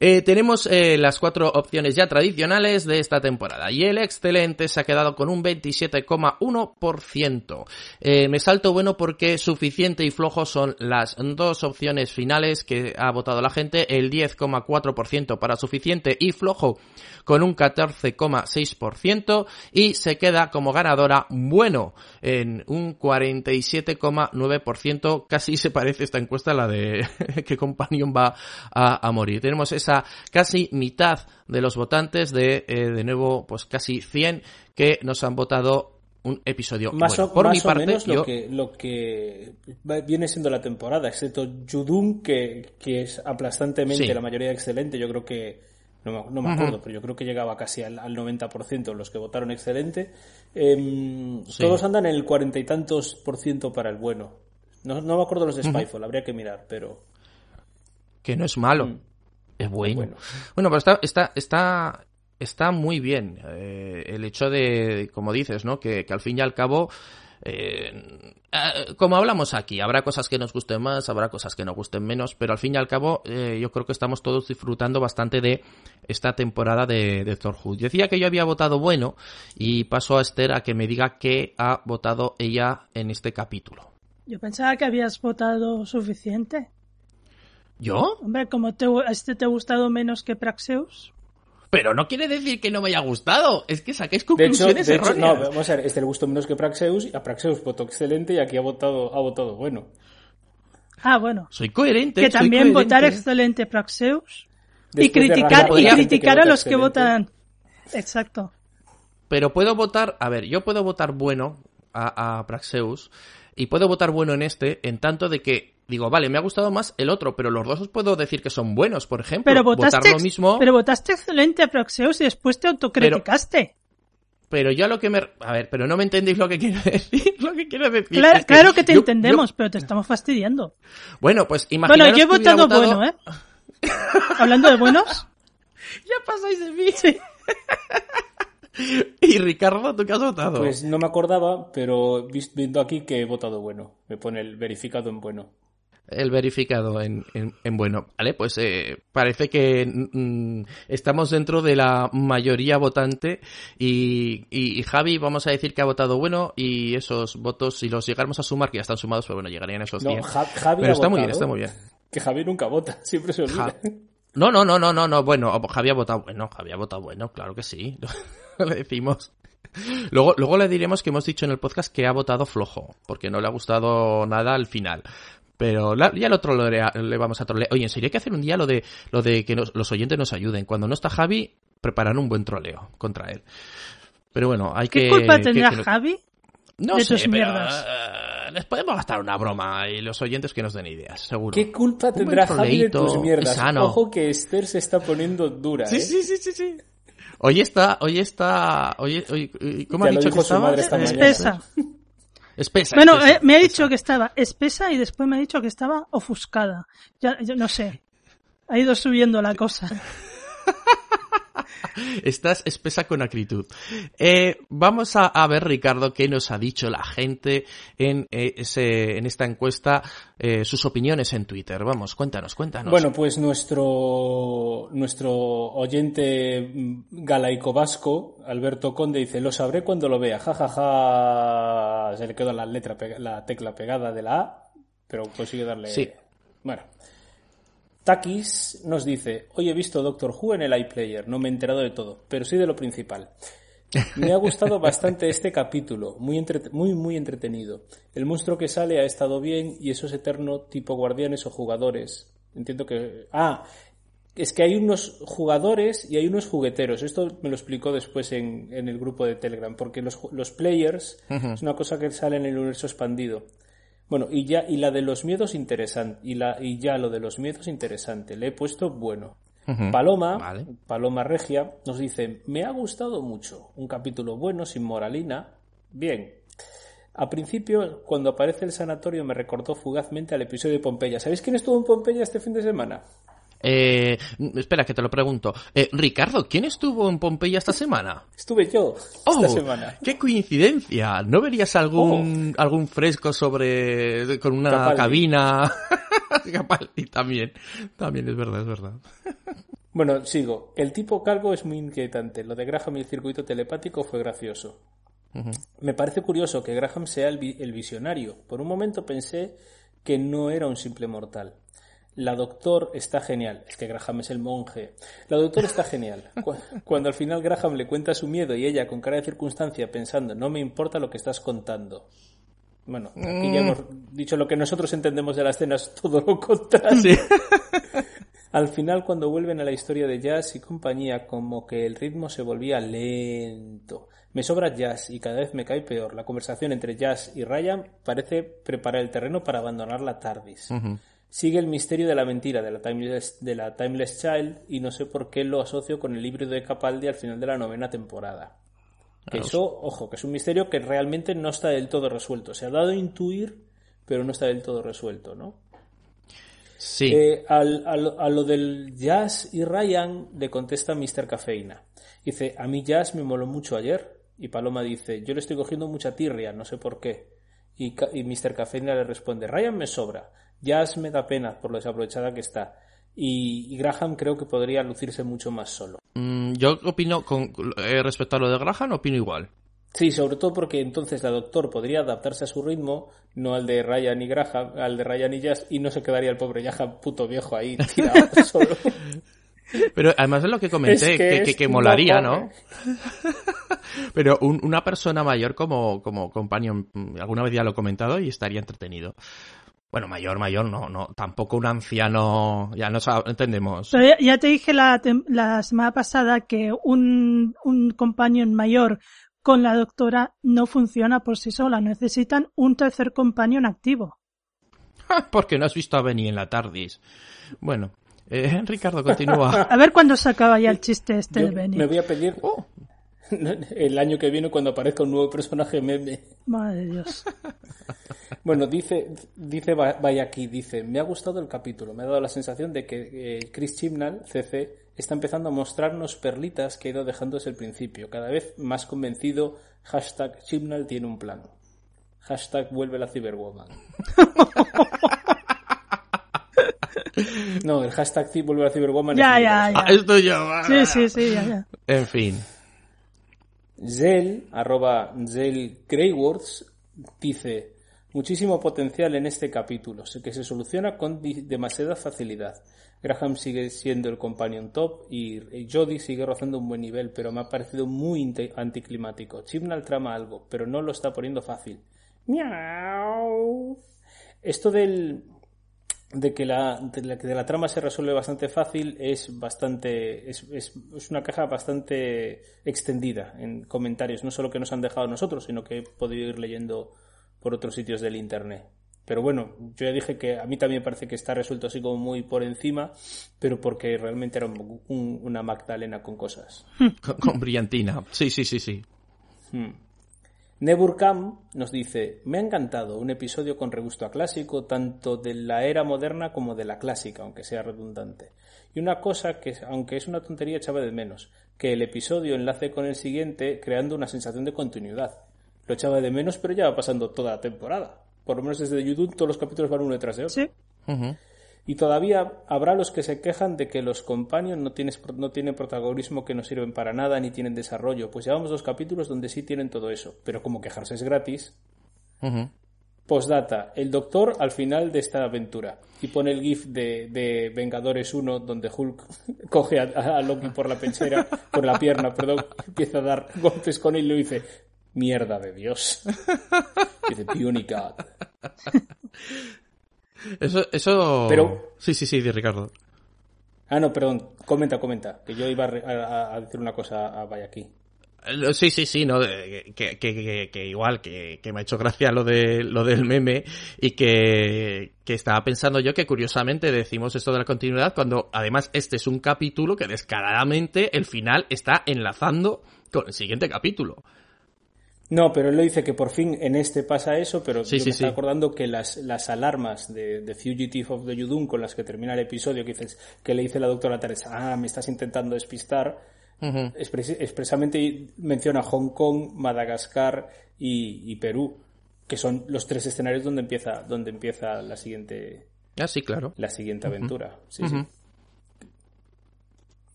Eh, tenemos eh, las cuatro opciones ya tradicionales de esta temporada y el excelente se ha quedado con un 27,1%. Eh, me salto bueno porque suficiente y flojo son las dos opciones finales que ha votado la gente, el 10,4% para suficiente y flojo con un 14,6% y se queda como ganadora bueno en un 47,9%. Casi se parece esta encuesta a la de [laughs] qué companion va a, a morir. Tenemos esa casi mitad de los votantes de, eh, de nuevo, pues casi 100 que nos han votado un episodio. Más, bueno, o, por más mi o parte, menos yo... lo, que, lo que viene siendo la temporada, excepto Judun, que, que es aplastantemente Sí. la mayoría excelente. Yo creo que, no me, no me acuerdo, pero yo creo que llegaba casi al, al 90% los que votaron excelente. Em, Sí. Todos andan en el cuarenta y tantos por ciento para el bueno. No, no me acuerdo los de Spyfall, habría que mirar, pero que no es malo. Mm. Es bueno. bueno. Bueno, pero está, está, está, está muy bien. eh, el hecho de, como dices, ¿no? Que, que al fin y al cabo, eh, eh, como hablamos aquí, habrá cosas que nos gusten más, habrá cosas que nos gusten menos, pero al fin y al cabo, eh, yo creo que estamos todos disfrutando bastante de esta temporada de, de Thor Hood. Yo decía que yo había votado bueno y paso a Esther a que me diga qué ha votado ella en este capítulo. Yo pensaba que habías votado suficiente. ¿Yo? Hombre, como te, a este te ha gustado menos que Praxeus. Pero no quiere decir que no me haya gustado, es que saquéis De hecho, conclusiones de hecho, no, erróneas. vamos a ver, este le gustó menos que Praxeus, y a Praxeus votó excelente y aquí ha votado, ha votado bueno. Ah, bueno. Soy coherente. Que soy también coherente. votar excelente Praxeus. Y Después criticar, y criticar a los que votan. Exacto. Pero puedo votar, a ver, yo puedo votar bueno a, a Praxeus y puedo votar bueno en este en tanto de que digo, vale, me ha gustado más el otro, pero los dos os puedo decir que son buenos, por ejemplo. Pero votar lo mismo, pero votaste excelente a Praxeus y después te autocriticaste. pero yo a lo que me... A ver, pero no me entendéis lo que quiero [laughs] decir. Lo que quiero decir Claro, es claro que te yo- entendemos, yo- pero te estamos fastidiando. Bueno, pues imaginaros Bueno, yo he votado, votado- bueno, ¿eh? Hablando de buenos. [laughs] Ya pasáis de mí. [laughs] y Ricardo, ¿tú qué has votado? Pues no me acordaba, pero viendo aquí que he votado bueno. Me pone el verificado en bueno. El verificado en, en, en bueno. Vale, pues eh, parece que mm, estamos dentro de la mayoría votante y, y, y Javi vamos a decir que ha votado bueno y esos votos, si los llegáramos a sumar, que ya están sumados, pues bueno, llegarían esos No, 100. Ja- Javi Pero está muy bien, está muy bien. Que Javi nunca vota, [laughs] siempre se olvida. Ja- No, no, no, no, no, no, bueno, Javi ha votado bueno, Javi ha votado bueno, claro que sí, [laughs] le decimos. Luego, luego le diremos que hemos dicho en el podcast que ha votado flojo, porque no le ha gustado nada al final. Pero la- ya el otro lo le, le vamos a trolear. Oye, en serio hay que hacer un día lo de, lo de que nos- los oyentes nos ayuden. Cuando no está Javi, preparan un buen troleo contra él. Pero bueno, hay ¿Qué que... culpa que- tendrá que Javi? No de sé, tus pero, mierdas? eh, les podemos gastar una broma y los oyentes que nos den ideas, seguro. ¿Qué culpa tendrá Javi de tus mierdas? sano. Ojo que Esther se está poniendo dura, Sí, ¿eh? sí, sí, sí, sí. Hoy está, hoy está, hoy, hoy- ¿cómo Ya ha lo dicho dijo que su estaba? madre esta Eh, mañana. Espesa. Espesa. Bueno, espesa, eh, me ha dicho que estaba espesa y después me ha dicho que estaba ofuscada. Ya, yo no sé. Ha ido subiendo la cosa. [laughs] Estás espesa con acritud. Eh, vamos a, a ver, Ricardo, qué nos ha dicho la gente en, eh, ese, en esta encuesta, eh, sus opiniones en Twitter. Vamos, cuéntanos, cuéntanos. Bueno, pues nuestro, nuestro oyente mm, galaico vasco, Alberto Conde, dice, lo sabré cuando lo vea, jajaja, se le quedó la letra, la tecla pegada de la A, pero consigue darle... Sí. Bueno. Takis nos dice, hoy he visto Doctor Who en el iPlayer, no me he enterado de todo, pero sí de lo principal. [laughs] Me ha gustado bastante este capítulo, muy, muy, muy entretenido. El monstruo que sale ha estado bien y eso es eterno tipo guardianes o jugadores. Entiendo que... Ah, es que hay unos jugadores y hay unos jugueteros. Esto me lo explicó después en, en el grupo de Telegram, porque los, los players es una cosa que sale en el universo expandido. Bueno, y ya, y la de los miedos interesante, y la, y ya lo de los miedos interesante. Le he puesto bueno. Paloma, Vale. Paloma Regia, nos dice, me ha gustado mucho, un capítulo bueno, sin moralina. Bien. A principio, cuando aparece el sanatorio, me recordó fugazmente al episodio de Pompeya. ¿Sabéis quién estuvo en Pompeya este fin de semana? Eh, espera, que te lo pregunto. Eh, Ricardo, ¿quién estuvo en Pompeya esta semana? Estuve yo Oh, esta semana. ¡Qué coincidencia! ¿No verías algún, algún fresco sobre con una Capaldi. cabina? [laughs] Capaldi también. También es verdad, es verdad. Bueno, sigo. El tipo calvo es muy inquietante. Lo de Graham y el circuito telepático fue gracioso. Me parece curioso que Graham sea el, vi- el visionario. Por un momento pensé que no era un simple mortal. La doctor está genial. Es que Graham es el monje. La doctor está genial. [laughs] Cu- Cuando al final Graham le cuenta su miedo y ella con cara de circunstancia pensando no me importa lo que estás contando. Bueno, aquí ya hemos dicho lo que nosotros entendemos de la escena es todo lo contrario. Sí. [laughs] Al final, cuando vuelven a la historia de Jazz y compañía, como que el ritmo se volvía lento. Me sobra Jazz y cada vez me cae peor. La conversación entre Jazz y Ryan parece preparar el terreno para abandonar la TARDIS. Sigue el misterio de la mentira de la, Timeless, de la Timeless Child y no sé por qué lo asocio con el híbrido de Capaldi al final de la novena temporada. Que eso, ojo, que es un misterio que realmente no está del todo resuelto. Se ha dado a intuir, pero no está del todo resuelto, ¿no? Sí. Eh, al- a, lo, a lo del Jazz y Ryan le contesta Mr. Cafeína. Dice, a mí Jazz me moló mucho ayer. Y Paloma dice, yo le estoy cogiendo mucha tirria, no sé por qué. Y, y Mr. Cafeína le responde, Ryan me sobra. Jazz me da pena por lo desaprovechada que está. Y, y Graham creo que podría lucirse mucho más solo. Mm, yo opino, con, eh, respecto a lo de Graham, opino igual. Sí, sobre todo porque entonces la doctor podría adaptarse a su ritmo, no al de Ryan y Graham, al de Ryan y Jazz, y no se quedaría el pobre Graham puto viejo ahí [laughs] tirado solo. Pero además es lo que comenté, Es que que, molaría. ¿no? [laughs] Pero un- una persona mayor como, como companion, mm, alguna vez ya lo he comentado y estaría entretenido. Bueno, mayor, mayor, no, no, tampoco un anciano, ya no entendemos. Pero ya, ya te dije la, semana pasada que un, un companion mayor con la doctora no funciona por sí sola. Necesitan un tercer companion activo. [laughs] Porque no has visto a Benny en la TARDIS. Bueno, eh, Ricardo, continúa. [laughs] A ver cuándo se acaba ya el chiste este Yo de Benny. me voy a pedir Oh, [laughs] el año que viene cuando aparezca un nuevo personaje meme. Madre de Dios. [laughs] Bueno, dice, dice Va- Bayaki, dice, me ha gustado el capítulo, me ha dado la sensación de que eh, Chris Chibnall, CC, está empezando a mostrarnos perlitas que ha ido dejando desde el principio. Cada vez más convencido, hashtag Chibnall tiene un plan. Hashtag vuelve la Cyberwoman. [laughs] No, el hashtag vuelve a Cyberwoman. Ya, es ya, muy Ah, esto ya. Sí, sí, sí, ya, ya. En fin. Zell, arroba Zell Greywords, dice muchísimo potencial en este capítulo, que se soluciona con demasiada facilidad. Graham sigue siendo el companion top y y Jodie sigue rozando un buen nivel, pero me ha parecido muy anticlimático. Chibnall trama algo, pero no lo está poniendo fácil. Miau. Esto del de que la, de la, de la trama se resuelve bastante fácil es bastante es, es, es una caja bastante extendida en comentarios no solo que nos han dejado nosotros sino que he podido ir leyendo por otros sitios del internet pero bueno yo ya dije que a mí también parece que está resuelto así como muy por encima pero porque realmente era un- un- una magdalena con cosas [laughs] Con, con brillantina. Sí, sí, sí, sí. Hmm. Neburkam nos dice, me ha encantado un episodio con regusto a clásico, tanto de la era moderna como de la clásica, aunque sea redundante. Y una cosa que, aunque es una tontería, echaba de menos, que el episodio enlace con el siguiente creando una sensación de continuidad. Lo echaba de menos, pero ya va pasando toda la temporada. Por lo menos desde YouTube todos los capítulos van uno detrás de otro. Sí. Y todavía habrá los que se quejan de que los companions no, tienes- no tienen protagonismo, que no sirven para nada, ni tienen desarrollo. Pues llevamos dos capítulos donde sí tienen todo eso. Pero como quejarse es gratis. Ujú. Postdata, el doctor al final de esta aventura. Y pone el GIF de, de Vengadores 1 donde Hulk [laughs] coge a, a Loki por la pechera, por la pierna, perdón, [laughs] empieza a dar golpes con él y le dice, mierda de Dios. [laughs] Dice, Puny God. Eso, eso. Pero- Sí, sí, sí, di Ricardo. Ah, no, perdón, comenta, comenta, que yo iba a, a- decir una cosa a Vaya aquí. Eh, Sí, sí, sí, no, Eh, que, que, que, que igual, que, que me ha hecho gracia lo de lo del meme y que, que estaba pensando yo que curiosamente decimos esto de la continuidad cuando además este es un capítulo que descaradamente el final está enlazando con el siguiente capítulo. No, pero él lo dice que por fin en este pasa eso, pero Sí, yo sí, me está sí. acordando que las, las alarmas de, de Fugitive of the Yudun con las que termina el episodio, que, dices, que le dice la doctora Teresa, ah, me estás intentando despistar, expres- expresamente menciona Hong Kong, Madagascar y, y Perú, que son los tres escenarios donde empieza, donde empieza la siguiente, Ah, sí, claro. la siguiente aventura. Sí, sí.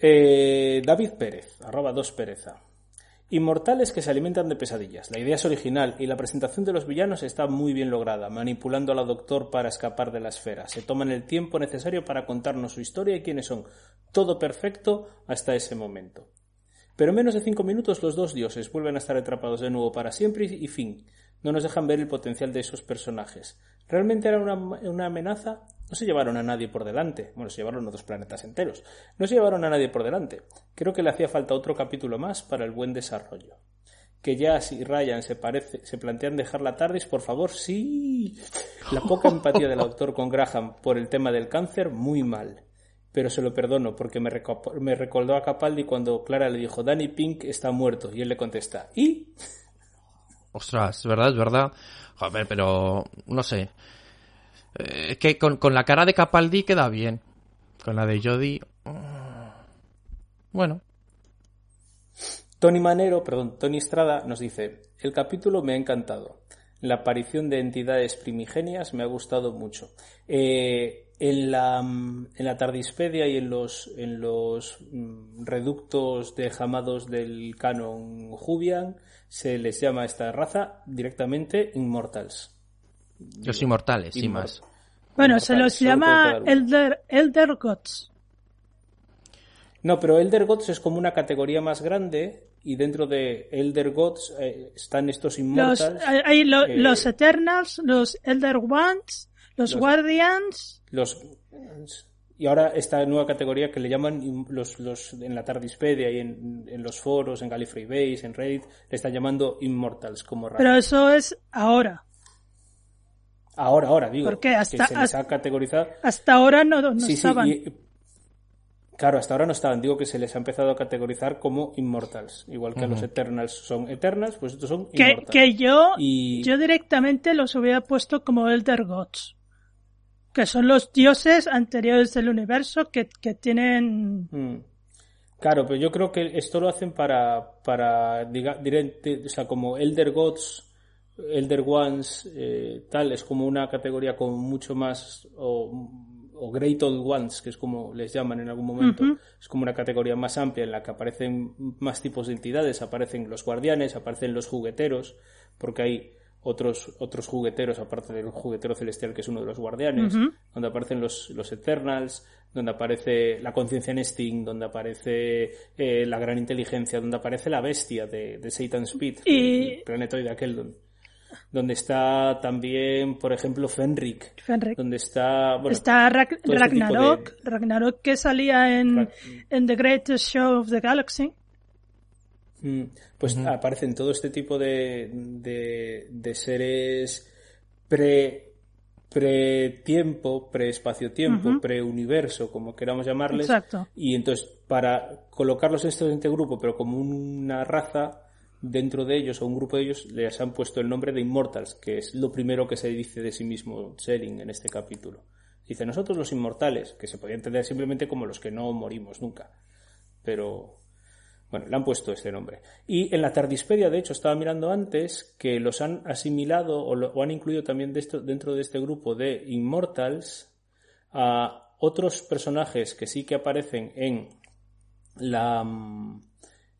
Eh, David Pérez, arroba dos pereza. Inmortales que se alimentan de pesadillas. La idea es original y la presentación de los villanos está muy bien lograda, manipulando a la doctor para escapar de la esfera. Se toman el tiempo necesario para contarnos su historia y quiénes son. Todo perfecto hasta ese momento. Pero en menos de cinco minutos los dos dioses vuelven a estar atrapados de nuevo para siempre y fin. No nos dejan ver el potencial de esos personajes. ¿Realmente era una, una amenaza? No se llevaron a nadie por delante. Bueno, se llevaron a dos planetas enteros. No se llevaron a nadie por delante. Creo que le hacía falta otro capítulo más para el buen desarrollo. Que Jazz y Ryan se, parece, se plantean dejar la TARDIS, por favor, sí. La poca empatía del [laughs] autor con Graham por el tema del cáncer, muy mal. Pero se lo perdono porque me, me recordó a Capaldi cuando Clara le dijo Danny Pink está muerto y él le contesta ¿y? [laughs] Ostras, es verdad, es verdad. Joder, pero no sé. Eh, Es que con, con la cara de Capaldi queda bien. Con la de Jodie. mm, Bueno. Tony Manero, perdón, Tony Estrada nos dice, el capítulo me ha encantado. La aparición de entidades primigenias me ha gustado mucho. Eh, en la, en la Tardispedia y en los, en los mm, reductos de jamados del canon Jubian se les llama a esta raza directamente Immortals. Los inmortales, y Inmor- más. Bueno, Inmortales, se los llama. Elder, Elder Gods. No, pero Elder Gods es como una categoría más grande y dentro de Elder Gods eh, están estos Los, Immortals. hay- hay lo- eh, los Eternals, los Elder Ones, los, Los- Guardians. Los y ahora esta nueva categoría que le llaman los, los en la Tardispedia y en, en los foros, en Gallifrey Base, en Reddit, le están llamando Immortals como raza. Pero eso es ahora. ahora, ahora digo, ¿Por qué? Hasta- que se les hasta- ha categorizado. Hasta ahora no, no Sí, sí, estaban. y- claro, hasta ahora no estaban. Digo que se les ha empezado a categorizar como Immortals, igual que los Eternals son Eternals, pues estos son que, Immortals. que yo, Y- yo directamente los hubiera puesto como Elder Gods. Que son los dioses anteriores del universo que, que tienen... Mm. Claro, pero yo creo que esto lo hacen para, para diga, direct- o sea, como Elder Gods, Elder Ones, eh, tal, es como una categoría como mucho más, o o Great Old Ones, que es como les llaman en algún momento, es como una categoría más amplia en la que aparecen más tipos de entidades, aparecen los guardianes, aparecen los jugueteros, porque hay otros, otros jugueteros, aparte del juguetero celestial que es uno de los guardianes, donde aparecen los, los Eternals, donde aparece la conciencia en Sting, donde aparece eh, la gran inteligencia, donde aparece la bestia de, de Satan Speed, Y- el planetoide aquel, don- donde está también, por ejemplo, Fenric, Fenric. donde está, bueno, Está Ra- este Ragnarok, de- Ragnarok que salía en, Ra- en The Greatest Show of the Galaxy. Mm, Pues aparecen todo este tipo de, de, de seres pre pre-tiempo, pre-espacio-tiempo, pre-universo, como queramos llamarles. Exacto. Y entonces, para colocarlos en este grupo, pero como una raza dentro de ellos o un grupo de ellos, les han puesto el nombre de Immortals, que es lo primero que se dice de sí mismo Selling en este capítulo. Dice, nosotros los inmortales, que se podría entender simplemente como los que no morimos nunca. Pero bueno, le han puesto este nombre. Y en la Tardispedia, de hecho, estaba mirando antes que los han asimilado o, lo- o han incluido también de esto- dentro de este grupo de Immortals a otros personajes que sí que aparecen en la mm,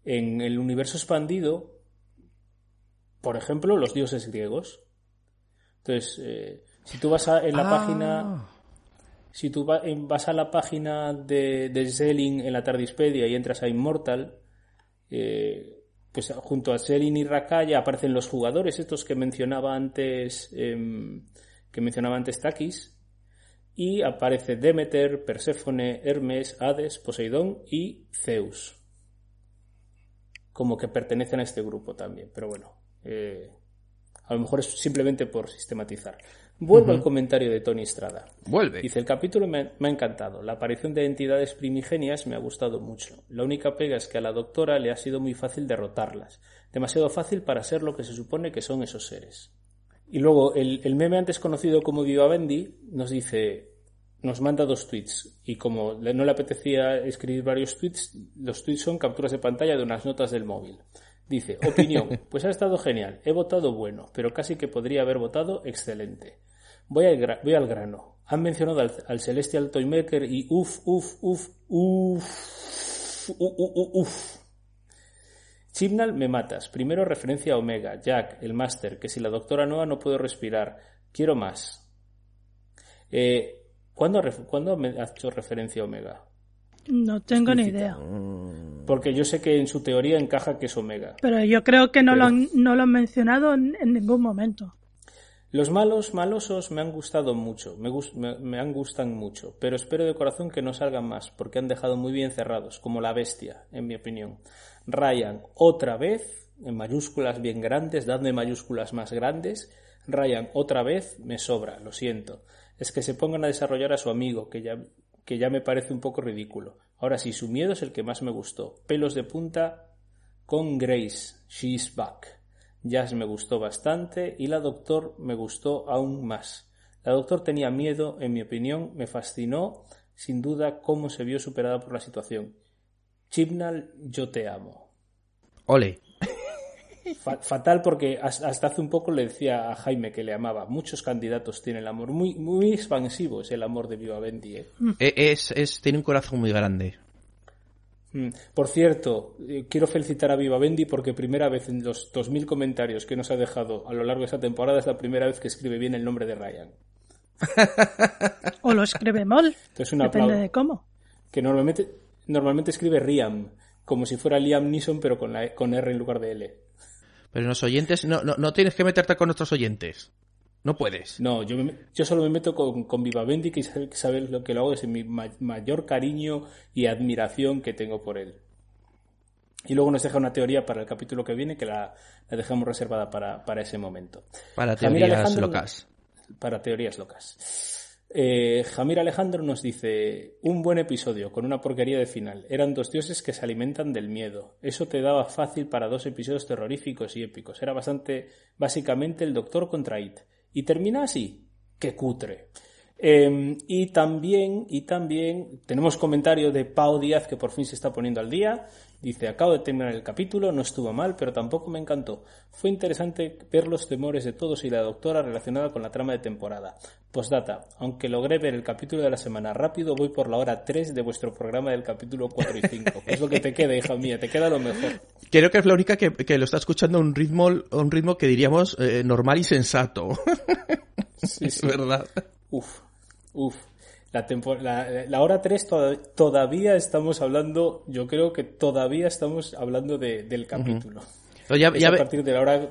en el universo expandido, por ejemplo, los dioses griegos. Entonces, eh, si tú vas a, en la Ah. página si tú vas a la página de, de Zelin en la Tardispedia y entras a Immortal, eh, pues junto a Zelin y Rakaya aparecen los jugadores estos que mencionaba antes em, que mencionaba antes Takis y aparece Demeter, Perséfone, Hermes, Hades, Poseidón y Zeus como que pertenecen a este grupo también pero bueno eh, a lo mejor es simplemente por sistematizar vuelvo al comentario de Tony Estrada Vuelve. Dice, el capítulo me, me ha encantado. La aparición de entidades primigenias me ha gustado mucho. La única pega es que a la doctora le ha sido muy fácil derrotarlas. Demasiado fácil para ser lo que se supone que son esos seres. Y luego, el, el meme antes conocido como Vivavendi nos dice, nos manda dos tweets. Y como no le apetecía escribir varios tweets, los tweets son capturas de pantalla de unas notas del móvil. Dice, opinión, pues ha estado genial. He votado bueno, pero casi que podría haber votado excelente. Voy al, gra- voy al grano. Han mencionado al, al Celestial Toymaker y uff, uff, uff, uff, uff, uff, uff. Chibnall, me matas. Primero referencia a Omega, Jack, el máster, que si la doctora Noah no puedo respirar. Quiero más. Eh, ¿cuándo, ¿Cuándo me ha hecho referencia a Omega? No tengo ni idea. Porque yo sé que en su teoría encaja que es Omega. Pero yo creo que no, Pero- lo, han, no lo han mencionado en, en ningún momento. Los malos malosos me han gustado mucho, me, gus- me, me han gustan mucho, pero espero de corazón que no salgan más, porque han dejado muy bien cerrados, como la bestia, en mi opinión. Ryan, otra vez, en mayúsculas bien grandes, dadme mayúsculas más grandes. Ryan, otra vez, me sobra, lo siento. Es que se pongan a desarrollar a su amigo, que ya, que ya me parece un poco ridículo. Ahora sí, su miedo es el que más me gustó. Pelos de punta con Grace, she's back. Jazz me gustó bastante y la Doctor me gustó aún más. La Doctor tenía miedo, en mi opinión, me fascinó, sin duda, cómo se vio superada por la situación. Chibnall, yo te amo. Ole. Fa- fatal porque has- hasta hace un poco le decía a Jaime que le amaba. Muchos candidatos tienen el amor. Muy, muy expansivo es el amor de Viva Bendy. ¿eh? E- Es, es, tiene un corazón muy grande. Mm. Por cierto, eh, quiero felicitar a Viva Bendy porque primera vez en los 2.000 comentarios que nos ha dejado a lo largo de esta temporada es la primera vez que escribe bien el nombre de Ryan. [laughs] O lo escribe mal. Entonces un Depende de cómo. Que normalmente, normalmente escribe Riam, como si fuera Liam Neeson pero con, la, E- con R en lugar de L. Pero los oyentes, no, no, no tienes que meterte con nuestros oyentes. No puedes. No, yo, me- yo solo me meto con, con Viva Bendy que sabe lo que lo hago es mi ma- mayor cariño y admiración que tengo por él. Y luego nos deja una teoría para el capítulo que viene que la, la dejamos reservada para, para ese momento. Para teorías locas. Para teorías locas. Eh, Jamir Alejandro nos dice, un buen episodio con una porquería de final. Eran dos dioses que se alimentan del miedo. Eso te daba fácil para dos episodios terroríficos y épicos. Era bastante, básicamente el doctor contra It. Y termina así. ¡Qué cutre! Eh, y también, y también tenemos comentario de Pau Díaz que por fin se está poniendo al día. Dice, acabo de terminar el capítulo, no estuvo mal, pero tampoco me encantó. Fue interesante ver los temores de todos y la doctora relacionada con la trama de temporada. Postdata, aunque logré ver el capítulo de la semana rápido, voy por la hora 3 de vuestro programa del capítulo 4 y 5. Es lo que te queda, hija mía, te queda lo mejor. Creo que es la única que, que lo está escuchando a un ritmo, a un ritmo que diríamos eh, normal y sensato. [laughs] Sí, es verdad. Uf, uf. La, tempo- la, la hora 3 toda- todavía estamos hablando, yo creo que todavía estamos hablando de- del capítulo. Pero ya, a partir de la hora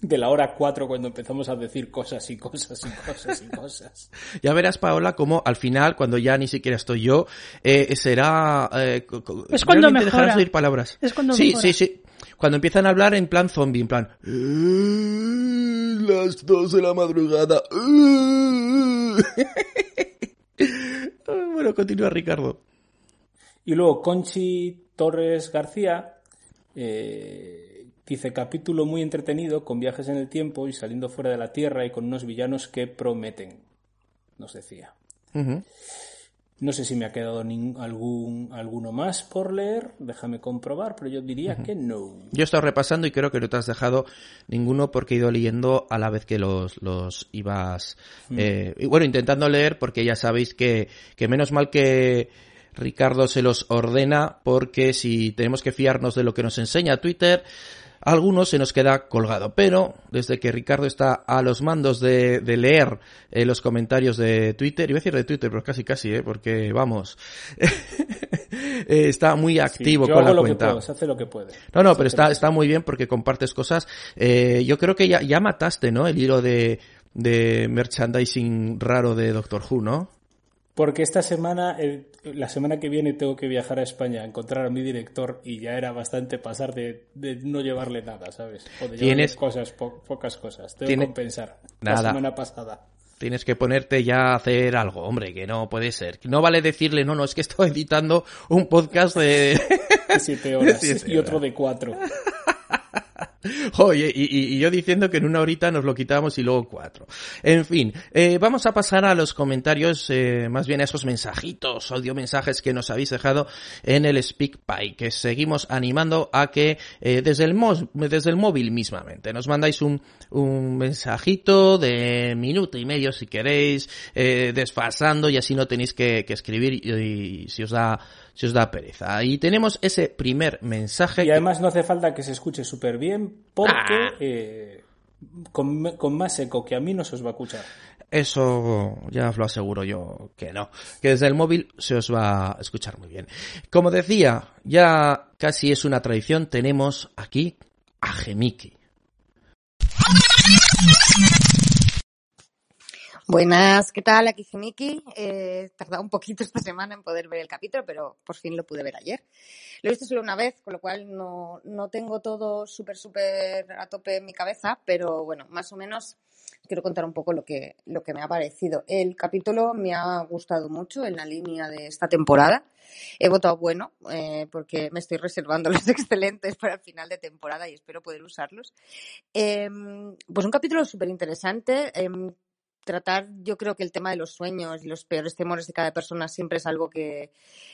de la hora 4 cuando empezamos a decir cosas y cosas y cosas y [laughs] cosas. Ya verás, Paola, como al final, cuando ya ni siquiera estoy yo, eh, será... eh, Es cuando realmente dejarás mejora. de oír palabras. Es cuando sí, mejora. sí, sí. Cuando empiezan a hablar en plan zombie, en plan... "Eh, Las dos de la madrugada. [laughs] eh". bueno, continúa Ricardo. Y luego Conchi Torres García eh, dice capítulo muy entretenido con viajes en el tiempo y saliendo fuera de la Tierra y con unos villanos que prometen, nos decía. No sé si me ha quedado algún, alguno más por leer, déjame comprobar, pero yo diría que no. Yo he estado repasando y creo que no te has dejado ninguno porque he ido leyendo a la vez que los, los ibas, eh, y bueno, intentando leer porque ya sabéis que, que menos mal que Ricardo se los ordena porque si tenemos que fiarnos de lo que nos enseña Twitter, alguno se nos queda colgado. Pero desde que Ricardo está a los mandos de, de leer eh, los comentarios de Twitter, iba a decir de Twitter, pero casi casi, eh, porque vamos, [laughs] eh, está muy Sí, activo yo con hago la lo cuenta. que puedo, se hace lo que puede. No, no, Se pero está, está muy bien porque compartes cosas. Eh, yo creo que ya, ya mataste, ¿no? El hilo de, de merchandising raro de Doctor Who, ¿no? Porque esta semana, el- la semana que viene tengo que viajar a España a encontrar a mi director y ya era bastante pasar de, de no llevarle nada, ¿sabes? O de llevarle Tienes- cosas, po- pocas cosas. Tengo que compensar. La semana pasada. Tienes que ponerte ya a hacer algo, hombre, que no puede ser. No vale decirle, no, no, es que estoy editando un podcast de... De [laughs] siete horas [laughs] Siete y otro horas. de cuatro. [laughs] [laughs] Oye, y, y- y yo diciendo que en una horita nos lo quitamos y luego cuatro. En fin, eh, vamos a pasar a los comentarios, eh, más bien a esos mensajitos, audio mensajes que nos habéis dejado en el SpeakPie, que seguimos animando a que eh, desde, el desde el móvil mismamente nos mandáis un, un mensajito de minuto y medio si queréis, eh, desfasando y así no tenéis que, que escribir y, y si os da si os da pereza. Y tenemos ese primer mensaje. Y que- además no hace falta que se escuche súper bien porque Ah. eh, con, con más eco que a mí no se os va a escuchar. Eso ya os lo aseguro yo que no. Que desde el móvil se os va a escuchar muy bien. Como decía, ya casi es una tradición, tenemos aquí a Gemiki. Buenas, ¿qué tal? Aquí Gemiki. Eh, he tardado un poquito esta semana en poder ver el capítulo, pero por fin lo pude ver ayer. Lo he visto solo una vez, con lo cual no, no tengo todo súper, súper a tope en mi cabeza, pero bueno, más o menos quiero contar un poco lo que, lo que me ha parecido. El capítulo me ha gustado mucho en la línea de esta temporada. He votado bueno, eh, porque me estoy reservando [laughs] los excelentes para el final de temporada y espero poder usarlos. Em, pues un capítulo súper interesante. em, tratar, yo creo que el tema de los sueños y los peores temores de cada persona siempre es algo que,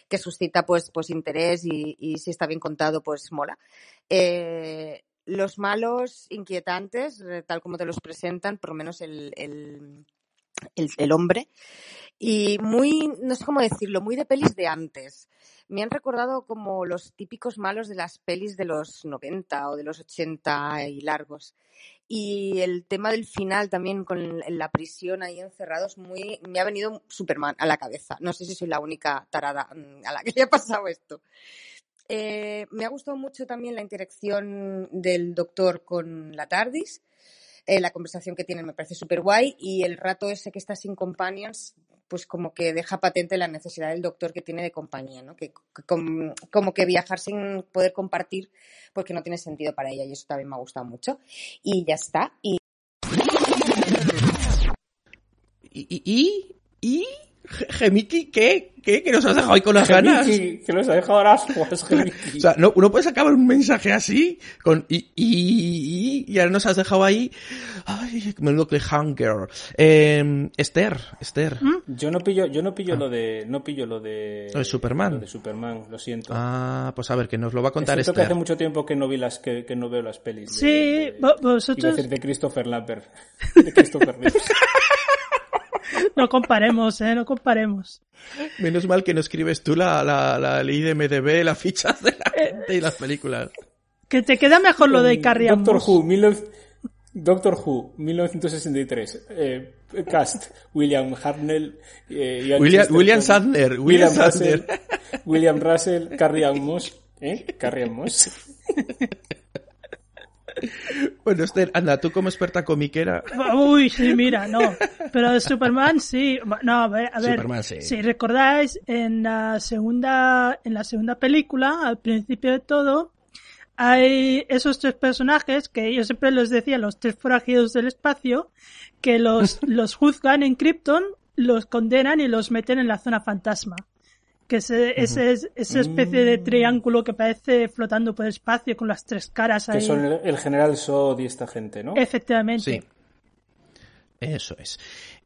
que suscita pues, pues interés y, si está bien contado, pues mola. Eh, los malos inquietantes, eh, tal como te los presentan, por lo menos el, el, hombre, y muy, no sé cómo decirlo, muy de pelis de antes. Me han recordado como los típicos malos de las pelis de los 90 o de los 80 y largos. Y el tema del final también con la prisión ahí encerrados, muy, me ha venido Superman a la cabeza. No sé si soy la única tarada mm, a la que le ha pasado esto. Eh, me ha gustado mucho también la interacción del doctor con la TARDIS. Eh, la conversación que tienen me parece súper guay y el rato ese que está sin companions pues como que deja patente la necesidad del doctor que tiene de compañía, ¿no? Que, que com- como que viajar sin poder compartir pues que no tiene sentido para ella y eso también me ha gustado mucho. Y ya está. Y, y, y Gemiki, ¿qué? ¿Qué? ¿Que nos has dejado ahí con las ganas? Gemiki, que los ha dejado ahora ascuas, Gemiki. [laughs] O sea, no, no puedes acabar un mensaje así con y, y, y ahora nos has dejado ahí. Ay, menudo cliffhanger. Eh, Esther, Esther. Yo no pillo, yo no pillo lo de, no pillo lo de, Lo de Superman. lo de Superman, lo siento. Ah, pues a ver, que nos lo va a Es contar cierto que hace Esther. mucho tiempo que no vi las, que, que no veo las pelis. de- Sí, de- vosotros decir de Christopher Lambert. [laughs] De Christopher Reeves. [laughs] no comparemos, ¿eh? No comparemos. Menos mal que no escribes tú la, la, la ley de MDB, las fichas de la gente y las películas. Que te queda mejor lo de Carrie Doctor. Who, 19 Doctor Who, 1963. Eh, cast, William Hartnell. eh, Ian William, William Sadler, William. Russell, William Russell, Carrie Moss. ¿Eh? Carrie Moss. [laughs] Bueno, Esther, anda, tú como experta comiquera. Uy, sí, mira, no. Pero de Superman sí. No, a ver, a ver. Superman, sí. Si recordáis, en la segunda, en la segunda película, al principio de todo, hay esos tres personajes que yo siempre les decía, los tres forajidos del espacio, que los, [laughs] los juzgan en Krypton, los condenan y los meten en la zona fantasma. Que ese, ese es- esa especie de triángulo que parece flotando por el espacio con las tres caras Que ahí. son el, el general Sod y esta gente, ¿no? Efectivamente. Sí. Eso es.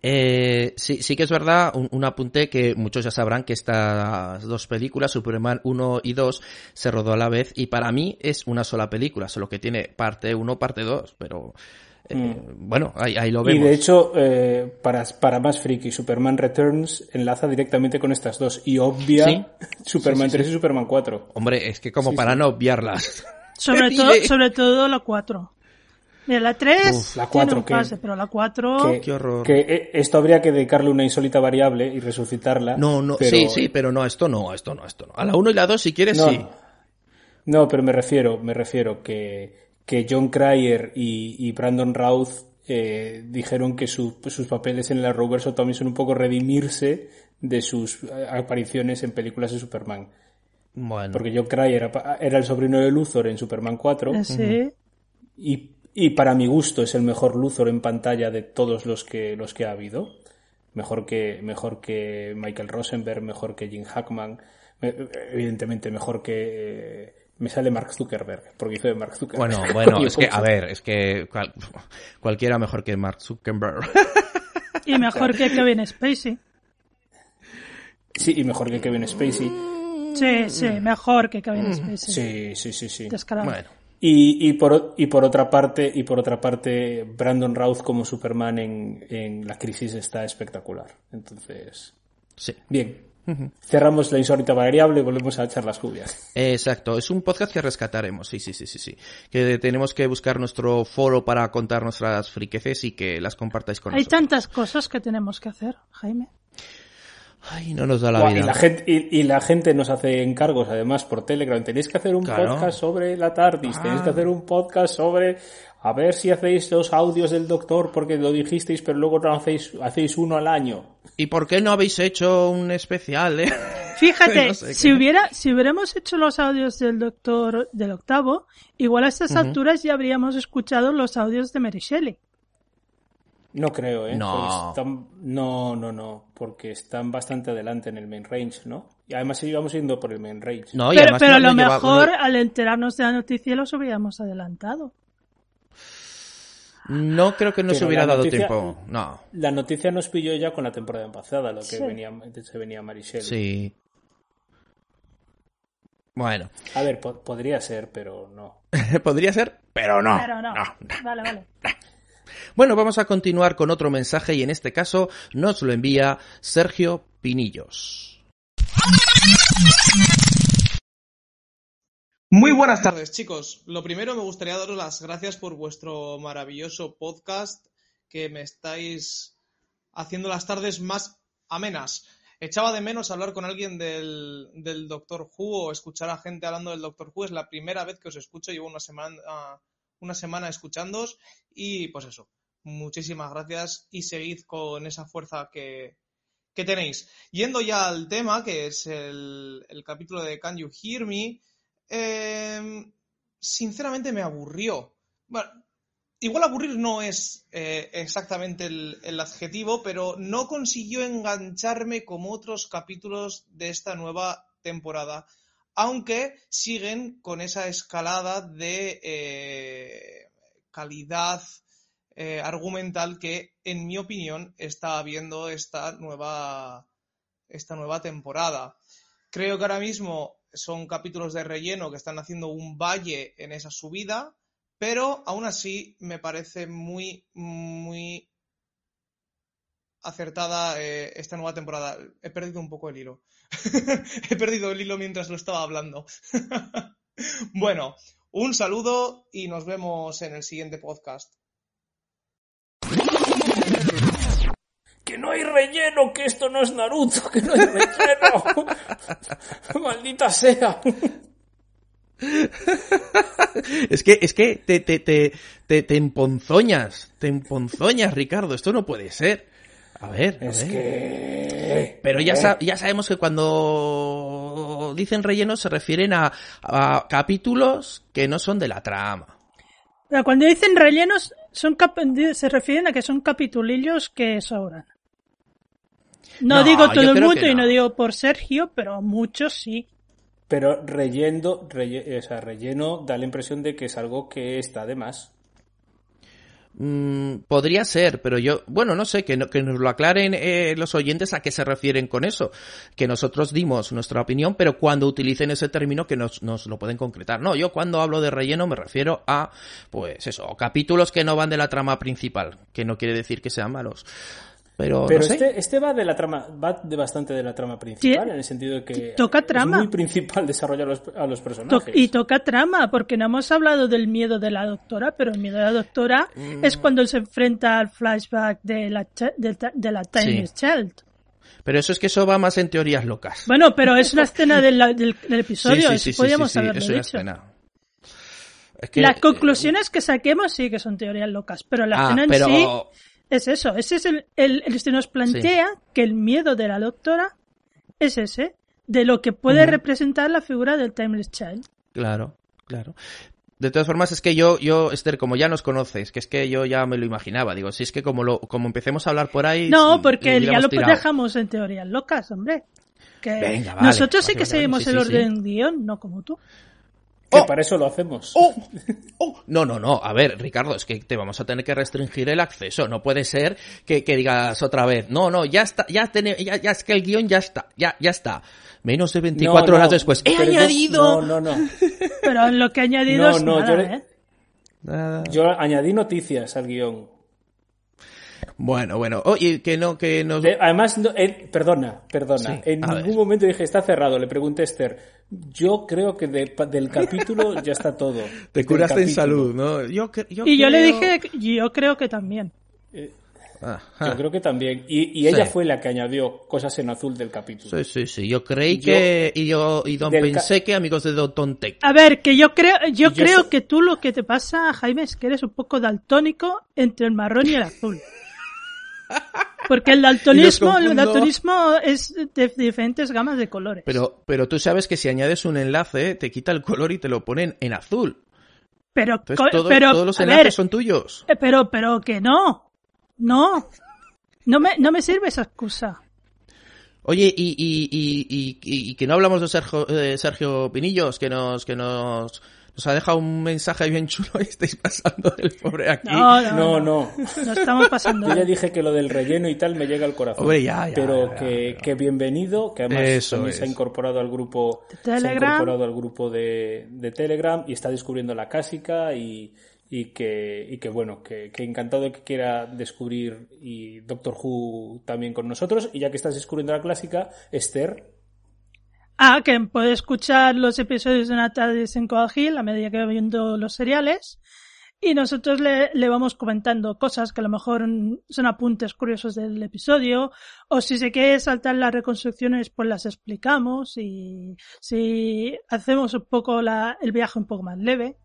Eh, sí, sí que es verdad, un, un apunte que muchos ya sabrán que estas dos películas, Superman 1 y 2, se rodó a la vez y para mí es una sola película, solo que tiene parte 1, parte 2, pero eh, bueno, ahí, ahí lo Mm. Y vemos. de hecho, eh, para, para más friki, Superman Returns enlaza directamente con estas dos y obvia Sí. [laughs] Superman 3 y Superman 4. Hombre, es que como para no obviarlas. [laughs] Sobre [laughs] ¿Qué todo, sobre todo la 4. Mira, la 3 Uf, la tiene 4 un que- pase, pero la 4... Que, qué horror. que, eh, esto habría que dedicarle una insólita variable y resucitarla. No, no, pero- sí, sí, pero no, esto no, esto no, esto no. A la 1 y la 2 si quieres No, sí. no, pero me refiero, me refiero que, que John Cryer y, y Brandon Routh eh, dijeron que su- sus papeles en el Arrowverso también son un poco redimirse de sus eh, apariciones en películas de Superman. Bueno, Porque John Cryer era, el sobrino de Luthor en Superman 4 eh, sí. y, y para mi gusto es el mejor Luthor en pantalla de todos los que, los que ha habido. Mejor que, mejor que Michael Rosenberg, mejor que Jim Hackman, me- evidentemente mejor que... me sale Mark Zuckerberg, porque hizo de Mark Zuckerberg. bueno, bueno, [laughs] es que, ¿cómo a ver, es que cual- cualquiera mejor que Mark Zuckerberg. Y mejor que Kevin Spacey. Sí, y mejor que Kevin Spacey. Sí, sí, mejor que Kevin Spacey. Sí, sí, sí, sí. Descarado. bueno, Y, y, por, y por otra parte, y por otra parte, Brandon Routh como Superman en, en La Crisis está espectacular. Entonces, sí. bien. Cerramos la insólita variable y volvemos a echar las lluvias. Exacto, es un podcast que rescataremos, sí, sí, sí, sí, sí. Que tenemos que buscar nuestro foro para contar nuestras friqueces y que las compartáis con Hay nosotros. tantas cosas que tenemos que hacer, Jaime. Ay, no nos da la Buah, vida. y, la gente, y, y la gente nos hace encargos además por Telegram. Tenéis que hacer un Claro. podcast sobre la TARDIS. Ah. Tenéis que hacer un podcast sobre a ver si hacéis los audios del doctor porque lo dijisteis, pero luego no hacéis, hacéis uno al año. ¿Y por qué no habéis hecho un especial, eh? [laughs] Fíjate, No sé si qué. hubiera, si hubiéramos hecho los audios del doctor del octavo, igual a estas alturas ya habríamos escuchado los audios de Mary Shelley. No creo, ¿eh? No. Están- no, no, no. Porque están bastante adelante en el main range, ¿no? Y además íbamos yendo por el main range. No, y pero a lo lleva- mejor al enterarnos de la noticia los hubiéramos adelantado. No creo que nos Pero hubiera dado noticia- tiempo. No, La noticia nos pilló ya con la temporada pasada, lo que Sí. venía, se venía Marichelle. sí. Bueno, A ver, po- podría ser, pero no. [laughs] podría ser, pero no. pero no. no. Vale, vale. Bueno, vamos a continuar con otro mensaje y en este caso nos lo envía Sergio Pinillos. Muy buenas tardes, chicos. Lo primero me gustaría daros las gracias por vuestro maravilloso podcast que me estáis haciendo las tardes más amenas. Echaba de menos hablar con alguien del, del Doctor Who o escuchar a gente hablando del Doctor Who. Es la primera vez que os escucho, llevo una semana, una semana escuchándoos y pues eso, muchísimas gracias y seguid con esa fuerza que, que tenéis. Yendo ya al tema, que es el, el capítulo de Can You Hear Me, eh, sinceramente me aburrió. Bueno, igual aburrir no es eh, exactamente el, el adjetivo, pero no consiguió engancharme como otros capítulos de esta nueva temporada. Aunque siguen con esa escalada de eh, calidad eh, argumental que, en mi opinión, está habiendo esta nueva, esta nueva temporada. Creo que ahora mismo son capítulos de relleno que están haciendo un valle en esa subida, pero aún así me parece muy, muy acertada eh, esta nueva temporada. He perdido un poco el hilo. [laughs] He perdido el hilo mientras lo estaba hablando. [laughs] bueno, un saludo y nos vemos en el siguiente podcast. Que no hay relleno, que esto no es Naruto, que no hay relleno. [laughs] Maldita sea. es que, es que te, te, te, te, te emponzoñas, te emponzoñas, Ricardo, esto no puede ser. A ver, a Es ver. que... Pero ya, sa- ya sabemos que cuando dicen relleno se refieren a, a capítulos que no son de la trama. Cuando dicen rellenos, son cap- se refieren a que son capitulillos que sobran. No, No, digo todo el mundo y no no. digo por Sergio, pero muchos sí. Pero relleno, relle- o sea, relleno da la impresión de que es algo que está de más. Mm, podría ser, pero yo, bueno, no sé, que, no- que nos lo aclaren eh, los oyentes a qué se refieren con eso. Que nosotros dimos nuestra opinión, pero cuando utilicen ese término que nos, nos lo pueden concretar. No, yo cuando hablo de relleno me refiero a, pues eso, capítulos que no van de la trama principal, que no quiere decir que sean malos. Pero, Pero no sé. este, este va de la trama, va de bastante de la trama principal, en el sentido de que toca trama. es muy principal desarrollar los- a los To- personajes. y toca trama, porque no hemos hablado del miedo de la doctora, pero el miedo de la doctora Mm. es cuando él se enfrenta al flashback de la, de, la Timeless Child. Pero eso es que eso va más en teorías locas. Bueno, pero es una escena del, del- del episodio, Sí, sí, eso sí, sí, podríamos sí, sí, haberlo es una dicho. escena. Es que, Las eh, conclusiones que saquemos sí que son teorías locas, pero la ah, escena en pero sí es eso. Ese es el, el, el se nos plantea que el miedo de la doctora es ese, de lo que puede representar la figura del Timeless Child. Claro, claro. De todas formas, es que yo, yo, Esther, como ya nos conoces, que es que yo ya me lo imaginaba, digo, si es que como lo, como empecemos a hablar por ahí. No, porque ya lo tirado. dejamos en teorías locas, hombre. Que Venga, vale, nosotros sí que seguimos sí, el sí, sí. orden guion, no como tú. Que ¡Oh! para eso lo hacemos. ¡Oh! [laughs] ¡Oh! No, no, no. A ver, Ricardo, es que te vamos a tener que restringir el acceso. No puede ser que, que digas otra vez. No, no, ya está, ya, tiene, ya, ya es que el guion ya está, ya, ya está. Menos de 24 No, no, horas después. ¡He añadido! No, no, no. Pero lo que he añadido No, es no, nada, yo le- ¿eh? Nada. Yo añadí noticias al guion. Bueno, bueno. Oye, que no, que nos. De- además, no- eh, perdona, perdona. Sí, en ningún ver. momento dije está cerrado. Le pregunté a Esther. Yo creo que de- pa- del capítulo [laughs] ya está todo. Te curaste en salud, ¿no? Yo, yo Y yo le creo- dije, que- yo creo que también. Ajá. Yo creo que también. Y, y ella Sí. fue la que añadió cosas en azul del capítulo. Sí, sí, sí. Yo creí Yo- que. Y yo y don pensé que amigos de Don Tech. A ver, que yo creo, yo Yo creo que tú lo que te pasa, Jaime, es que eres un poco daltónico entre el marrón y el azul. [laughs] Porque el [laughs] daltonismo, el daltonismo es de diferentes gamas de colores. Pero, pero tú sabes que si añades un enlace, te quita el color y te lo ponen en azul. pero, Entonces co- todo- pero, todos los enlaces ver, son tuyos. eh, pero, pero que no, no, no me, no me sirve esa excusa. Oye, y, y, y, y, y- y que no hablamos de Sergio, Sergio Pinillos, que nos, que nos, nos ha dejado un mensaje bien chulo y estáis pasando del pobre aquí. No, no, No, no, no. no estamos pasando. Yo ya dije que lo del relleno y tal me llega al corazón. Hombre, ya, ya, pero ya, que, bienvenido, que además Eso también se ha incorporado al grupo De se ha Telegram. incorporado al grupo de, de Telegram y está descubriendo la cásica y, y que, y que bueno, que, que encantado de que quiera descubrir y Doctor Who también con nosotros. Y ya que estás descubriendo la clásica, Esther, Ah, que puede escuchar los episodios de una tarde Coagil a medida que va viendo los seriales. Y nosotros le, le vamos comentando cosas que a lo mejor son apuntes curiosos del episodio. O si se quiere saltar las reconstrucciones, pues las explicamos. Y si hacemos un poco la, el viaje un poco más leve.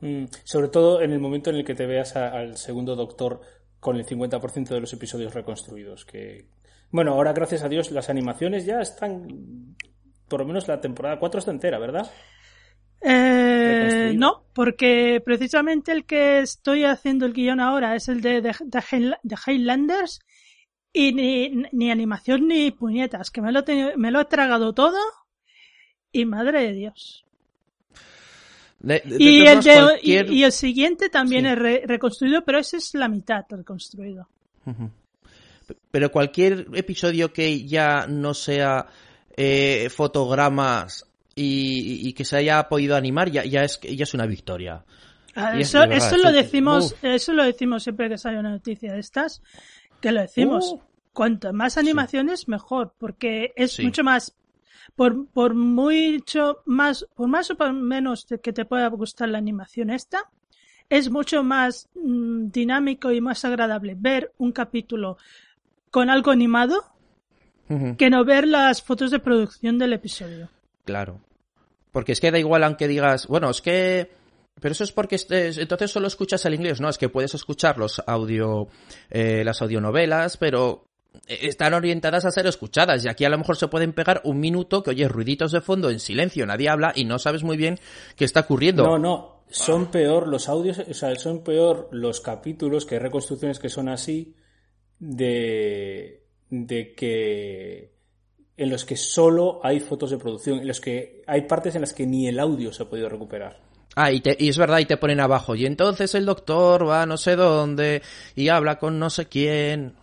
mm, sobre todo en el momento en el que te veas al segundo Doctor con el 50% de los episodios reconstruidos. Que, bueno, ahora gracias a Dios las animaciones ya están, por lo menos la temporada 4 está entera, ¿verdad? Eh, no, porque precisamente el que estoy haciendo el guion ahora es el de, de, de de Highlanders y ni, ni animación ni puñetas, que me lo, he me lo he tragado todo y madre de Dios. De- de- de Y el, modos, de, cualquier- y, y el siguiente también Sí. es re- reconstruido, pero ese es la mitad reconstruido. Pero cualquier episodio que ya no sea eh, fotogramas y, y que se haya podido animar ya, ya es ya es una victoria. Ah, es Eso, eso lo decimos, eso lo decimos siempre que sale una noticia de estas, que lo decimos. Uh. Cuanto más animaciones, mejor, porque es Sí. mucho más, por, por mucho más, por más o por menos de que te pueda gustar la animación esta, es mucho más mm, dinámico y más agradable ver un capítulo con algo animado que no ver las fotos de producción del episodio. Claro. Porque es que da igual aunque digas, bueno, es que... Pero eso es porque este- entonces solo escuchas el inglés, ¿no? Es que puedes escuchar los audio, eh, las audionovelas, pero eh, están orientadas a ser escuchadas y aquí a lo mejor se pueden pegar un minuto que oyes ruiditos de fondo en silencio, nadie habla y no sabes muy bien qué está ocurriendo. No, no, son peor los audios, o sea, son peor los capítulos que hay reconstrucciones que son así de, de que en los que solo hay fotos de producción, en los que hay partes en las que ni el audio se ha podido recuperar. Ah, y, te- y es verdad, y te ponen abajo. Y entonces el doctor va a no sé dónde y habla con no sé quién.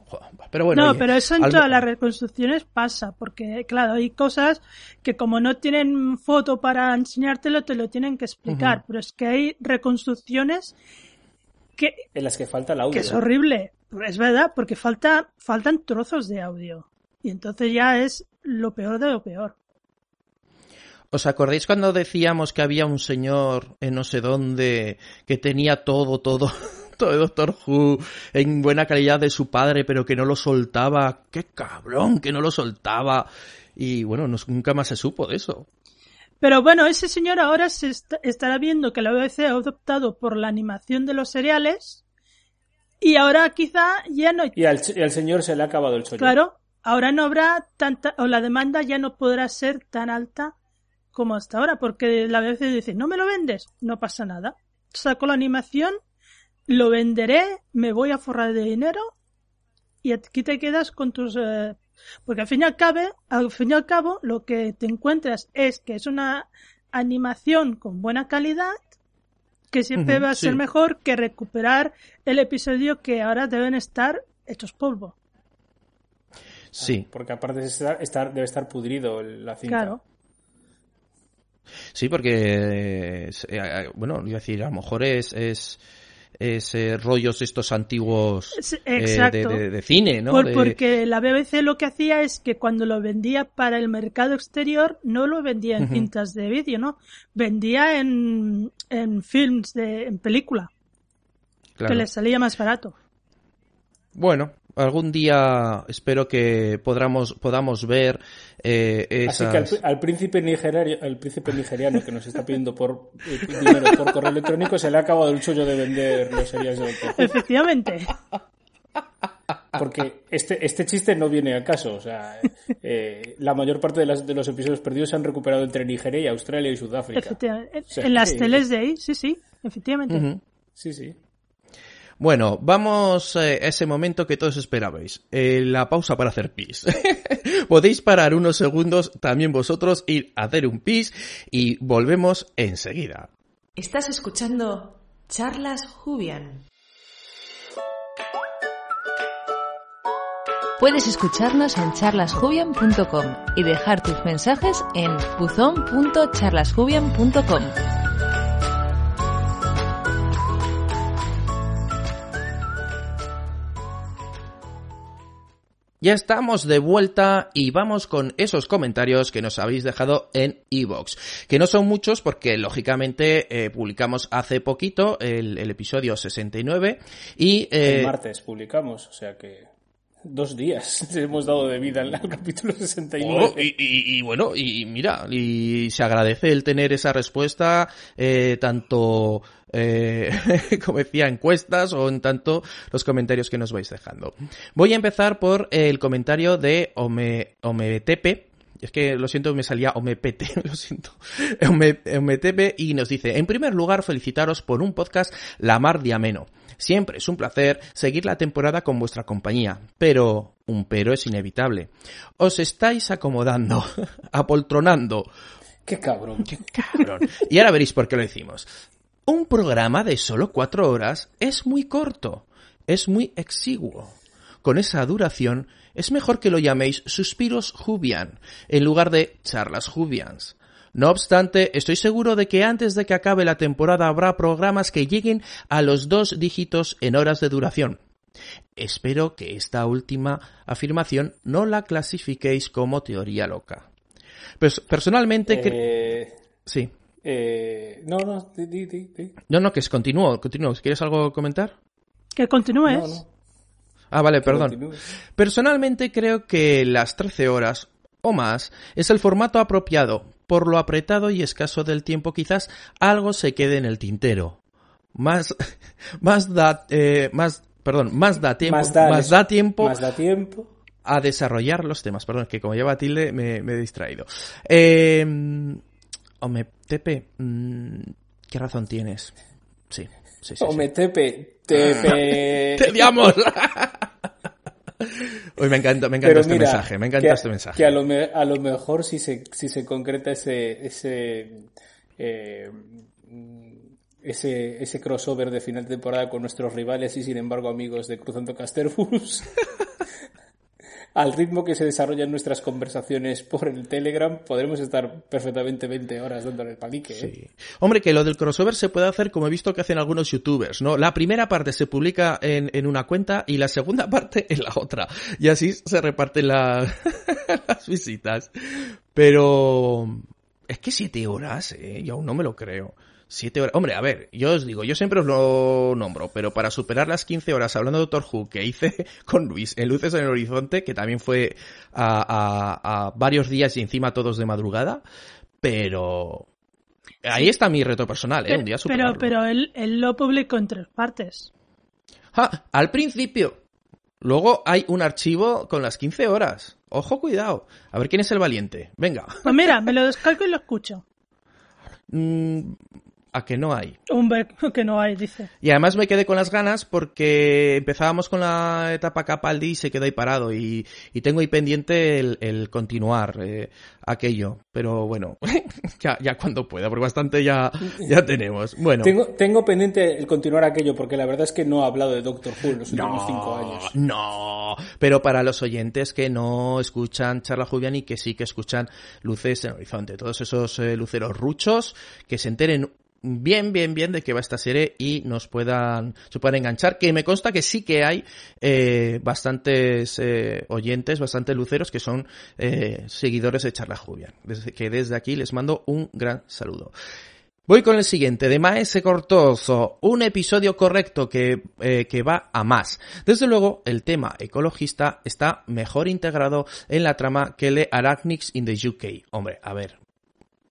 Pero bueno. no, oye, pero eso en todas las reconstrucciones pasa, porque claro, hay cosas que como no tienen foto para enseñártelo, te lo tienen que explicar, pero es que hay reconstrucciones que, En las que falta el audio. que es horrible, es verdad, porque falta, faltan trozos de audio. Y entonces ya es lo peor de lo peor. ¿Os acordáis cuando decíamos que había un señor en no sé dónde que tenía todo, todo, [laughs] todo de Doctor Who en buena calidad de su padre, pero que no lo soltaba? ¡Qué cabrón! Que no lo soltaba. Y bueno, no- nunca más se supo de eso. Pero bueno, ese señor ahora se est- estará viendo que la BBC ha optado por la animación de los seriales y ahora quizá ya no Y al, y al señor se le ha acabado el chollo. Claro, ahora no habrá tanta, o la demanda ya no podrá ser tan alta como hasta ahora, porque la BBC dice, no me lo vendes, no pasa nada. Saco la animación, lo venderé, me voy a forrar de dinero y aquí te quedas con tus... eh, Porque al fin, y al, cabo, al fin y al cabo lo que te encuentras es que es una animación con buena calidad que siempre va a ser sí. mejor que recuperar el episodio que ahora deben estar hechos polvo. Sí, Porque aparte de estar, estar- debe estar pudrido el- la cinta. Claro. sí, porque, eh, eh, bueno, iba a decir, a lo mejor es, es, es, eh, rollos estos antiguos eh, de, de- de cine, ¿no? Por- Porque la BBC lo que hacía es que cuando lo vendía para el mercado exterior no lo vendía en cintas de vídeo, ¿no? Vendía en, en films, de, en película, claro. que le salía más barato. Bueno, algún día espero que podamos, podamos ver eh, Así que al, al príncipe nigeriano, al príncipe nigeriano que nos está pidiendo por eh, dinero por correo electrónico se le ha acabado el chollo de vender los seriales de Doctor Who. Efectivamente. Porque este, este chiste no viene al caso. O sea, eh, la mayor parte de, las, de los episodios perdidos se han recuperado entre Nigeria y Australia y Sudáfrica. efectivamente. sea, en las teles de ahí, sí, sí, efectivamente. Sí, sí. Bueno, vamos eh, a ese momento que todos esperabais. eh, la pausa para hacer pis. [laughs] Podéis parar unos segundos también vosotros, ir a hacer un pis y volvemos enseguida. Estás escuchando Charlas Jubian. Puedes escucharnos en charlasjubian.com y dejar tus mensajes en buzón.charlasjubian.com. Ya estamos de vuelta y vamos con esos comentarios que nos habéis dejado en iVoox, que no son muchos porque lógicamente eh, publicamos hace poquito el, el episodio 69 y... eh, El martes publicamos, o sea que dos días [laughs] hemos dado de vida al, al capítulo 69. Oh, y, y- y bueno, y mira, y se agradece el tener esa respuesta, eh, tanto, eh, [laughs] como decía, encuestas o en tanto los comentarios que nos vais dejando. Voy a empezar por el comentario de Ome, Ometepe, es que lo siento, me salía Omepete, [laughs] lo siento. Ome- Ometepe y nos dice, en primer lugar, felicitaros por un podcast La Mar de Ameno. Siempre es un placer seguir la temporada con vuestra compañía, pero un pero es inevitable. Os estáis acomodando, [laughs] apoltronando, Qué cabrón. Cabrón. Y ahora veréis por qué lo decimos. Un programa de solo cuatro horas es muy corto, es muy exiguo. Con esa duración, es mejor que lo llaméis Suspiros Jubian, en lugar de Charlas Jubians. No obstante, estoy seguro de que antes de que acabe la temporada habrá programas que lleguen a los dos dígitos en horas de duración. Espero que esta última afirmación no la clasifiquéis como teoría loca. Pues personalmente Eh, Sí. Eh, no, no, di, di, di. No, no, que es continúo, continúo. ¿Quieres algo comentar? Que continúes. No, no. Ah, vale, perdón. continúe. Personalmente creo que las 13 horas o más es el formato apropiado. Por lo apretado y escaso del tiempo quizás algo se quede en el tintero. Más, [laughs] más da, eh, más, perdón, más da tiempo, Más da, más da tiempo Más da tiempo. a desarrollar los temas. Perdón, que como lleva tilde me, me he distraído. Eh, hombre, Tepe, mm, ¿qué razón tienes? Sí, sí, sí. O sí. tepe, tepe. [laughs] ¡Te odiamos! Hoy me encanta, me encanta Pero este mira, mensaje, me encanta que este mensaje. Que a lo, me- a lo mejor si se, si se concreta ese, ese, eh, ese, ese crossover de final de temporada con nuestros rivales y sin embargo amigos de Cruzando Casterbus, [laughs] al ritmo que se desarrollan nuestras conversaciones por el Telegram, podremos estar perfectamente 20 horas dándole el palique. ¿eh? Sí. Hombre, que lo del crossover se puede hacer como he visto que hacen algunos youtubers, ¿no? La primera parte se publica en, en una cuenta y la segunda [laughs] parte en la otra. Y así se reparten la- [laughs] las visitas. Pero es que siete horas, ¿eh? Yo aún no me lo creo. Siete horas. Hombre, a ver, yo os digo, yo siempre os lo nombro, pero para superar las 15 horas hablando de Doctor Who que hice [laughs] con Luis en Luces en el Horizonte, que también fue a, a- a varios días y encima todos de madrugada, pero ahí está mi reto personal, ¿eh? Un día pero superarlo. pero él, él lo publicó en tres partes. Ah, al principio. Luego hay un archivo con las 15 horas. Ojo, cuidado. A ver quién es el valiente. Venga. Pues mira, [laughs] me lo descargo y lo escucho. Mm, a que no hay. Hombre, [laughs] que no hay, dice. Y además me quedé con las ganas porque empezábamos con la etapa Capaldi y se quedó ahí parado. Y, y tengo ahí pendiente el, el continuar eh, aquello. Pero bueno, [laughs] ya, ya cuando pueda, porque bastante ya, ya tenemos. Bueno. Tengo, tengo pendiente el continuar aquello porque la verdad es que no he hablado de Doctor Who en los últimos cinco años. No, pero para los oyentes que no escuchan Charla Julián y que sí que escuchan Luces en el Horizonte, todos esos eh, luceros ruchos que se enteren bien, bien, bien de qué va esta serie y nos puedan, se puedan enganchar, que me consta que sí que hay eh, bastantes eh, oyentes, bastantes luceros que son eh, seguidores de Charla Julián, desde, que desde aquí les mando un gran saludo. Voy con el siguiente, de Maese Cortoso, un episodio correcto que, eh, que va a más. Desde luego, el tema ecologista está mejor integrado en la trama que el Arachnids in the UK. Hombre, a ver.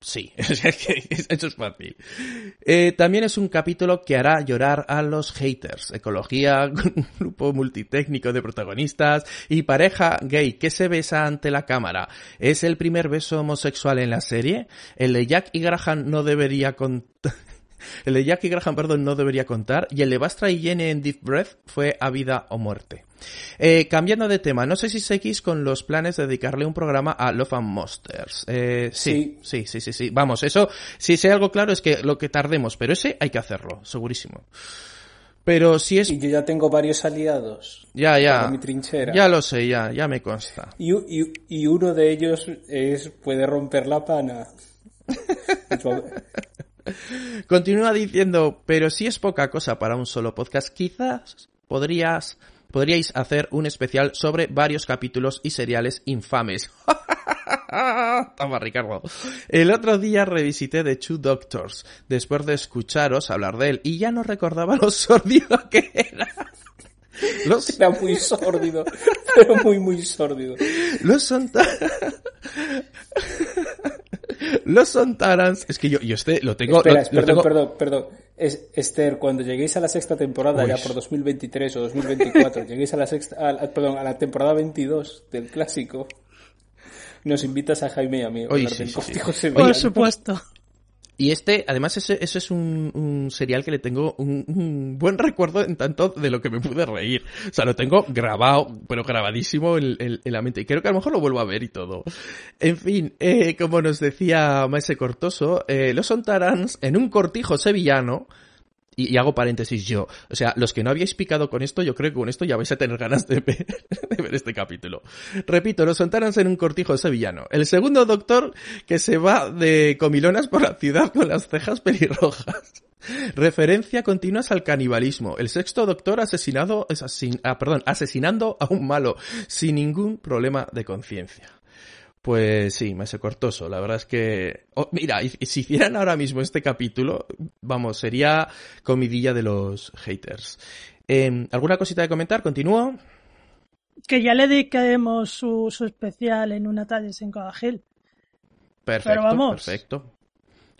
Sí, [laughs] eso es fácil. Eh, también es un capítulo que hará llorar a los haters. Ecología, [laughs] grupo multitécnico de protagonistas y pareja gay que se besa ante la cámara. ¿Es el primer beso homosexual en la serie? El de Jack y Graham no debería contar. [laughs] [laughs] El de Jack y Graham, perdón, no debería contar. Y el de Bastra y Jenny en Deep Breath fue a vida o muerte. Eh, cambiando de tema, no sé si seguís con los planes de dedicarle un programa a Love and Monsters. Eh, sí, sí, sí, sí, sí. Vamos, eso, si sé algo claro es que lo que tardemos, pero ese hay que hacerlo, segurísimo. Pero si es... Y yo ya tengo varios aliados. Ya, ya. mi trinchera. Ya lo sé, ya, ya me consta. Y, y- y uno de ellos es puede romper la pana. [laughs] Continúa diciendo, pero si es poca cosa para un solo podcast, quizás podrías, podríais hacer un especial sobre varios capítulos y seriales infames. [laughs] Toma, Ricardo. El otro día revisité The Two Doctors, después de escucharos hablar de él, y ya no recordaba lo sordido [laughs] que era. Los, Era muy sórdido, pero muy, muy sórdido. los sonta... Los Sontarans... Es que yo, yo este lo tengo... Espera, lo- perdón, tengo- perdón, perdón. Es, Esther, cuando lleguéis a la sexta temporada, Uy. ya por 2023 o 2024, [laughs] lleguéis a la sexta, a la- perdón, a la temporada 22 del clásico, nos invitas a Jaime y a mí. a sí, Por supuesto. Y este, además, ese, ese es un, un serial que le tengo un, un buen recuerdo en tanto de lo que me pude reír. O sea, lo tengo grabado, pero grabadísimo en, en- en la mente. Y creo que a lo mejor lo vuelvo a ver y todo. En fin, eh, como nos decía Maese Cortoso, eh, los Sontarans en un cortijo sevillano. Y, hago paréntesis yo. O sea, los que no habíais picado con esto, yo creo que con esto ya vais a tener ganas de ver, [laughs] de ver este capítulo. Repito, los Sontarans en un cortijo sevillano. El segundo doctor que se va de comilonas por la ciudad con las cejas pelirrojas. Referencia continuas al canibalismo. El sexto doctor asesinado, asesin- ah, perdón, asesinando a un malo sin ningún problema de conciencia. Pues sí, me cortoso. La verdad es que... oh, mira, si hicieran ahora mismo este capítulo, vamos, sería comidilla de los haters. Em, ¿Alguna cosita de comentar? ¿Continúo? Que ya le dedicaremos su, su especial en una tarde en Codagil. Perfecto, vamos. perfecto.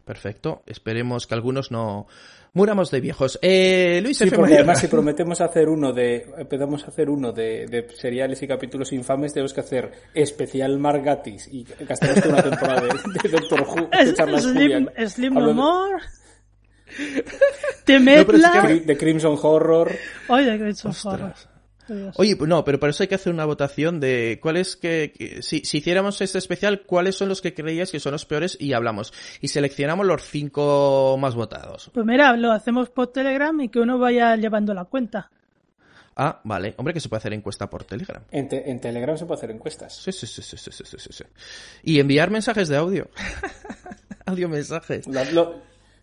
Perfecto. Esperemos que algunos no muramos de viejos. Eh, Luis Sí, F. porque además si [laughs] prometemos hacer uno de empezamos a hacer uno de, de seriales y capítulos infames tenemos que hacer especial Margatis y gastamos toda una temporada de, de Doctor Who de Es- charlas Slim. Slim [laughs] No More. que de Crimson Horror Oye, que son Ostras. forros. Oye, pues no, pero para eso hay que hacer una votación de cuáles que, que- si, si hiciéramos este especial, cuáles son los que creíais que son los peores y hablamos. Y seleccionamos los cinco más votados. Pues mira, lo hacemos por Telegram y que uno vaya llevando la cuenta. Ah, vale. Hombre, que se puede hacer encuesta por Telegram. en, te- en Telegram se puede hacer encuestas Sí, sí, sí, sí, sí, sí, sí, sí. Y enviar mensajes de audio. [laughs] audio mensajes. La- lo,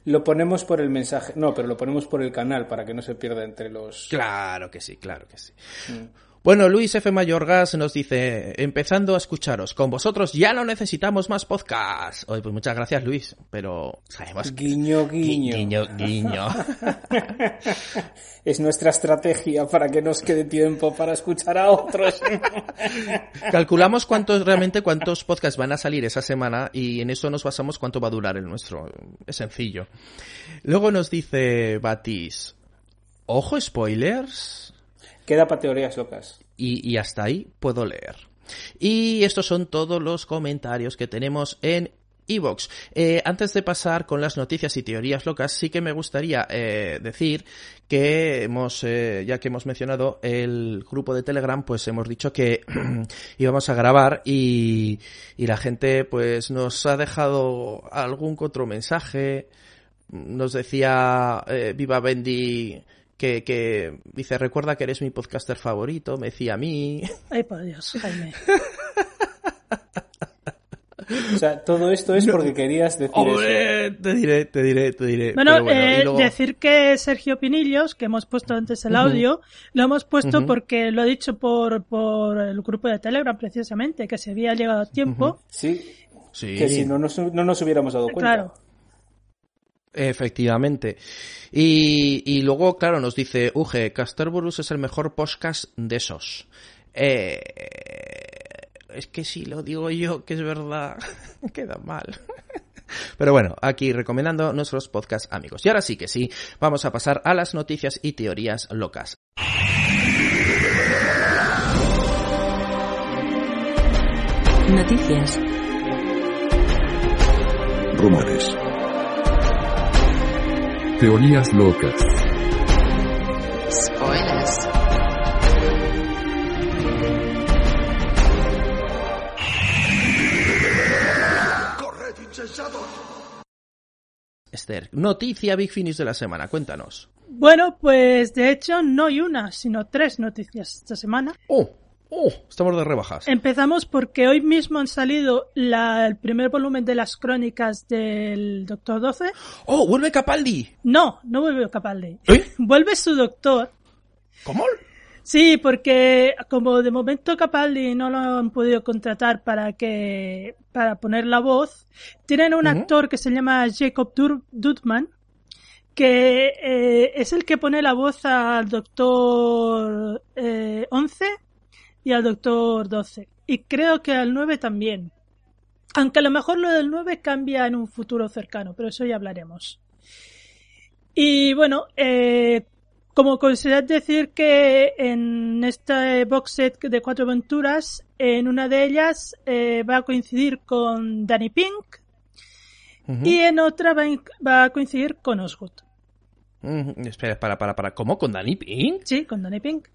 lo ponemos por el mensaje no pero lo ponemos por el canal para que no se pierda entre los Claro que sí, claro que sí. Mm. Bueno, Luis F. Mayorgas nos dice, empezando a escucharos, con vosotros ya no necesitamos más podcast. Oye, pues muchas gracias, Luis, pero sabemos que... guiño guiño Guiño, guiño. [laughs] es nuestra estrategia para que nos quede tiempo para escuchar a otros [laughs] Calculamos cuántos realmente cuántos podcasts van a salir esa semana y en eso nos basamos cuánto va a durar el nuestro. Es sencillo. Luego nos dice Batis, ojo spoilers. Queda para teorías locas Y, hasta ahí puedo leer. Y estos son todos los comentarios que tenemos en Evox. Eh, antes de pasar con las noticias y teorías locas, sí que me gustaría eh, decir que hemos, eh, ya que hemos mencionado el grupo de Telegram, pues hemos dicho que [clears throat] íbamos a grabar y, y la gente pues nos ha dejado algún otro mensaje. Nos decía Viva Bendy que, que dice, recuerda que eres mi podcaster favorito, me decía a mí. [laughs] Ay, por Dios, Jaime. o sea todo esto es porque querías decir eso te diré, te diré, te diré. Bueno, eh, luego- decir que Sergio Pinillos, que hemos puesto antes el audio, lo hemos puesto porque lo ha dicho por, por el grupo de Telegram precisamente, que se había llegado a tiempo. sí Sí, que si no nos, no nos hubiéramos dado cuenta Claro. Efectivamente. Y, y luego, claro, nos dice, Uge, Casterburus es el mejor podcast de esos. Eh, es que si lo digo yo, que es verdad, [laughs] queda mal. [laughs] Pero bueno, aquí recomendando nuestros podcast amigos. Y ahora sí que sí, vamos a pasar a las noticias y teorías locas. Noticias. Rumores. Teorías locas. Spoilers. Esther, noticia Big Finish de la semana, cuéntanos. Bueno, pues de hecho no hay una, sino tres noticias esta semana. Oh, oh, estamos de rebajas. Empezamos porque hoy mismo han salido la- el primer volumen de las crónicas del Doctor 12. Oh, vuelve Capaldi. No, no vuelve Capaldi. ¿Eh? Vuelve su doctor. ¿Cómo? Sí, porque como de momento Capaldi no lo han podido contratar para que para poner la voz, tienen un actor que se llama Jacob Dur- Dudman, que eh, es el que pone la voz al Doctor eh, 11 y al Doctor 12. Y creo que al 9 también. Aunque a lo mejor lo del 9 cambia en un futuro cercano, pero eso ya hablaremos. Y bueno, eh, Como curiosidad decir que en este box set de cuatro aventuras, en una de ellas eh, va a coincidir con Danny Pink y en otra va, a- va a coincidir con Osgood. Espera, para, para, para. ¿Cómo? ¿Con Danny Pink? Sí, con Danny Pink.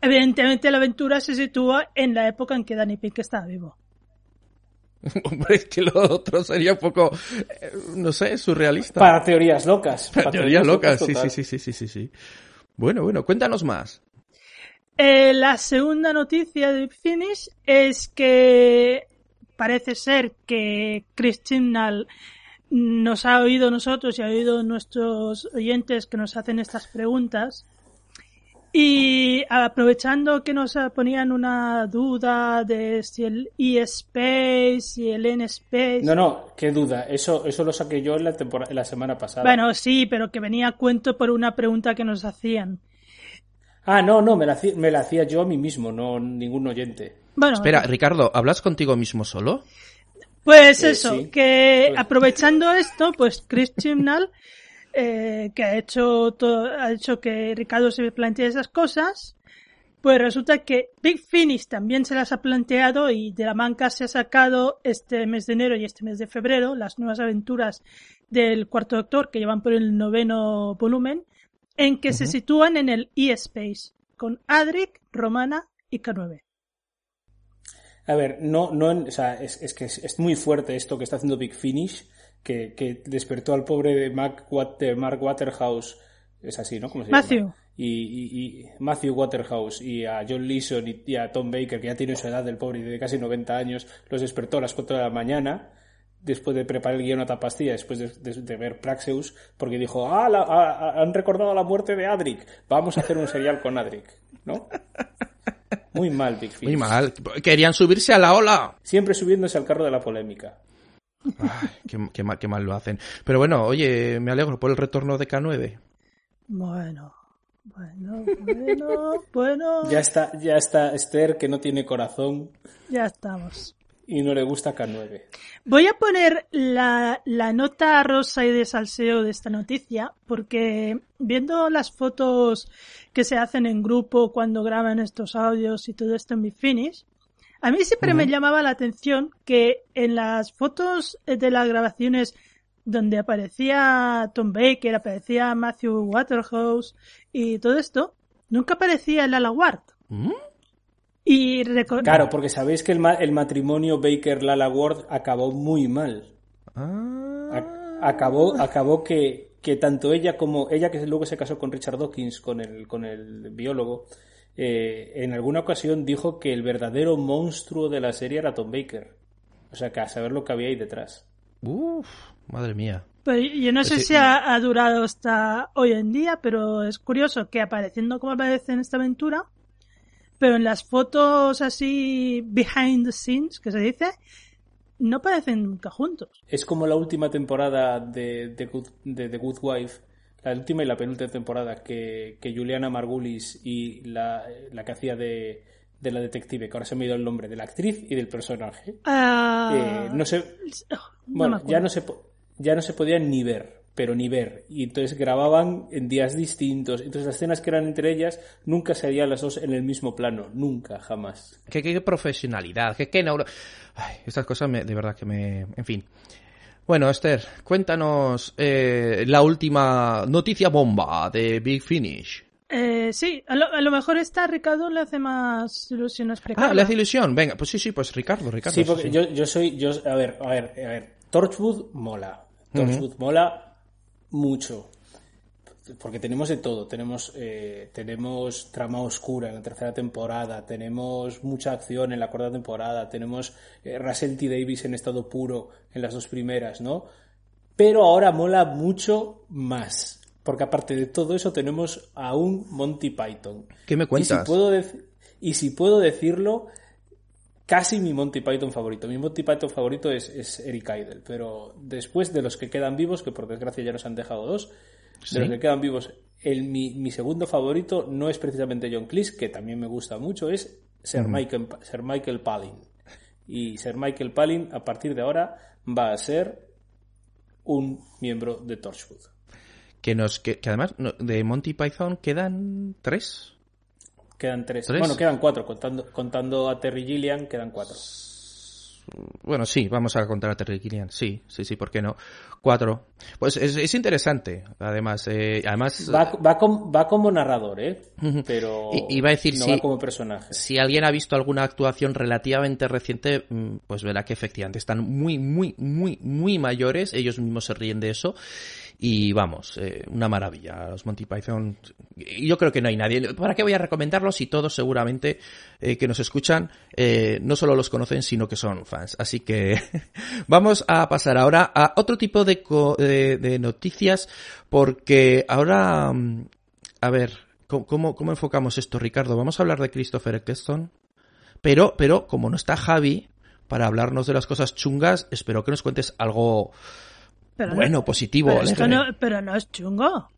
Evidentemente la aventura se sitúa en la época en que Danny Pink estaba vivo. [laughs] Hombre, es que lo otro sería un poco, eh, no sé, surrealista. Para teorías locas. Para teorías locas, sí, sí, sí, sí, sí, sí, sí. Bueno, bueno, cuéntanos más. Eh, la segunda noticia de Finish es que parece ser que Chris Chibnall nos ha oído a nosotros y ha oído nuestros oyentes que nos hacen estas preguntas. Y aprovechando que nos ponían una duda de si el E-Space y el N-Space. No, no, qué duda. Eso, eso lo saqué yo en la, tempora- en la semana pasada. Bueno, sí, pero que venía a cuento por una pregunta que nos hacían. Ah, no, no, me la, hacía- me la hacía yo a mí mismo, no ningún oyente. Bueno, Espera, Ricardo, ¿hablas contigo mismo solo? Pues Eh, eso, sí. que Pues- aprovechando esto, pues Chris Chibnall, [laughs] eh, que ha hecho, todo, ha hecho que Ricardo se plantee esas cosas, pues resulta que Big Finish también se las ha planteado y de la manca se ha sacado este mes de enero y este mes de febrero las nuevas aventuras del cuarto doctor que llevan por el noveno volumen, en que se sitúan en el E-Space, con Adric, Romana y K9. A ver, no, no, o sea, es, es que es, es muy fuerte esto que está haciendo Big Finish, que, que despertó al pobre de de Mark Waterhouse, es así, ¿no? ¿Cómo se Matthew. llama? Y, y- y Matthew Waterhouse y a John Leeson y, y a Tom Baker, que ya tiene su edad del pobre y de casi 90 años, los despertó a las 4 de la mañana, después de preparar el guion a tapastilla, después de, de- de ver Praxeus, porque dijo, ah, la- han recordado la muerte de Adric, vamos a hacer un serial con Adric, ¿no? Muy mal, Big Finish. Muy mal. Querían subirse a la ola. Siempre subiéndose al carro de la polémica. Ay, qué, qué mal, qué mal lo hacen. Pero bueno, oye, me alegro por el retorno de K9. Bueno, bueno, bueno, [laughs] bueno. Ya está, ya está Esther que no tiene corazón Ya estamos. y no le gusta K9. Voy a poner la, la nota rosa y de salseo de esta noticia, porque viendo las fotos que se hacen en grupo cuando graban estos audios y todo esto en mi finish, a mí siempre me llamaba la atención que en las fotos de las grabaciones donde aparecía Tom Baker, aparecía Matthew Waterhouse y todo esto, nunca aparecía el Ala Ward. ¿Mm? Y Claro, porque sabéis que el, ma- el matrimonio Baker-Lala Ward acabó muy mal. Ah. Acabó, acabó que, que tanto ella como ella, que luego se casó con Richard Dawkins, con el, con el biólogo, eh, en alguna ocasión dijo que el verdadero monstruo de la serie era Tom Baker. O sea, que a saber lo que había ahí detrás. Uf, madre mía. Pero yo no sé Pues sí. si ha, ha durado hasta hoy en día, pero es curioso que apareciendo como aparece en esta aventura, pero en las fotos así behind the scenes, que se dice, no parecen nunca juntos. Es como la última temporada de, de, Good, de The Good Wife, la última y la penúltima temporada, que, que Juliana Margulis y la, la que hacía de, de la detective, que ahora se me ha ido el nombre, de la actriz y del personaje. Ah, Eh, no sé, oh, no bueno, ya no se po- ya no se podían ni ver, pero ni ver. Y entonces grababan en días distintos. Entonces las escenas que eran entre ellas nunca se harían las dos en el mismo plano, nunca, jamás. Qué, qué profesionalidad, qué, qué neuro... Ay, estas cosas me- de verdad que me... En fin. Bueno, Esther, cuéntanos eh, la última noticia bomba de Big Finish. Eh, sí, a lo, a lo mejor esta a Ricardo le hace más ilusión Ah, explicarla. le hace ilusión. Venga, pues sí, sí, pues Ricardo, Ricardo. Sí, porque sí. Yo, yo soy, yo, a ver, a ver, a ver, Torchwood mola. Torchwood mola mucho. Porque tenemos de todo. Tenemos, eh, tenemos trama oscura en la tercera temporada. Tenemos mucha acción en la cuarta temporada. Tenemos eh, Russell T. Davis en estado puro en las dos primeras, ¿no? Pero ahora mola mucho más. Porque aparte de todo eso tenemos a un Monty Python. ¿Qué me Y si cuentas? puedo, y si puedo decirlo, casi mi Monty Python favorito. Mi Monty Python favorito es, es Eric Idle, pero después de los que quedan vivos, que por desgracia ya nos han dejado dos, Sí. de los que quedan vivos, el, mi, mi segundo favorito no es precisamente John Cleese, que también me gusta mucho, es Sir, Michael, Sir Michael Palin. Y Sir Michael Palin, a partir de ahora, va a ser un miembro de Torchwood. que nos que, que además no- de Monty Python quedan tres. Quedan tres. ¿Tres? Bueno, quedan cuatro. Contando, contando a Terry Gilliam, quedan cuatro. Bueno, sí, vamos a contar a Terry Gilliam. Sí, sí, sí, ¿por qué no? Cuatro. Pues es, es interesante, además. eh, además Va, va, com- va como narrador, ¿eh? Pero iba a decir, no va como personaje. si alguien ha visto alguna actuación relativamente reciente, mm, pues verá que efectivamente están muy, muy, muy, muy mayores. Ellos mismos se ríen de eso. Y vamos, eh, una maravilla. Los Monty Python. y Yo creo que no hay nadie. ¿Para qué voy a recomendarlos? Y todos seguramente eh, que nos escuchan eh, no solo los conocen, sino que son fans. Así que [laughs] vamos a pasar ahora a otro tipo de, co- de, de noticias. Porque ahora, mm, a ver, ¿cómo, cómo, enfocamos esto, Ricardo? Vamos a hablar de Christopher Eccleston. Pero, pero, como no está Javi para hablarnos de las cosas chungas, espero que nos cuentes algo Pero no- bueno, positivo, pero esto no, pero no es chungo.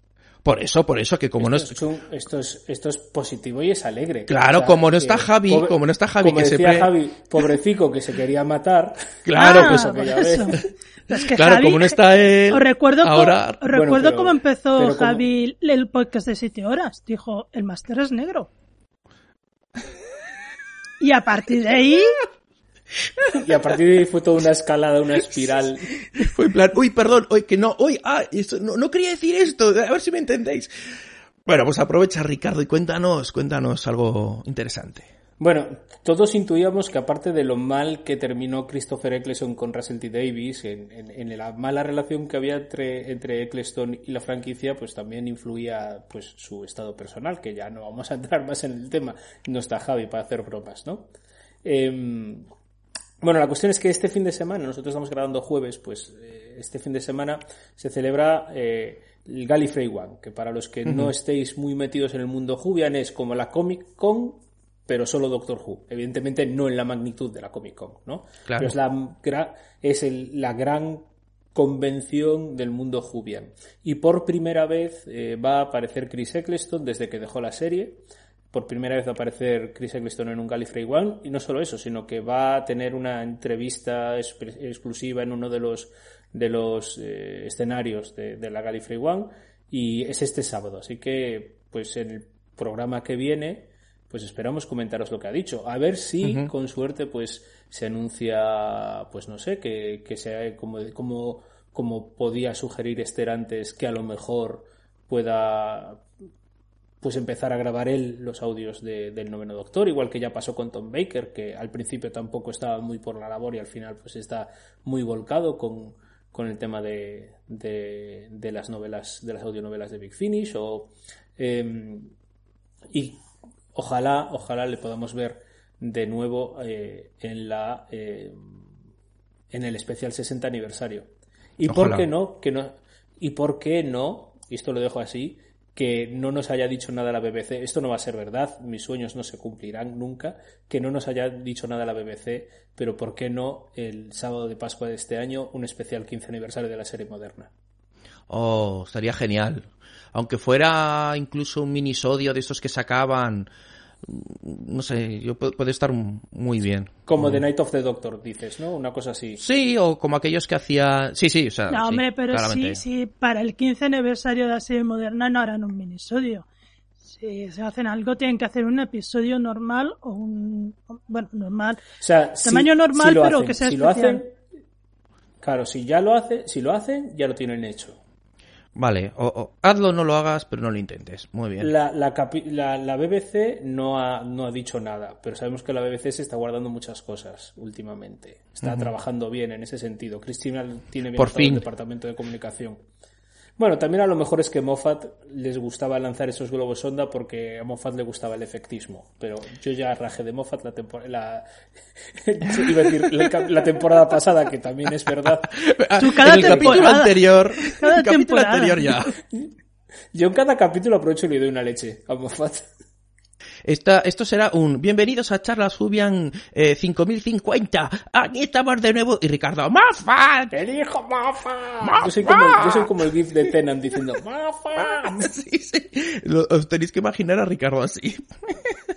Por eso, por eso, que como no esto, es... esto, es, esto es positivo y es alegre. Claro, como no está Javi, como no está Javi, como que decía siempre- Javi, pobrecico que se quería matar. [laughs] Claro, Ah, pues aquella vez. Es que Claro, Javi- como no está él, Os recuerdo, co- ahora- os Bueno, recuerdo pero- cómo empezó pero como- Javi el podcast de 7 horas. Dijo, el máster es negro. [laughs] Y a partir de ahí, Y a partir de ahí fue toda una escalada, una espiral. Fue en plan, uy, perdón, uy, que no, uy, ah, esto- no, no quería decir esto, a ver si me entendéis. Bueno, pues aprovecha, Ricardo, y cuéntanos, cuéntanos algo interesante. Bueno, todos intuíamos que aparte de lo mal que terminó Christopher Eccleston con Russell T. Davis, en, en- en la mala relación que había entre, entre Eccleston y la franquicia, pues también influía pues su estado personal, que ya no vamos a entrar más en el tema. No está Javi para hacer bromas, ¿no? Em, bueno, la cuestión es que este fin de semana, nosotros estamos grabando jueves, pues eh, este fin de semana se celebra eh, el Gallifrey One, que para los que no estéis muy metidos en el mundo Jubian es como la Comic Con, pero solo Doctor Who. Evidentemente no en la magnitud de la Comic Con, ¿no? Claro. Pero es la, es el- la gran convención del mundo Jubian. Y por primera vez eh, va a aparecer Chris Eccleston desde que dejó la serie. Por primera vez va a aparecer Chris Eccleston en un Gallifrey One. Y no solo eso, sino que va a tener una entrevista exclusiva en uno de los, de los eh, escenarios de, de la Gallifrey One. Y es este sábado. Así que, pues en el programa que viene, pues esperamos comentaros lo que ha dicho. A ver si, con suerte, pues se anuncia, pues no sé, que, que sea como, como, como podía sugerir Esther antes, que a lo mejor pueda pues empezar a grabar él los audios de- del noveno doctor, igual que ya pasó con Tom Baker, que al principio tampoco estaba muy por la labor y al final pues está muy volcado con, con el tema de, de, de las novelas, de las audionovelas de Big Finish, o eh, y ojalá, ojalá le podamos ver de nuevo eh, en la eh, en el especial 60 aniversario. ¿Y por qué no? Que no ¿Y por qué no? Y esto lo dejo así, que no nos haya dicho nada la BBC. Esto no va a ser verdad, mis sueños no se cumplirán nunca. Que no nos haya dicho nada la BBC, pero ¿por qué no el sábado de Pascua de este año un especial 15 aniversario de la serie moderna? Oh, estaría genial. Aunque fuera incluso un minisodio de esos que sacaban, no sé, yo pu- puede estar muy bien. Como. The Night of the Doctor, dices, ¿no? Una cosa así. Sí, o como aquellos que hacía... Sí, sí, o sea, no, sí, hombre, pero claramente. sí, sí, para el 15 aniversario de la serie moderna no harán un minisodio. Si se hacen algo, tienen que hacer un episodio normal o un. Bueno, normal. O sea, si- Tamaño normal, si lo pero hacen- que sea si lo hacen, claro, si ya lo hace, si lo hacen, ya lo tienen hecho. Vale, o, o hazlo, no lo hagas, pero no lo intentes. Muy bien. La, la, la- la BBC no ha, no ha dicho nada, pero sabemos que la BBC se está guardando muchas cosas últimamente. Está trabajando bien en ese sentido. Cristina tiene bien Por montado el fin. departamento de comunicación. Bueno, también a lo mejor es que Moffat les gustaba lanzar esos globos sonda porque a Moffat le gustaba el efectismo. Pero yo ya rajé de Moffat la temporada. La... [laughs] iba a decir, la, la temporada pasada, que también es verdad. Tú cada en el capítulo anterior, Cada el capítulo temporada. anterior ya. Yo en cada capítulo aprovecho y le doy una leche a Moffat. Esta, esto será un bienvenidos a Charlas Jubian eh, 5050. Aquí estamos de nuevo y Ricardo Moffat. ¡Te dijo Moffat! Yo soy, como, yo soy como el gif de Tenant diciendo [laughs] Moffat. Sí, sí. Lo- Os tenéis que imaginar a Ricardo así.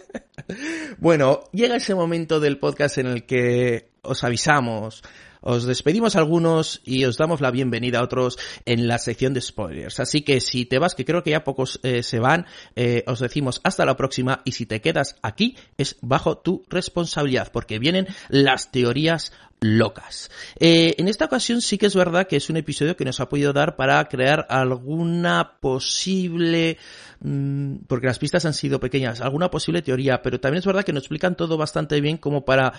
[laughs] bueno, llega ese momento del podcast en el que os avisamos, os despedimos algunos y os damos la bienvenida a otros en la sección de spoilers. Así que si te vas, que creo que ya pocos eh, se van, eh, os decimos hasta la próxima y si te quedas aquí es bajo tu responsabilidad porque vienen las teorías locas. Eh, en esta ocasión sí que es verdad que es un episodio que nos ha podido dar para crear alguna posible mm, porque las pistas han sido pequeñas, alguna posible teoría, pero también es verdad que nos explican todo bastante bien como para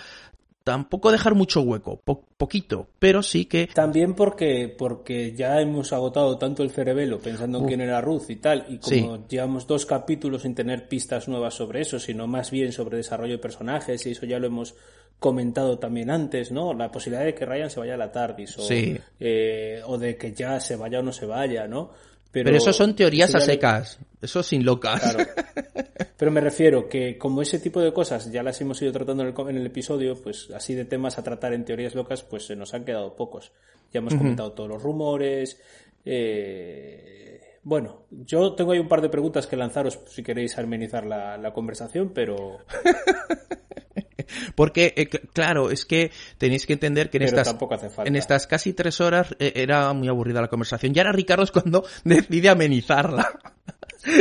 tampoco dejar mucho hueco, po- poquito, pero sí que También porque, porque ya hemos agotado tanto el cerebelo pensando en quién era Ruth y tal, y como Sí. llevamos dos capítulos sin tener pistas nuevas sobre eso, sino más bien sobre desarrollo de personajes, y eso ya lo hemos comentado también antes, ¿no? La posibilidad de que Ryan se vaya a la TARDIS, o, Sí. eh, o de que ya se vaya o no se vaya, ¿no? Pero, eso son teorías a secas, eso sin locas. Claro. [laughs] Pero me refiero que como ese tipo de cosas ya las hemos ido tratando en el, en el episodio, pues así de temas a tratar en teorías locas, pues se nos han quedado pocos. Ya hemos comentado todos los rumores. eh, Bueno, yo tengo ahí un par de preguntas que lanzaros si queréis amenizar la, la conversación, pero, [laughs] Porque, eh, claro, es que tenéis que entender que en pero estas, en estas casi tres horas eh, era muy aburrida la conversación. Y ahora Ricardo es cuando [laughs] decide amenizarla.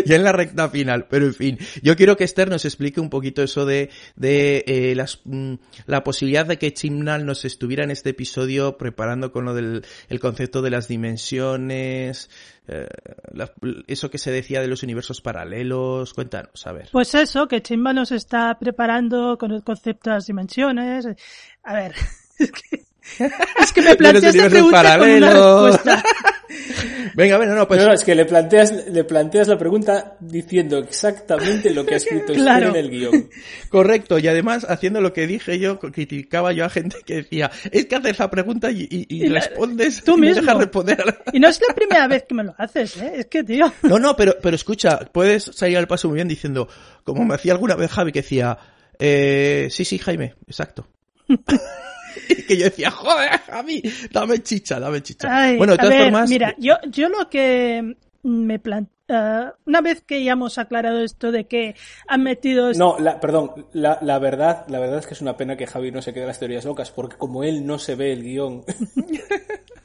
Ya en la recta final. Pero en fin, yo quiero que Esther nos explique un poquito eso de, de eh, las, mm, la posibilidad de que Chimnal nos estuviera en este episodio preparando con lo del el concepto de las dimensiones, eh, la- eso que se decía de los universos paralelos. Cuéntanos, a ver. Pues eso, que Chimba nos está preparando con el concepto de las dimensiones. A ver, [laughs] es que, es que me planteas esta pregunta con una respuesta. [laughs] Venga, bueno, no, pues No, no, es que le planteas, le planteas la pregunta diciendo exactamente lo que ha escrito Claro. en el guion. Correcto, y además haciendo lo que dije yo, criticaba yo a gente que decía, es que haces la pregunta y, y- y Y la- respondes tú y mismo. dejas responder. Y no es la primera vez que me lo haces, ¿eh? Es que, tío. No, no, pero, pero escucha, puedes salir al paso muy bien diciendo, como me hacía alguna vez Javi que decía, eh, sí, sí, Jaime, exacto. [laughs] [laughs] y que yo decía, joder, Javi, dame chicha, dame chicha. Ay, bueno, de a todas ver, formas, mira, yo, yo lo que me plan... eh, una vez que ya hemos aclarado esto de que han metido... No, la, perdón, la, la verdad, la verdad es que es una pena que Javi no se quede en las teorías locas, porque como él no se ve el guion, [laughs]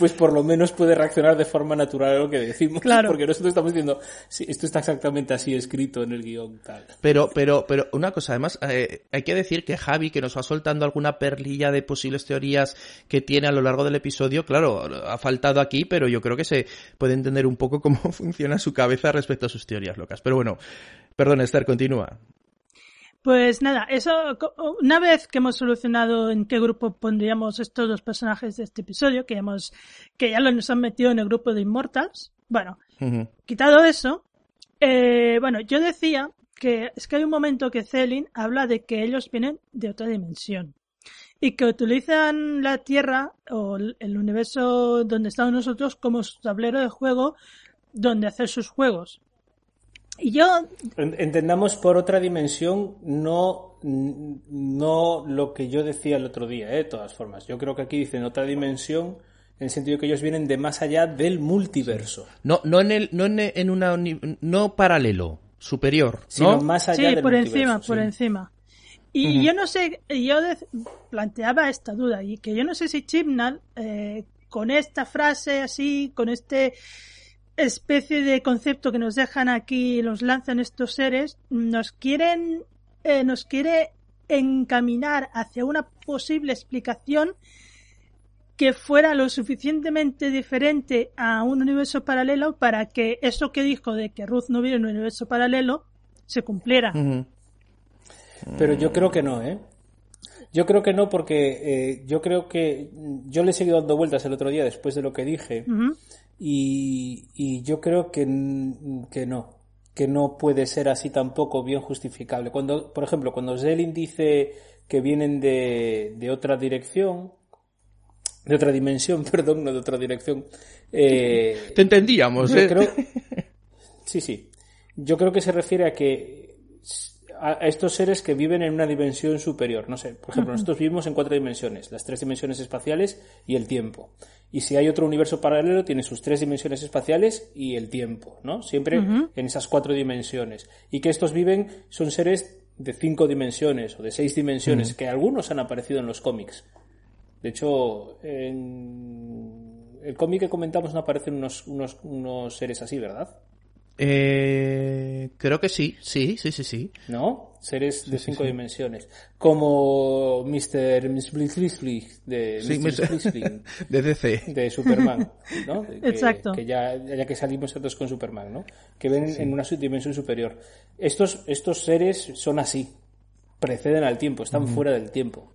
pues por lo menos puede reaccionar de forma natural a lo que decimos. Claro. Porque nosotros estamos diciendo, sí, esto está exactamente así escrito en el guion, tal. Pero, pero, pero una cosa, además, eh, hay que decir que Javi, que nos va soltando alguna perlilla de posibles teorías que tiene a lo largo del episodio, claro, ha faltado aquí, pero yo creo que se puede entender un poco cómo [laughs] funciona su cabeza respecto a sus teorías locas. Pero bueno, perdón, Esther, continúa. Pues nada, eso, una vez que hemos solucionado en qué grupo pondríamos estos dos personajes de este episodio, que ya hemos, que ya lo nos han metido en el grupo de Immortals, bueno, quitado eso, eh, bueno, yo decía que es que hay un momento que Celin habla de que ellos vienen de otra dimensión y que utilizan la Tierra o el el universo donde estamos nosotros como su tablero de juego donde hacer sus juegos. Y yo En- Entendamos por otra dimensión, no, no lo que yo decía el otro día, ¿eh? de todas formas. Yo creo que aquí dicen otra dimensión, en el sentido que ellos vienen de más allá del multiverso. No, no en el, no en, en una, no paralelo, superior, Sino ¿no? más allá Sí, del por multiverso, encima, sí. por encima. Y Ujú. yo no sé, yo de- planteaba esta duda y que yo no sé si Chibnall eh, con esta frase así, con este especie de concepto que nos dejan aquí, nos lanzan estos seres, nos quieren, eh, nos quiere encaminar hacia una posible explicación que fuera lo suficientemente diferente a un universo paralelo para que eso que dijo de que Ruth no vive en un universo paralelo se cumpliera. Pero yo creo que no, ¿eh? Yo creo que no porque eh, yo creo que yo le he seguido dando vueltas el otro día después de lo que dije. Y, y yo creo que, que no, que no puede ser así tampoco bien justificable. Cuando, por ejemplo, cuando Zelin dice que vienen de, de otra dirección, de otra dimensión, [laughs] perdón, no de otra dirección, eh, Te entendíamos, ¿eh? creo, [laughs] sí, sí. Yo creo que se refiere a que a estos seres que viven en una dimensión superior. No sé, por ejemplo, nosotros vivimos en cuatro dimensiones, las tres dimensiones espaciales y el tiempo. Y si hay otro universo paralelo, tiene sus tres dimensiones espaciales y el tiempo, ¿no? Siempre en esas cuatro dimensiones. Y que estos viven, son seres de cinco dimensiones o de seis dimensiones, que algunos han aparecido en los cómics. De hecho, en el cómic que comentamos no aparecen unos, unos, unos seres así, ¿verdad? Eh, creo que sí, sí, sí, sí, sí. ¿No? Seres de sí, cinco sí. dimensiones. Como Mr. Bliss de Sí, Mr. [laughs] de DC. de Superman, ¿no? [laughs] De Exacto. Que ya, ya que salimos todos con Superman, ¿no? Que ven en una dimensión superior. Estos, estos seres son así. Preceden al tiempo, están fuera del tiempo.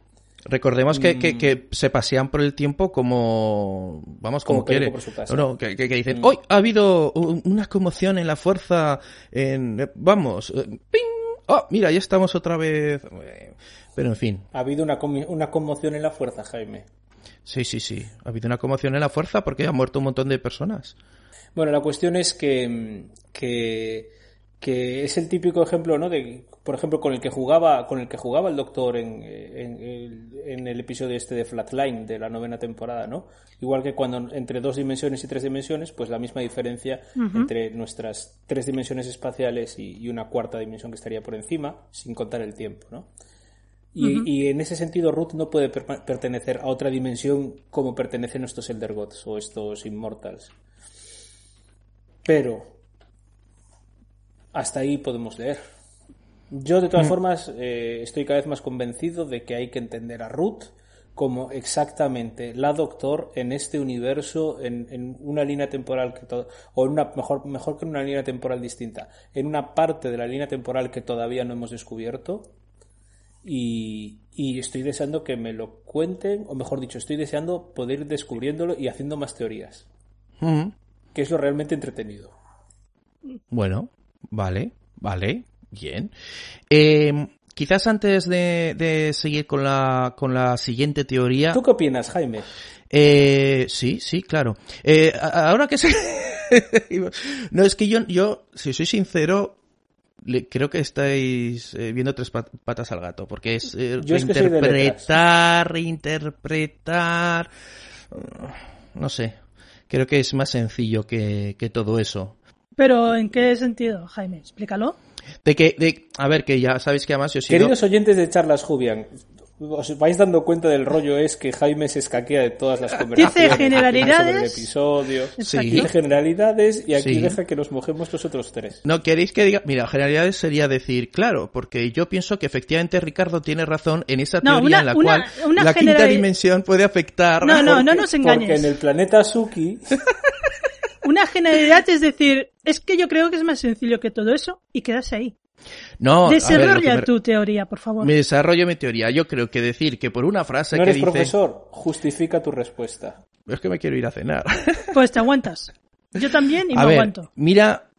Recordemos que, Mm. que, que se pasean por el tiempo como. Vamos, como, Como quiere. por su casa. No, no, que, que- que dicen: Mm. Hoy ha habido un- una conmoción en la fuerza. En, eh, vamos, eh, ¡ping! Oh, mira, ya estamos otra vez. Pero en fin, Ha habido una, una conmoción en la fuerza, Jaime. sí, sí, sí. Ha habido una conmoción en la fuerza porque han muerto un montón de personas. Bueno, la cuestión es que, que, que es el típico ejemplo, ¿no? De, por ejemplo, con el que jugaba, con el que jugaba el Doctor en, en, el- en el episodio este de Flatline de la novena temporada, ¿no? Igual que cuando entre dos dimensiones y tres dimensiones, pues la misma diferencia entre nuestras tres dimensiones espaciales y, y una cuarta dimensión que estaría por encima, sin contar el tiempo, ¿no? Y, y en ese sentido, Ruth no puede per- pertenecer a otra dimensión como pertenecen estos Elder Gods o estos Immortals. Pero hasta ahí podemos leer. Yo, de todas formas, eh, estoy cada vez más convencido de que hay que entender a Ruth como exactamente la Doctor en este universo, en, en una línea temporal que to- o en una mejor mejor que en una línea temporal distinta, en una parte de la línea temporal que todavía no hemos descubierto y, y estoy deseando que me lo cuenten, o mejor dicho, estoy deseando poder ir descubriéndolo y haciendo más teorías, Mm. que es lo realmente entretenido. Bueno, vale, vale, bien. Eh, quizás antes de, de seguir con la, con la siguiente teoría. ¿Tú qué opinas, Jaime? Eh, sí, sí, claro. Eh, ahora que se... [laughs] no, es que yo, yo, si soy sincero, le- creo que estáis eh, viendo tres pat- patas al gato, porque es eh, Yo es que soy de reinterpretar, No sé, creo que es más sencillo que, que todo eso. Pero ¿en qué sentido, Jaime? Explícalo. De que, de, a ver, que ya sabéis que además yo he sido... Queridos oyentes de Charlas Jubian, os vais dando cuenta del rollo es que Jaime se escaquea de todas las conversaciones generalidades. sobre el episodio, Sí. dice generalidades y aquí Sí. deja que nos mojemos los otros tres. No, ¿queréis que diga? Mira, generalidades sería decir, claro, porque yo pienso que efectivamente Ricardo tiene razón en esa No, teoría una- en la una- cual una la quinta generali- dimensión puede afectar. No, no, [laughs] no Porque- nos engañes. Porque en el planeta Suki, [laughs] Una generalidad es decir, es que yo creo que es más sencillo que todo eso y quedarse ahí. No, a ver, Desarrolla me- tu teoría, por favor. Me desarrollo mi teoría. Yo creo que decir que por una frase no que eres dice... profesor, justifica tu respuesta. Es que me quiero ir a cenar. Pues te aguantas. Yo también y [laughs] a me ver, aguanto. mira...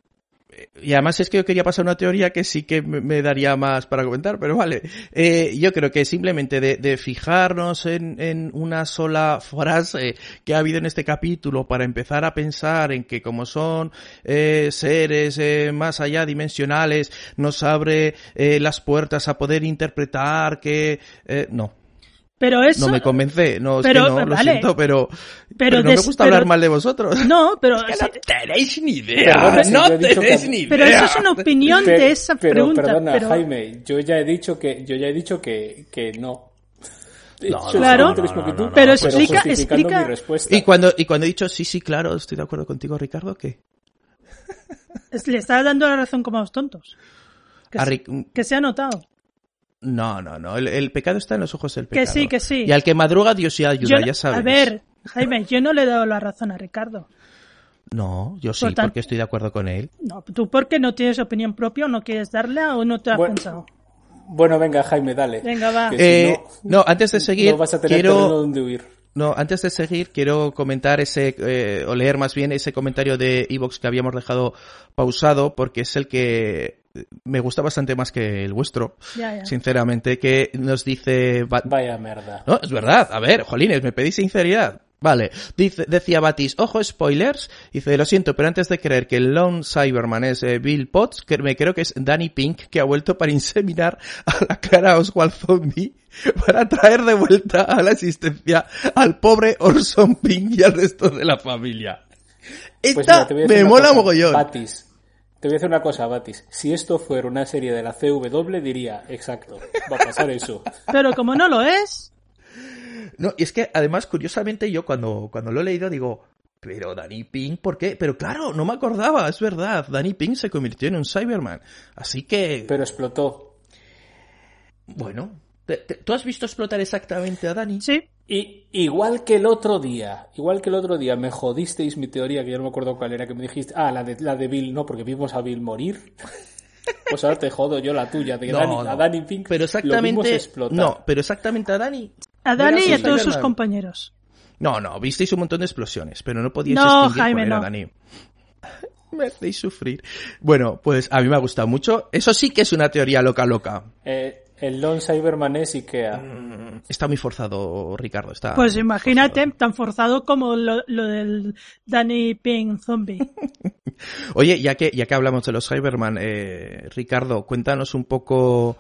Y además es que yo quería pasar una teoría que sí que me daría más para comentar, pero vale. Eh, yo creo que simplemente de, de fijarnos en, en una sola frase que ha habido en este capítulo para empezar a pensar en que como son eh, seres eh, más allá dimensionales, nos abre eh, las puertas a poder interpretar que... eh, no, Pero eso... no me convence, no, es pero, que no, lo siento, pero, pero, no me des- gusta pero- hablar mal de vosotros. No, pero... [laughs] Es que no tenéis ni idea, Perdona, si no tenéis que- ni idea. pero eso es una opinión de esa pero pregunta. perdona, pero... Jaime, yo ya he dicho que yo ya he dicho que, que no. He No, no, Claro. tú, Pero explica- explica- mi respuesta. Y cuando, y cuando he dicho sí, sí, claro, estoy de acuerdo contigo, Ricardo, ¿qué? Le estás dando la razón como a los tontos. Que, A se- Ric- que se ha notado. No, no, no, el, el pecado está en los ojos del Que pecado. sí, que sí. Y al que madruga, Dios sí ayuda, Yo- ya sabes. A ver, Jaime, yo no le he dado la razón a Ricardo. No, yo sí, Por porque estoy de acuerdo con él. No, tú porque no tienes opinión propia o no quieres darla o no te has Bueno, pensado. Bueno, venga, Jaime, dale. Venga, va. Que si Eh, no, antes de seguir, no vas a tener quiero- terreno donde huir. No, antes de seguir, quiero comentar ese, eh, o leer más bien ese comentario de Evox que habíamos dejado pausado, porque es el que me gusta bastante más que el vuestro, Ya, ya. sinceramente, que nos dice... Vaya merda. No, es verdad, a ver, jolines, me pedís sinceridad. Vale, dice, decía Batis, ojo spoilers, dice, lo siento, pero antes de creer que el Lone Cyberman es eh, Bill Potts, que me creo que es Danny Pink, que ha vuelto para [laughs] inseminar a la cara Oswald Zombie, para traer de vuelta a la existencia al pobre Orson Pink y al resto de la familia. Pues Esta mira, a me mola cosa, mogollón. Batis, te voy a decir una cosa, Batis. Si esto fuera una serie de la CW, diría, exacto, va a pasar eso. [laughs] Pero como no lo es, No, y es que además, curiosamente, yo cuando, cuando lo he leído digo, pero Danny Pink, ¿por qué? Pero claro, no me acordaba, es verdad. Danny Pink se convirtió en un Cyberman. Así que. Pero explotó. Bueno. ¿te- te- ¿Tú has visto explotar exactamente a Danny? Sí. Y igual que el otro día, igual que el otro día me jodisteis mi teoría, que yo no me acuerdo cuál era, que me dijiste, ah, la de, la de Bill, no, porque vimos a Bill morir. [laughs] Pues ahora te jodo yo la tuya, de que No, Danny- no. a Danny Pink Pero lo vimos exactamente. explotar. No, pero exactamente a Danny. A Dani y a todos sus compañeros. No, no, visteis un montón de explosiones, pero no podíais No, Jaime, cuál era no. Dani. [laughs] Me hacéis sufrir. Bueno, pues a mí me ha gustado mucho. Eso sí que es una teoría loca, loca. Eh, el Lone Cyberman es Ikea. Está muy forzado, Ricardo. Está Pues imagínate, tan forzado como lo, lo del Danny Pink zombie. [laughs] Oye, ya que, ya que hablamos de los Cyberman, eh, Ricardo, cuéntanos un poco.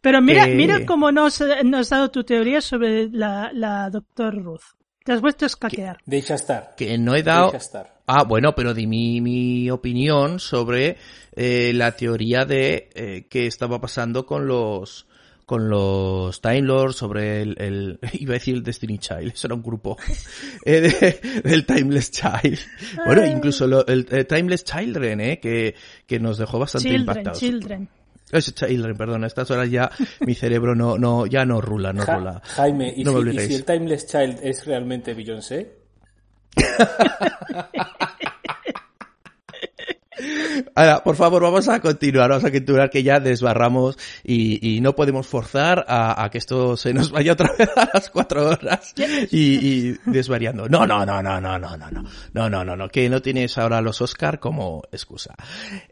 Pero mira, Eh. mira cómo nos, nos has dado tu teoría sobre la, la Doctor Ruth. Te has vuelto a escaquear. Deja estar. Que no he dado. Deja estar. Ah, bueno, pero di mi, mi opinión sobre eh, la teoría de eh, qué estaba pasando con los con los Time Lords, sobre el, el [laughs] iba a decir el Destiny Child, eso era un grupo [laughs] eh, de- del Timeless Child. Bueno, incluso lo- el, eh, Timeless Children, eh, que, que nos dejó bastante Children, impactados. children. Es Children, perdón, a estas horas ya mi cerebro no, no, ya no rula, no Ja- rula. Jaime, ¿y, No si, y si el Timeless Child es realmente Beyoncé? Ahora, por favor, vamos a continuar, vamos a continuar que ya desbarramos y, y no podemos forzar a, a que esto se nos vaya otra vez a las cuatro horas y, y desvariando. No, no, no, no, no, no, no, no, no, no, no, no, que no tienes ahora los Oscar como excusa.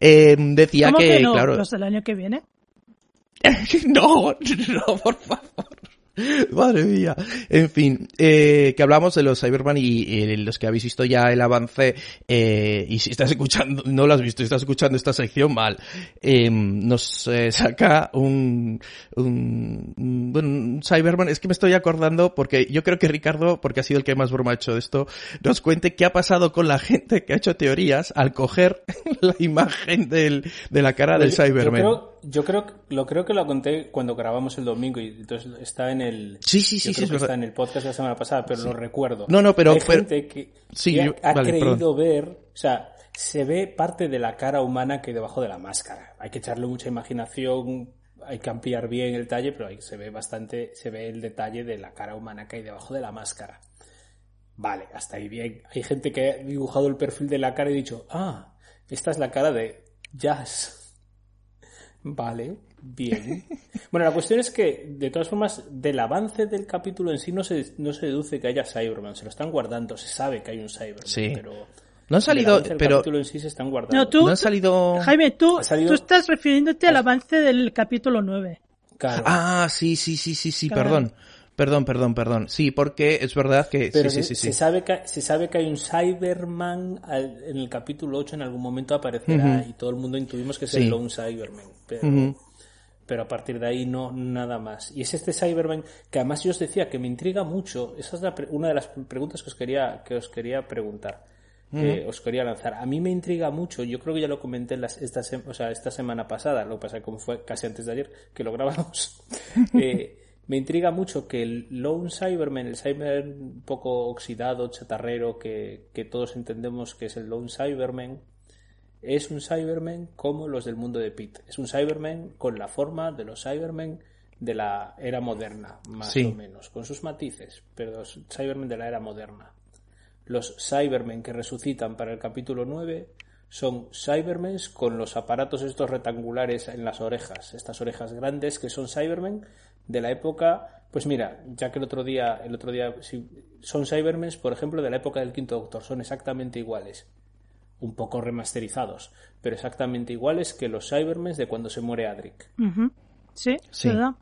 Eh, decía ¿Cómo que, que no? claro, ¿Los del año que viene? no, no, por favor. [laughs] Madre mía. En fin, eh, que hablamos de los Cyberman y, y los que habéis visto ya el avance, eh, y si estás escuchando, no lo has visto, estás escuchando esta sección mal, eh, nos eh, saca un, un, bueno, un Cyberman, es que me estoy acordando porque yo creo que Ricardo, porque ha sido el que más broma ha hecho de esto, nos cuente qué ha pasado con la gente que ha hecho teorías al coger [laughs] la imagen del, de la cara del Cyberman. Yo creo, yo creo, lo creo que lo conté cuando grabamos el domingo y entonces está en el. Sí, sí, sí, yo sí, creo es que verdad. está en el podcast la semana pasada, pero lo recuerdo. No, no, pero- Hay pero- gente que, Sí, que ha- yo- ha, vale, creído perdón. ver, o sea, se ve parte de la cara humana que hay debajo de la máscara. Hay que echarle mucha imaginación, hay que ampliar bien el detalle, pero ahí se ve bastante, se ve el detalle de la cara humana que hay debajo de la máscara. Vale, hasta ahí bien. Hay gente que ha dibujado el perfil de la cara y ha dicho, ah, esta es la cara de Jazz. Vale, bien. [laughs] Bueno, la cuestión es que, de todas formas, del avance del capítulo en sí no se, no se deduce que haya Cyberman. Se lo están guardando, se sabe que hay un Cyberman, Sí. pero... No han salido, pero capítulo en sí se están guardando. No, tú, no han salido. Jaime, tú, Ha salido- tú estás refiriéndote al avance del capítulo 9. Claro. Ah, sí, sí, sí, sí, sí, Claro. perdón. Perdón, perdón, perdón. Sí, porque es verdad que Pero sí, se, sí, sí, se sabe que, se sabe que hay un Cyberman al- en el capítulo 8 en algún momento aparecerá y todo el mundo intuimos que es el Lone Cyberman. Pero, a partir de ahí no nada más. Y es este Cyberman que además yo os decía que me intriga mucho. Esa es la pre- una de las preguntas que os quería, que os quería preguntar. que os quería lanzar. A mí me intriga mucho, yo creo que ya lo comenté las- esta, o sea, esta semana pasada, lo que pasa es que como fue casi antes de ayer que lo grabamos. [laughs] Eh, me intriga mucho que el Lone Cyberman, el Cyberman un poco oxidado, chatarrero, que, que todos entendemos que es el Lone Cyberman, es un Cyberman como los del mundo de Pete. Es un Cyberman con la forma de los Cybermen de la era moderna, más Sí. o menos, con sus matices, pero es Cybermen de la era moderna. Los Cybermen que resucitan para el capítulo 9 son Cybermen con los aparatos estos rectangulares en las orejas, estas orejas grandes que son Cybermen de la época, pues mira, ya que el otro día, el otro día sí, son Cybermen, por ejemplo, de la época del Quinto Doctor, son exactamente iguales un poco remasterizados, pero exactamente iguales que los Cybermen de cuando se muere Adric. Sí, Sí. ¿verdad?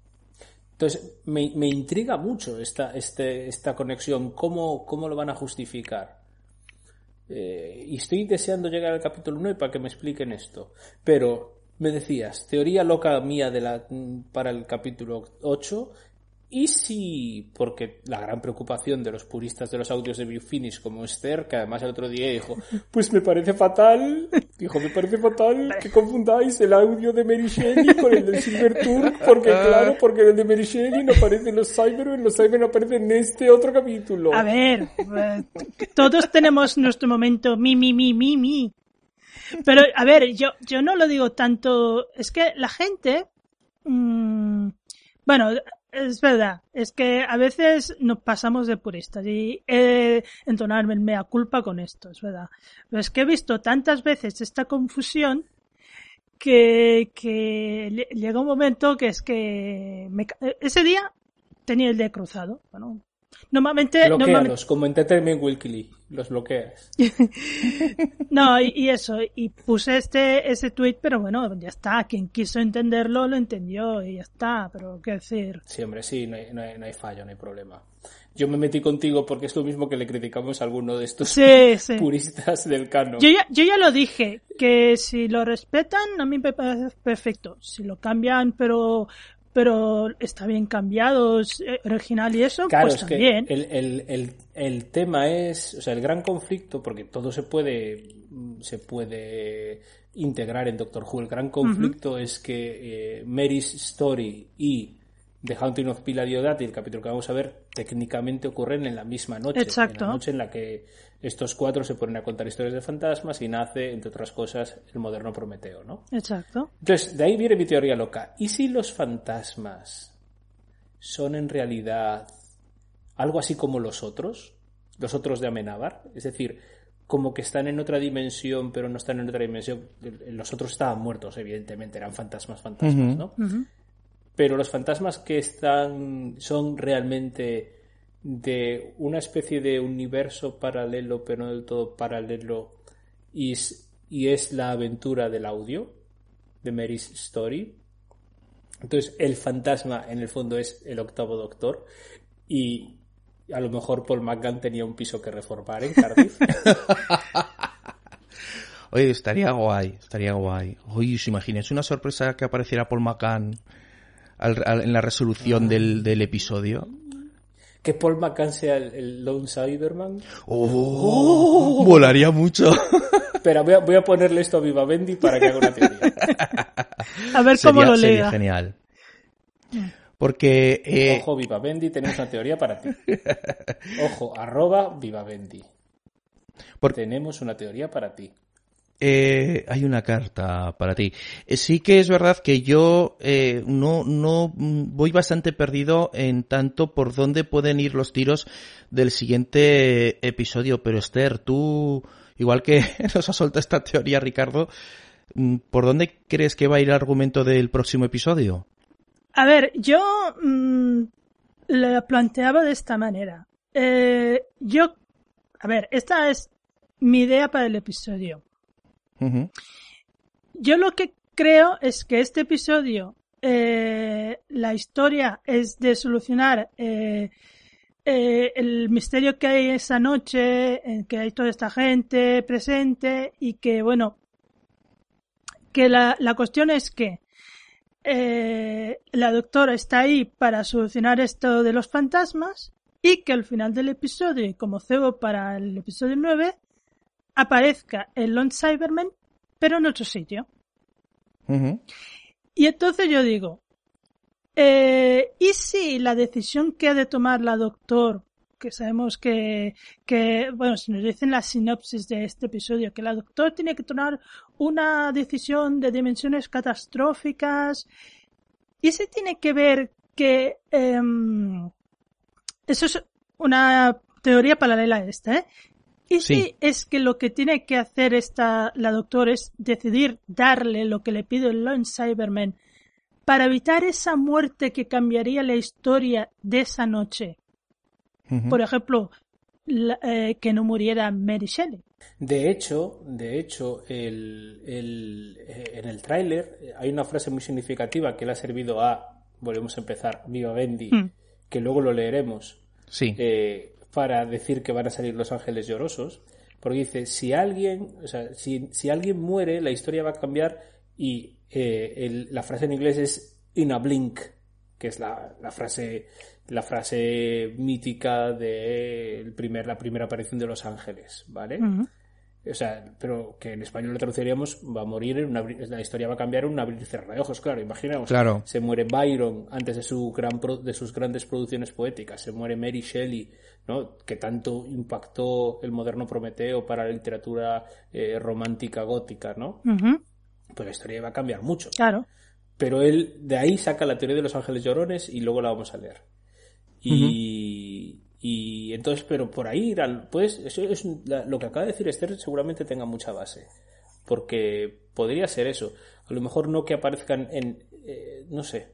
Entonces, me, me intriga mucho esta, este, esta conexión, ¿Cómo, cómo lo van a justificar. Eh, y estoy deseando llegar al capítulo 9 para que me expliquen esto. Pero me decías, teoría loca mía de la, para el capítulo 8, Y si, porque la gran preocupación de los puristas de los audios de Viewfinish como Esther, que además el otro día dijo, [laughs] pues me parece fatal, dijo, me parece fatal que confundáis el audio de Mary Shelley con el del Silver Turk, porque claro, porque en el de Mary Shelley no aparecen los Cybermen, los Cybermen aparecen en este otro capítulo. A ver, eh, todos tenemos nuestro momento mi, mi, mi, mi, mi. Pero, a ver, yo, yo no lo digo tanto, es que la gente, mm, bueno, es verdad, es que a veces nos pasamos de puristas y he de entonarme el mea culpa con esto, es verdad. Pero es que he visto tantas veces esta confusión que, que lle- llega un momento que es que me ese día tenía el de cruzado. Bueno, normalmente, normalmente como Entertainment Weekly, los bloqueas. [laughs] [laughs] no, y, y eso, y puse este, ese tweet, pero bueno, ya está, quien quiso entenderlo lo entendió y ya está, pero qué decir. Sí, hombre, sí, no hay, no hay- no hay fallo, no hay problema. Yo me metí contigo porque es lo mismo que le criticamos a alguno de estos Sí, [laughs] sí. puristas del canon. Yo ya, yo ya lo dije, que si lo respetan, a mí me parece perfecto. Si lo cambian, pero, pero está bien cambiado, es eh, original y eso, Claro, pues es que también. el, el, el, el tema es, o sea, el gran conflicto, porque todo se puede, se puede integrar en Doctor Who. El gran conflicto es que eh, Mary's Story y The Haunting of Pilar Diodati, el capítulo que vamos a ver, técnicamente ocurren en la misma noche. Exacto. En la noche en la que estos cuatro se ponen a contar historias de fantasmas y nace, entre otras cosas, el moderno Prometeo, ¿no? Exacto. Entonces, de ahí viene mi teoría loca. ¿Y si los fantasmas son en realidad algo así como los otros? Los otros de Amenábar. Es decir, como que están en otra dimensión, pero no están en otra dimensión. Los otros estaban muertos, evidentemente, eran fantasmas, fantasmas, ¿no? Pero los fantasmas que están son realmente de una especie de universo paralelo, pero no del todo paralelo, y es, y es la aventura del audio de Mary's Story. Entonces, el fantasma en el fondo es el octavo doctor, y a lo mejor Paul McGann tenía un piso que reformar en Cardiff. [laughs] Oye, estaría guay, estaría guay. Oye, ¿os imagináis una sorpresa que apareciera Paul McCann al- al- en la resolución del, del episodio? Que Paul McGann sea el, el Lone Cyberman. ¡Oh! Volaría mucho. [laughs] Espera, voy a, voy a ponerle esto a Viva Bendy para que haga una teoría. A ver cómo sería, lo sería lea. genial. Porque eh, Ojo, Viva Bendy, tenemos una teoría para ti. [laughs] Ojo, arroba Viva Bendy. Tenemos una teoría para ti. Eh, hay una carta para ti. Eh, sí que es verdad que yo eh, no, no mm, voy bastante perdido en tanto por dónde pueden ir los tiros del siguiente episodio. Pero Esther, tú, igual que [laughs] nos ha soltado esta teoría, Ricardo, mm, ¿por dónde crees que va a ir el argumento del próximo episodio? A ver, yo mm, lo planteaba de esta manera. Eh, yo, a ver, esta es mi idea para el episodio. Yo lo que creo es que este episodio, eh, la historia es de solucionar eh, eh, el misterio que hay esa noche, en que hay toda esta gente presente y que, bueno, que la, la cuestión es que eh, la doctora está ahí para solucionar esto de los fantasmas y que al final del episodio, como cebo para el episodio 9, aparezca el Lone Cyberman, pero en otro sitio. Y entonces yo digo, eh, ¿y si la decisión que ha de tomar la doctor, que sabemos que, que, bueno, si nos dicen la sinopsis de este episodio, que la doctor tiene que tomar una decisión de dimensiones catastróficas, ¿y si tiene que ver que, em, eso es una teoría paralela a esta, ¿eh? ¿Y Sí. si es que lo que tiene que hacer esta, la doctora es decidir darle lo que le pide el Lone Cyberman para evitar esa muerte que cambiaría la historia de esa noche? Por ejemplo, la- eh, que no muriera Mary Shelley. De hecho, de hecho, el, el- eh, en el tráiler eh, hay una frase muy significativa que le ha servido a, volvemos a empezar, Viva Bendy, Hmm. que luego lo leeremos, Sí. eh, para decir que van a salir los ángeles llorosos, porque dice, si alguien, o sea, si, si alguien muere, la historia va a cambiar y eh, la frase en inglés es in a blink, que es la, la frase la frase mítica de el primer, la primera aparición de Los Ángeles, ¿vale? O sea, pero que en español lo traduciríamos va a morir en un abrir- la historia va a cambiar en un abrir y cerrar de ojos, claro, imaginemos. Claro. Se muere Byron antes de su gran pro- de sus grandes producciones poéticas, se muere Mary Shelley, ¿no? Que tanto impactó el moderno Prometeo para la literatura eh, romántica gótica, ¿no? Pues la historia va a cambiar mucho. Claro. Pero él de ahí saca la teoría de los ángeles llorones y luego la vamos a leer. Y, y entonces, pero por ahí, pues, eso es lo que acaba de decir Esther seguramente tenga mucha base. Porque podría ser eso. A lo mejor no que aparezcan en, eh, no sé,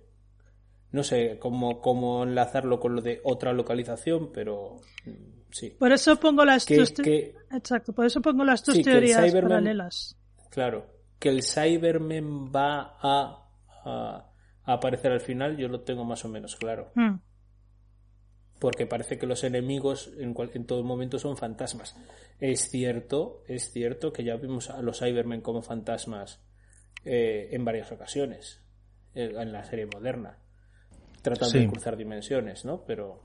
no sé cómo, cómo enlazarlo con lo de otra localización, pero mm, sí. Por eso pongo las Que- dos que- Exacto, por eso pongo las dos Sí, teorías Cyberman- paralelas. Claro, que el Cyberman va a, a- a aparecer al final, yo lo tengo más o menos claro. Mm. Porque parece que los enemigos en, cual- en todo momento son fantasmas. Es cierto, es cierto que ya vimos a los Cybermen como fantasmas eh, en varias ocasiones eh, en la serie moderna, tratando Sí. de cruzar dimensiones, ¿no? Pero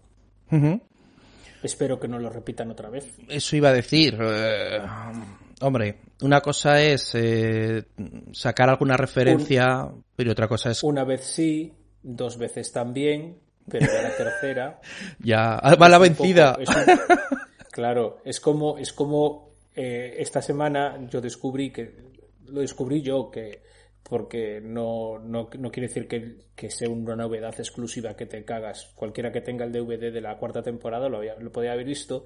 espero que no lo repitan otra vez. Eso iba a decir. eh, hombre, una cosa es eh, sacar alguna referencia, pero otra cosa es Una vez sí, dos veces también, pero ya la tercera [laughs] ya ah, va la vencida. poco- es un- claro, es como, es como eh, esta semana yo descubrí que lo descubrí yo que porque no, no, no quiere decir que, que sea una novedad exclusiva que te cagas. Cualquiera que tenga el DVD de la cuarta temporada lo, había, lo podía haber visto.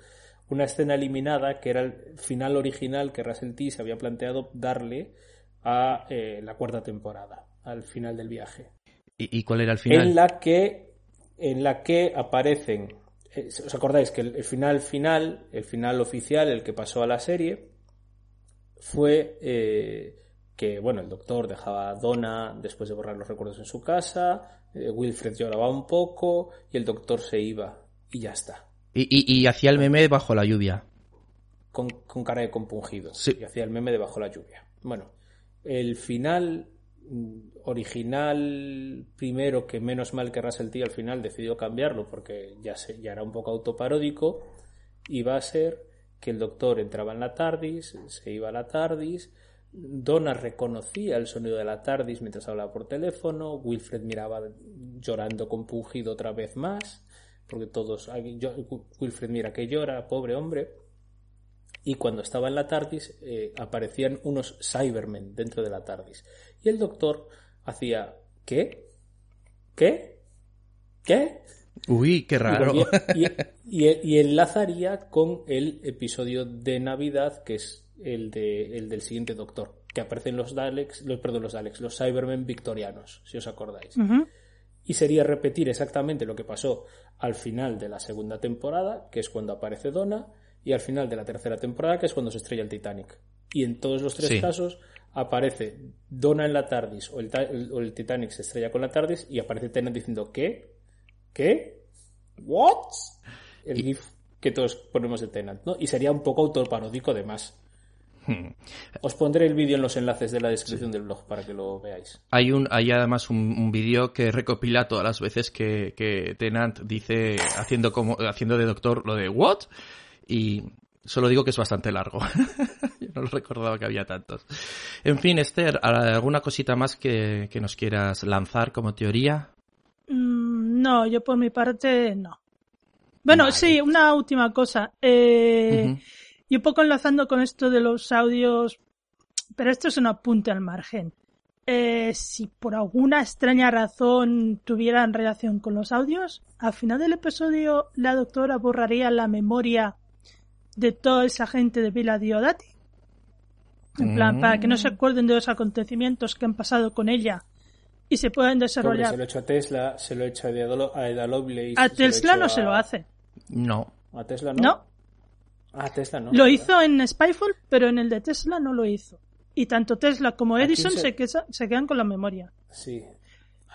Una escena eliminada que era el final original que Russell T se había planteado darle a eh, la cuarta temporada, al final del viaje ¿Y, y cuál era el final? en la que en la que aparecen eh, os acordáis que el, final final el final oficial el que pasó a la serie fue eh, que bueno el doctor dejaba a Donna después de borrar los recuerdos en su casa eh, Wilfred lloraba un poco y el doctor se iba y ya está Y, y- y hacía el meme bajo la lluvia. con, con cara de compungido Sí. y hacía el meme debajo la lluvia. Bueno, el final original primero que menos mal que Russell T al final decidió cambiarlo porque ya, se, ya era un poco autoparódico iba a ser que el doctor entraba en la TARDIS, se iba a la TARDIS, Donna reconocía el sonido de la TARDIS mientras hablaba por teléfono, Wilfred miraba llorando compungido otra vez más, porque todos, "Ay, yo- Wilfred mira que llora, pobre hombre, y cuando estaba en la TARDIS eh, aparecían unos Cybermen dentro de la TARDIS. Y el doctor hacía ¿qué? ¿Qué? ¿Qué? Uy, qué Y, raro. [laughs] y- y- y enlazaría con el episodio de Navidad que es el, de, el del siguiente doctor, que aparecen los Daleks, los, perdón, los Daleks, los Cybermen victorianos, si os acordáis. Y sería repetir exactamente lo que pasó al final de la segunda temporada, que es cuando aparece Donna, y al final de la tercera temporada, que es cuando se estrella el Titanic. Y en todos los tres Sí. casos aparece Donna en la TARDIS o el- o el Titanic se estrella con la TARDIS y aparece Tennant diciendo ¿qué? ¿qué? ¿what? El gif que todos ponemos de Tennant, ¿no? Y sería un poco autoparódico además. Hmm. Os pondré el vídeo en los enlaces de la descripción del blog para que lo veáis. Hay un, hay además un, un vídeo que recopila todas las veces que, que Tennant dice, haciendo como, haciendo de doctor lo de what? Y solo digo que es bastante largo. [laughs] No lo recordaba que había tantos. En fin, Esther, ¿alguna cosita más que, que nos quieras lanzar como teoría? Mm, No, yo por mi parte no. Bueno, sí, una última cosa. Eh. Y un poco enlazando con esto de los audios, pero esto es un apunte al margen. Eh, si por alguna extraña razón tuvieran relación con los audios, al final del episodio la doctora borraría la memoria de toda esa gente de Vila Diodati. En plan, para que no se acuerden de los acontecimientos que han pasado con ella y se puedan desarrollar. se lo he hecho a Tesla, se lo he hecho a Eda- a Eda Lovelace. A se lo he Tesla hecho no se lo hace. No. A Tesla no. No. Ah, a Tesla no. Lo hizo en Spyfall, pero en el de Tesla no lo hizo. Y tanto Tesla como ¿A quién Edison se- se quedan con la memoria. Sí.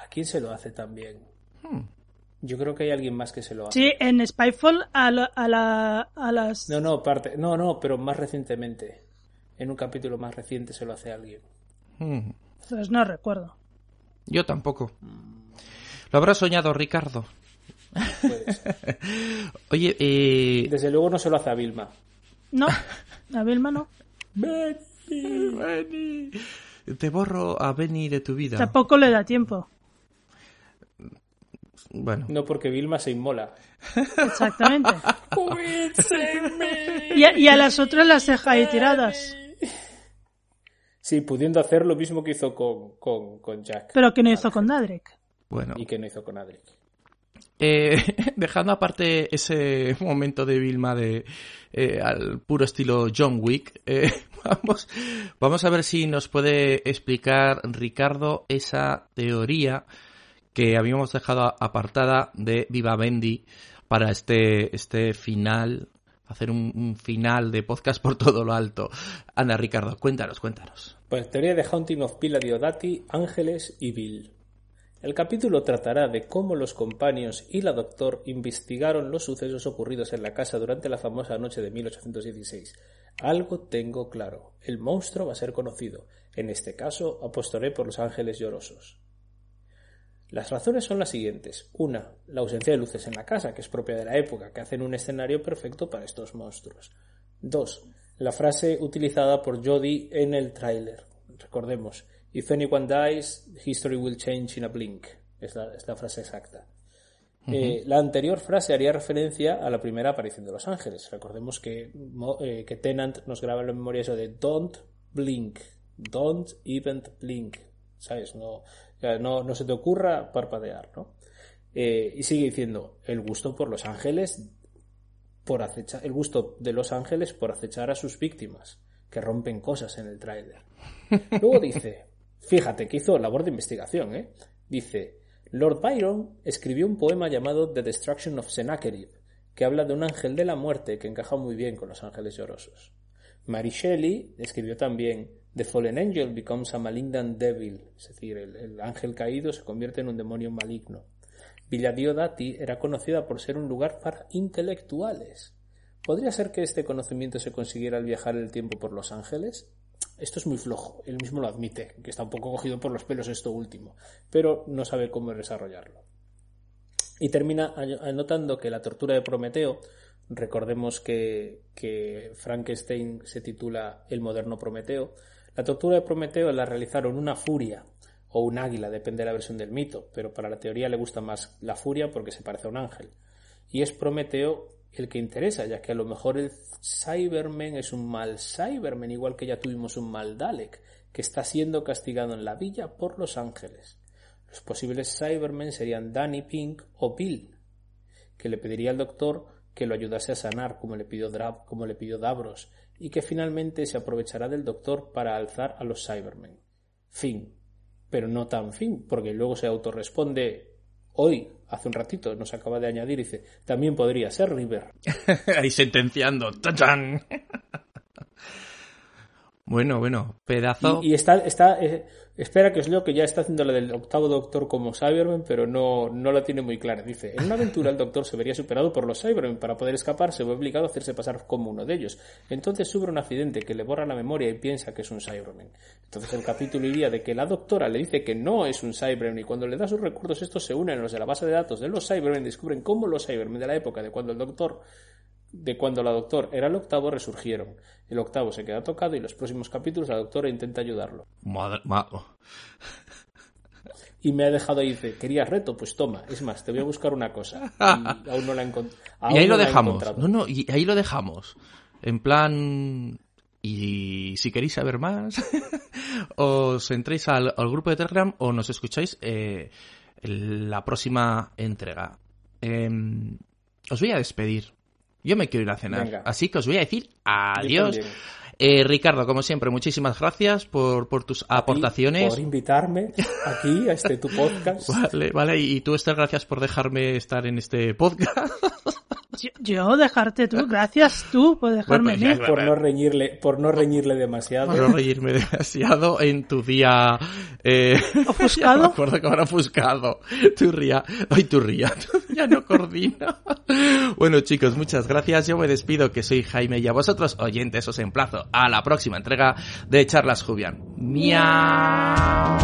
¿A quién se lo hace también? Hmm. Yo creo que hay alguien más que se lo hace. Sí, en Spyfall a, la- a, la- a las... No, no, parte. No, no, pero más recientemente. En un capítulo más reciente se lo hace alguien. Hmm. Pues no recuerdo. Yo tampoco. ¿Lo habrás soñado, Ricardo? Oye, eh... Desde luego no se lo hace a Vilma. No, a Vilma no. Benny, te borro a Benny de tu vida. Tampoco le da tiempo. Bueno, No porque Vilma se inmola. Exactamente. [laughs] y, a, y a las otras las deja ahí tiradas. Sí, pudiendo hacer lo mismo que hizo con, con, con Jack. Pero que no hizo con Dadrick. bueno. Y que no hizo con Adric. Eh, [laughs] dejando aparte ese momento de Vilma de eh, al puro estilo John Wick, eh, [laughs] vamos, vamos a ver si nos puede explicar Ricardo esa teoría que habíamos dejado apartada de Viva Bendy para este, este final, hacer un, final de podcast por todo lo alto. Anda, Ricardo, cuéntanos, cuéntanos. Pues teoría de Haunting of Pila Diodati, Ángeles y Bill. El capítulo tratará de cómo los companions y la Doctor investigaron los sucesos ocurridos en la casa durante la famosa noche de 1816. Algo tengo claro, el monstruo va a ser conocido. En este caso, apostaré por los ángeles llorosos. Las razones son las siguientes. Una, la ausencia de luces en la casa, que es propia de la época, que hacen un escenario perfecto para estos monstruos. Dos, la frase utilizada por Jodie en el tráiler. Recordemos, If anyone dies, history will change in a blink. Es la, es la frase exacta. Eh, la anterior frase haría referencia a la primera aparición de los ángeles. Recordemos que, eh, que Tennant nos graba en la memoria eso de don't blink, don't even blink. ¿Sabes? No, sea, no, no se te ocurra parpadear, ¿no? Eh, y sigue diciendo, el gusto por los ángeles, por acechar, el gusto de los ángeles por acechar a sus víctimas, que rompen cosas en el tráiler. [laughs] Luego dice, fíjate que hizo labor de investigación, ¿eh? Dice, Lord Byron escribió un poema llamado The Destruction of Sennacherib, que habla de un ángel de la muerte que encaja muy bien con los ángeles llorosos. Mary Shelley escribió también The Fallen Angel becomes a malignant devil, es decir, el, el ángel caído se convierte en un demonio maligno. Villa Diodati era conocida por ser un lugar para intelectuales. ¿Podría ser que este conocimiento se consiguiera al viajar el tiempo por Los Ángeles? Esto es muy flojo, él mismo lo admite, que está un poco cogido por los pelos esto último, pero no sabe cómo desarrollarlo. Y termina anotando que la tortura de Prometeo, recordemos que Frankenstein se titula El moderno Prometeo, la tortura de Prometeo la realizaron una furia o un águila, depende de la versión del mito, pero para la teoría le gusta más la furia porque se parece a un ángel. Y es Prometeo el que interesa, ya que a lo mejor el Cybermen es un mal Cybermen, igual que ya tuvimos un mal Dalek, que está siendo castigado en la villa por los ángeles. Los posibles Cybermen serían Danny Pink o Bill, que le pediría al doctor que lo ayudase a sanar como le pidió, Dra- como le pidió Davros, y que finalmente se aprovechará del doctor para alzar a los Cybermen. Fin. Pero no tan fin, porque luego se autorresponde hoy, hace un ratito, nos acaba de añadir, dice, también podría ser River. [laughs] Ahí sentenciando. ¡Tachán! Bueno, bueno, pedazo. Y, y está, está eh, espera que os leo que ya está haciendo la del octavo doctor como Cyberman, pero no, no la tiene muy clara. Dice, en una aventura el doctor se vería superado por los Cybermen. Para poder escapar se ve obligado a hacerse pasar como uno de ellos. Entonces sufre un accidente que le borra la memoria y piensa que es un Cyberman. Entonces el capítulo iría de que la doctora le dice que no es un Cyberman y cuando le da sus recuerdos estos se unen a los de la base de datos de los Cybermen descubren cómo los Cybermen de la época de cuando el doctor de cuando la doctor era el octavo resurgieron. El octavo se queda tocado y los próximos capítulos la doctora intenta ayudarlo. Madre- ma- Y me ha dejado ahí, dice, ¿querías reto? Pues toma, es más, te voy a buscar una cosa. Y aún no la he encont- [laughs] Y ahí no lo dejamos. encontrado. No, no, y ahí lo dejamos. En plan. Y si queréis saber más, [laughs] os entréis al, al grupo de Telegram o nos escucháis eh, la próxima entrega. Em, os voy a despedir. Yo me quiero ir a cenar. Venga. Así que os voy a decir adiós. Eh, Ricardo, como siempre, muchísimas gracias por, por tus A aportaciones. Por invitarme aquí a este tu podcast. [laughs] Vale, vale, y tú, Esther, gracias por dejarme estar en este podcast. [laughs] Yo, yo dejarte tú, gracias tú por dejarme Bueno, pues Por no reñirle, por no reñirle demasiado. Por no reírme demasiado en tu día... Eh, [laughs] ¿Ofuscado? me acuerdo que ahora ofuscado. Tu ría... Ay, tu ría. [laughs] ya no coordina. bueno, chicos, muchas gracias. Yo me despido, que soy Jaime, y a vosotros, oyentes, os emplazo a la próxima entrega de Charlas Jubian. ¡Miau!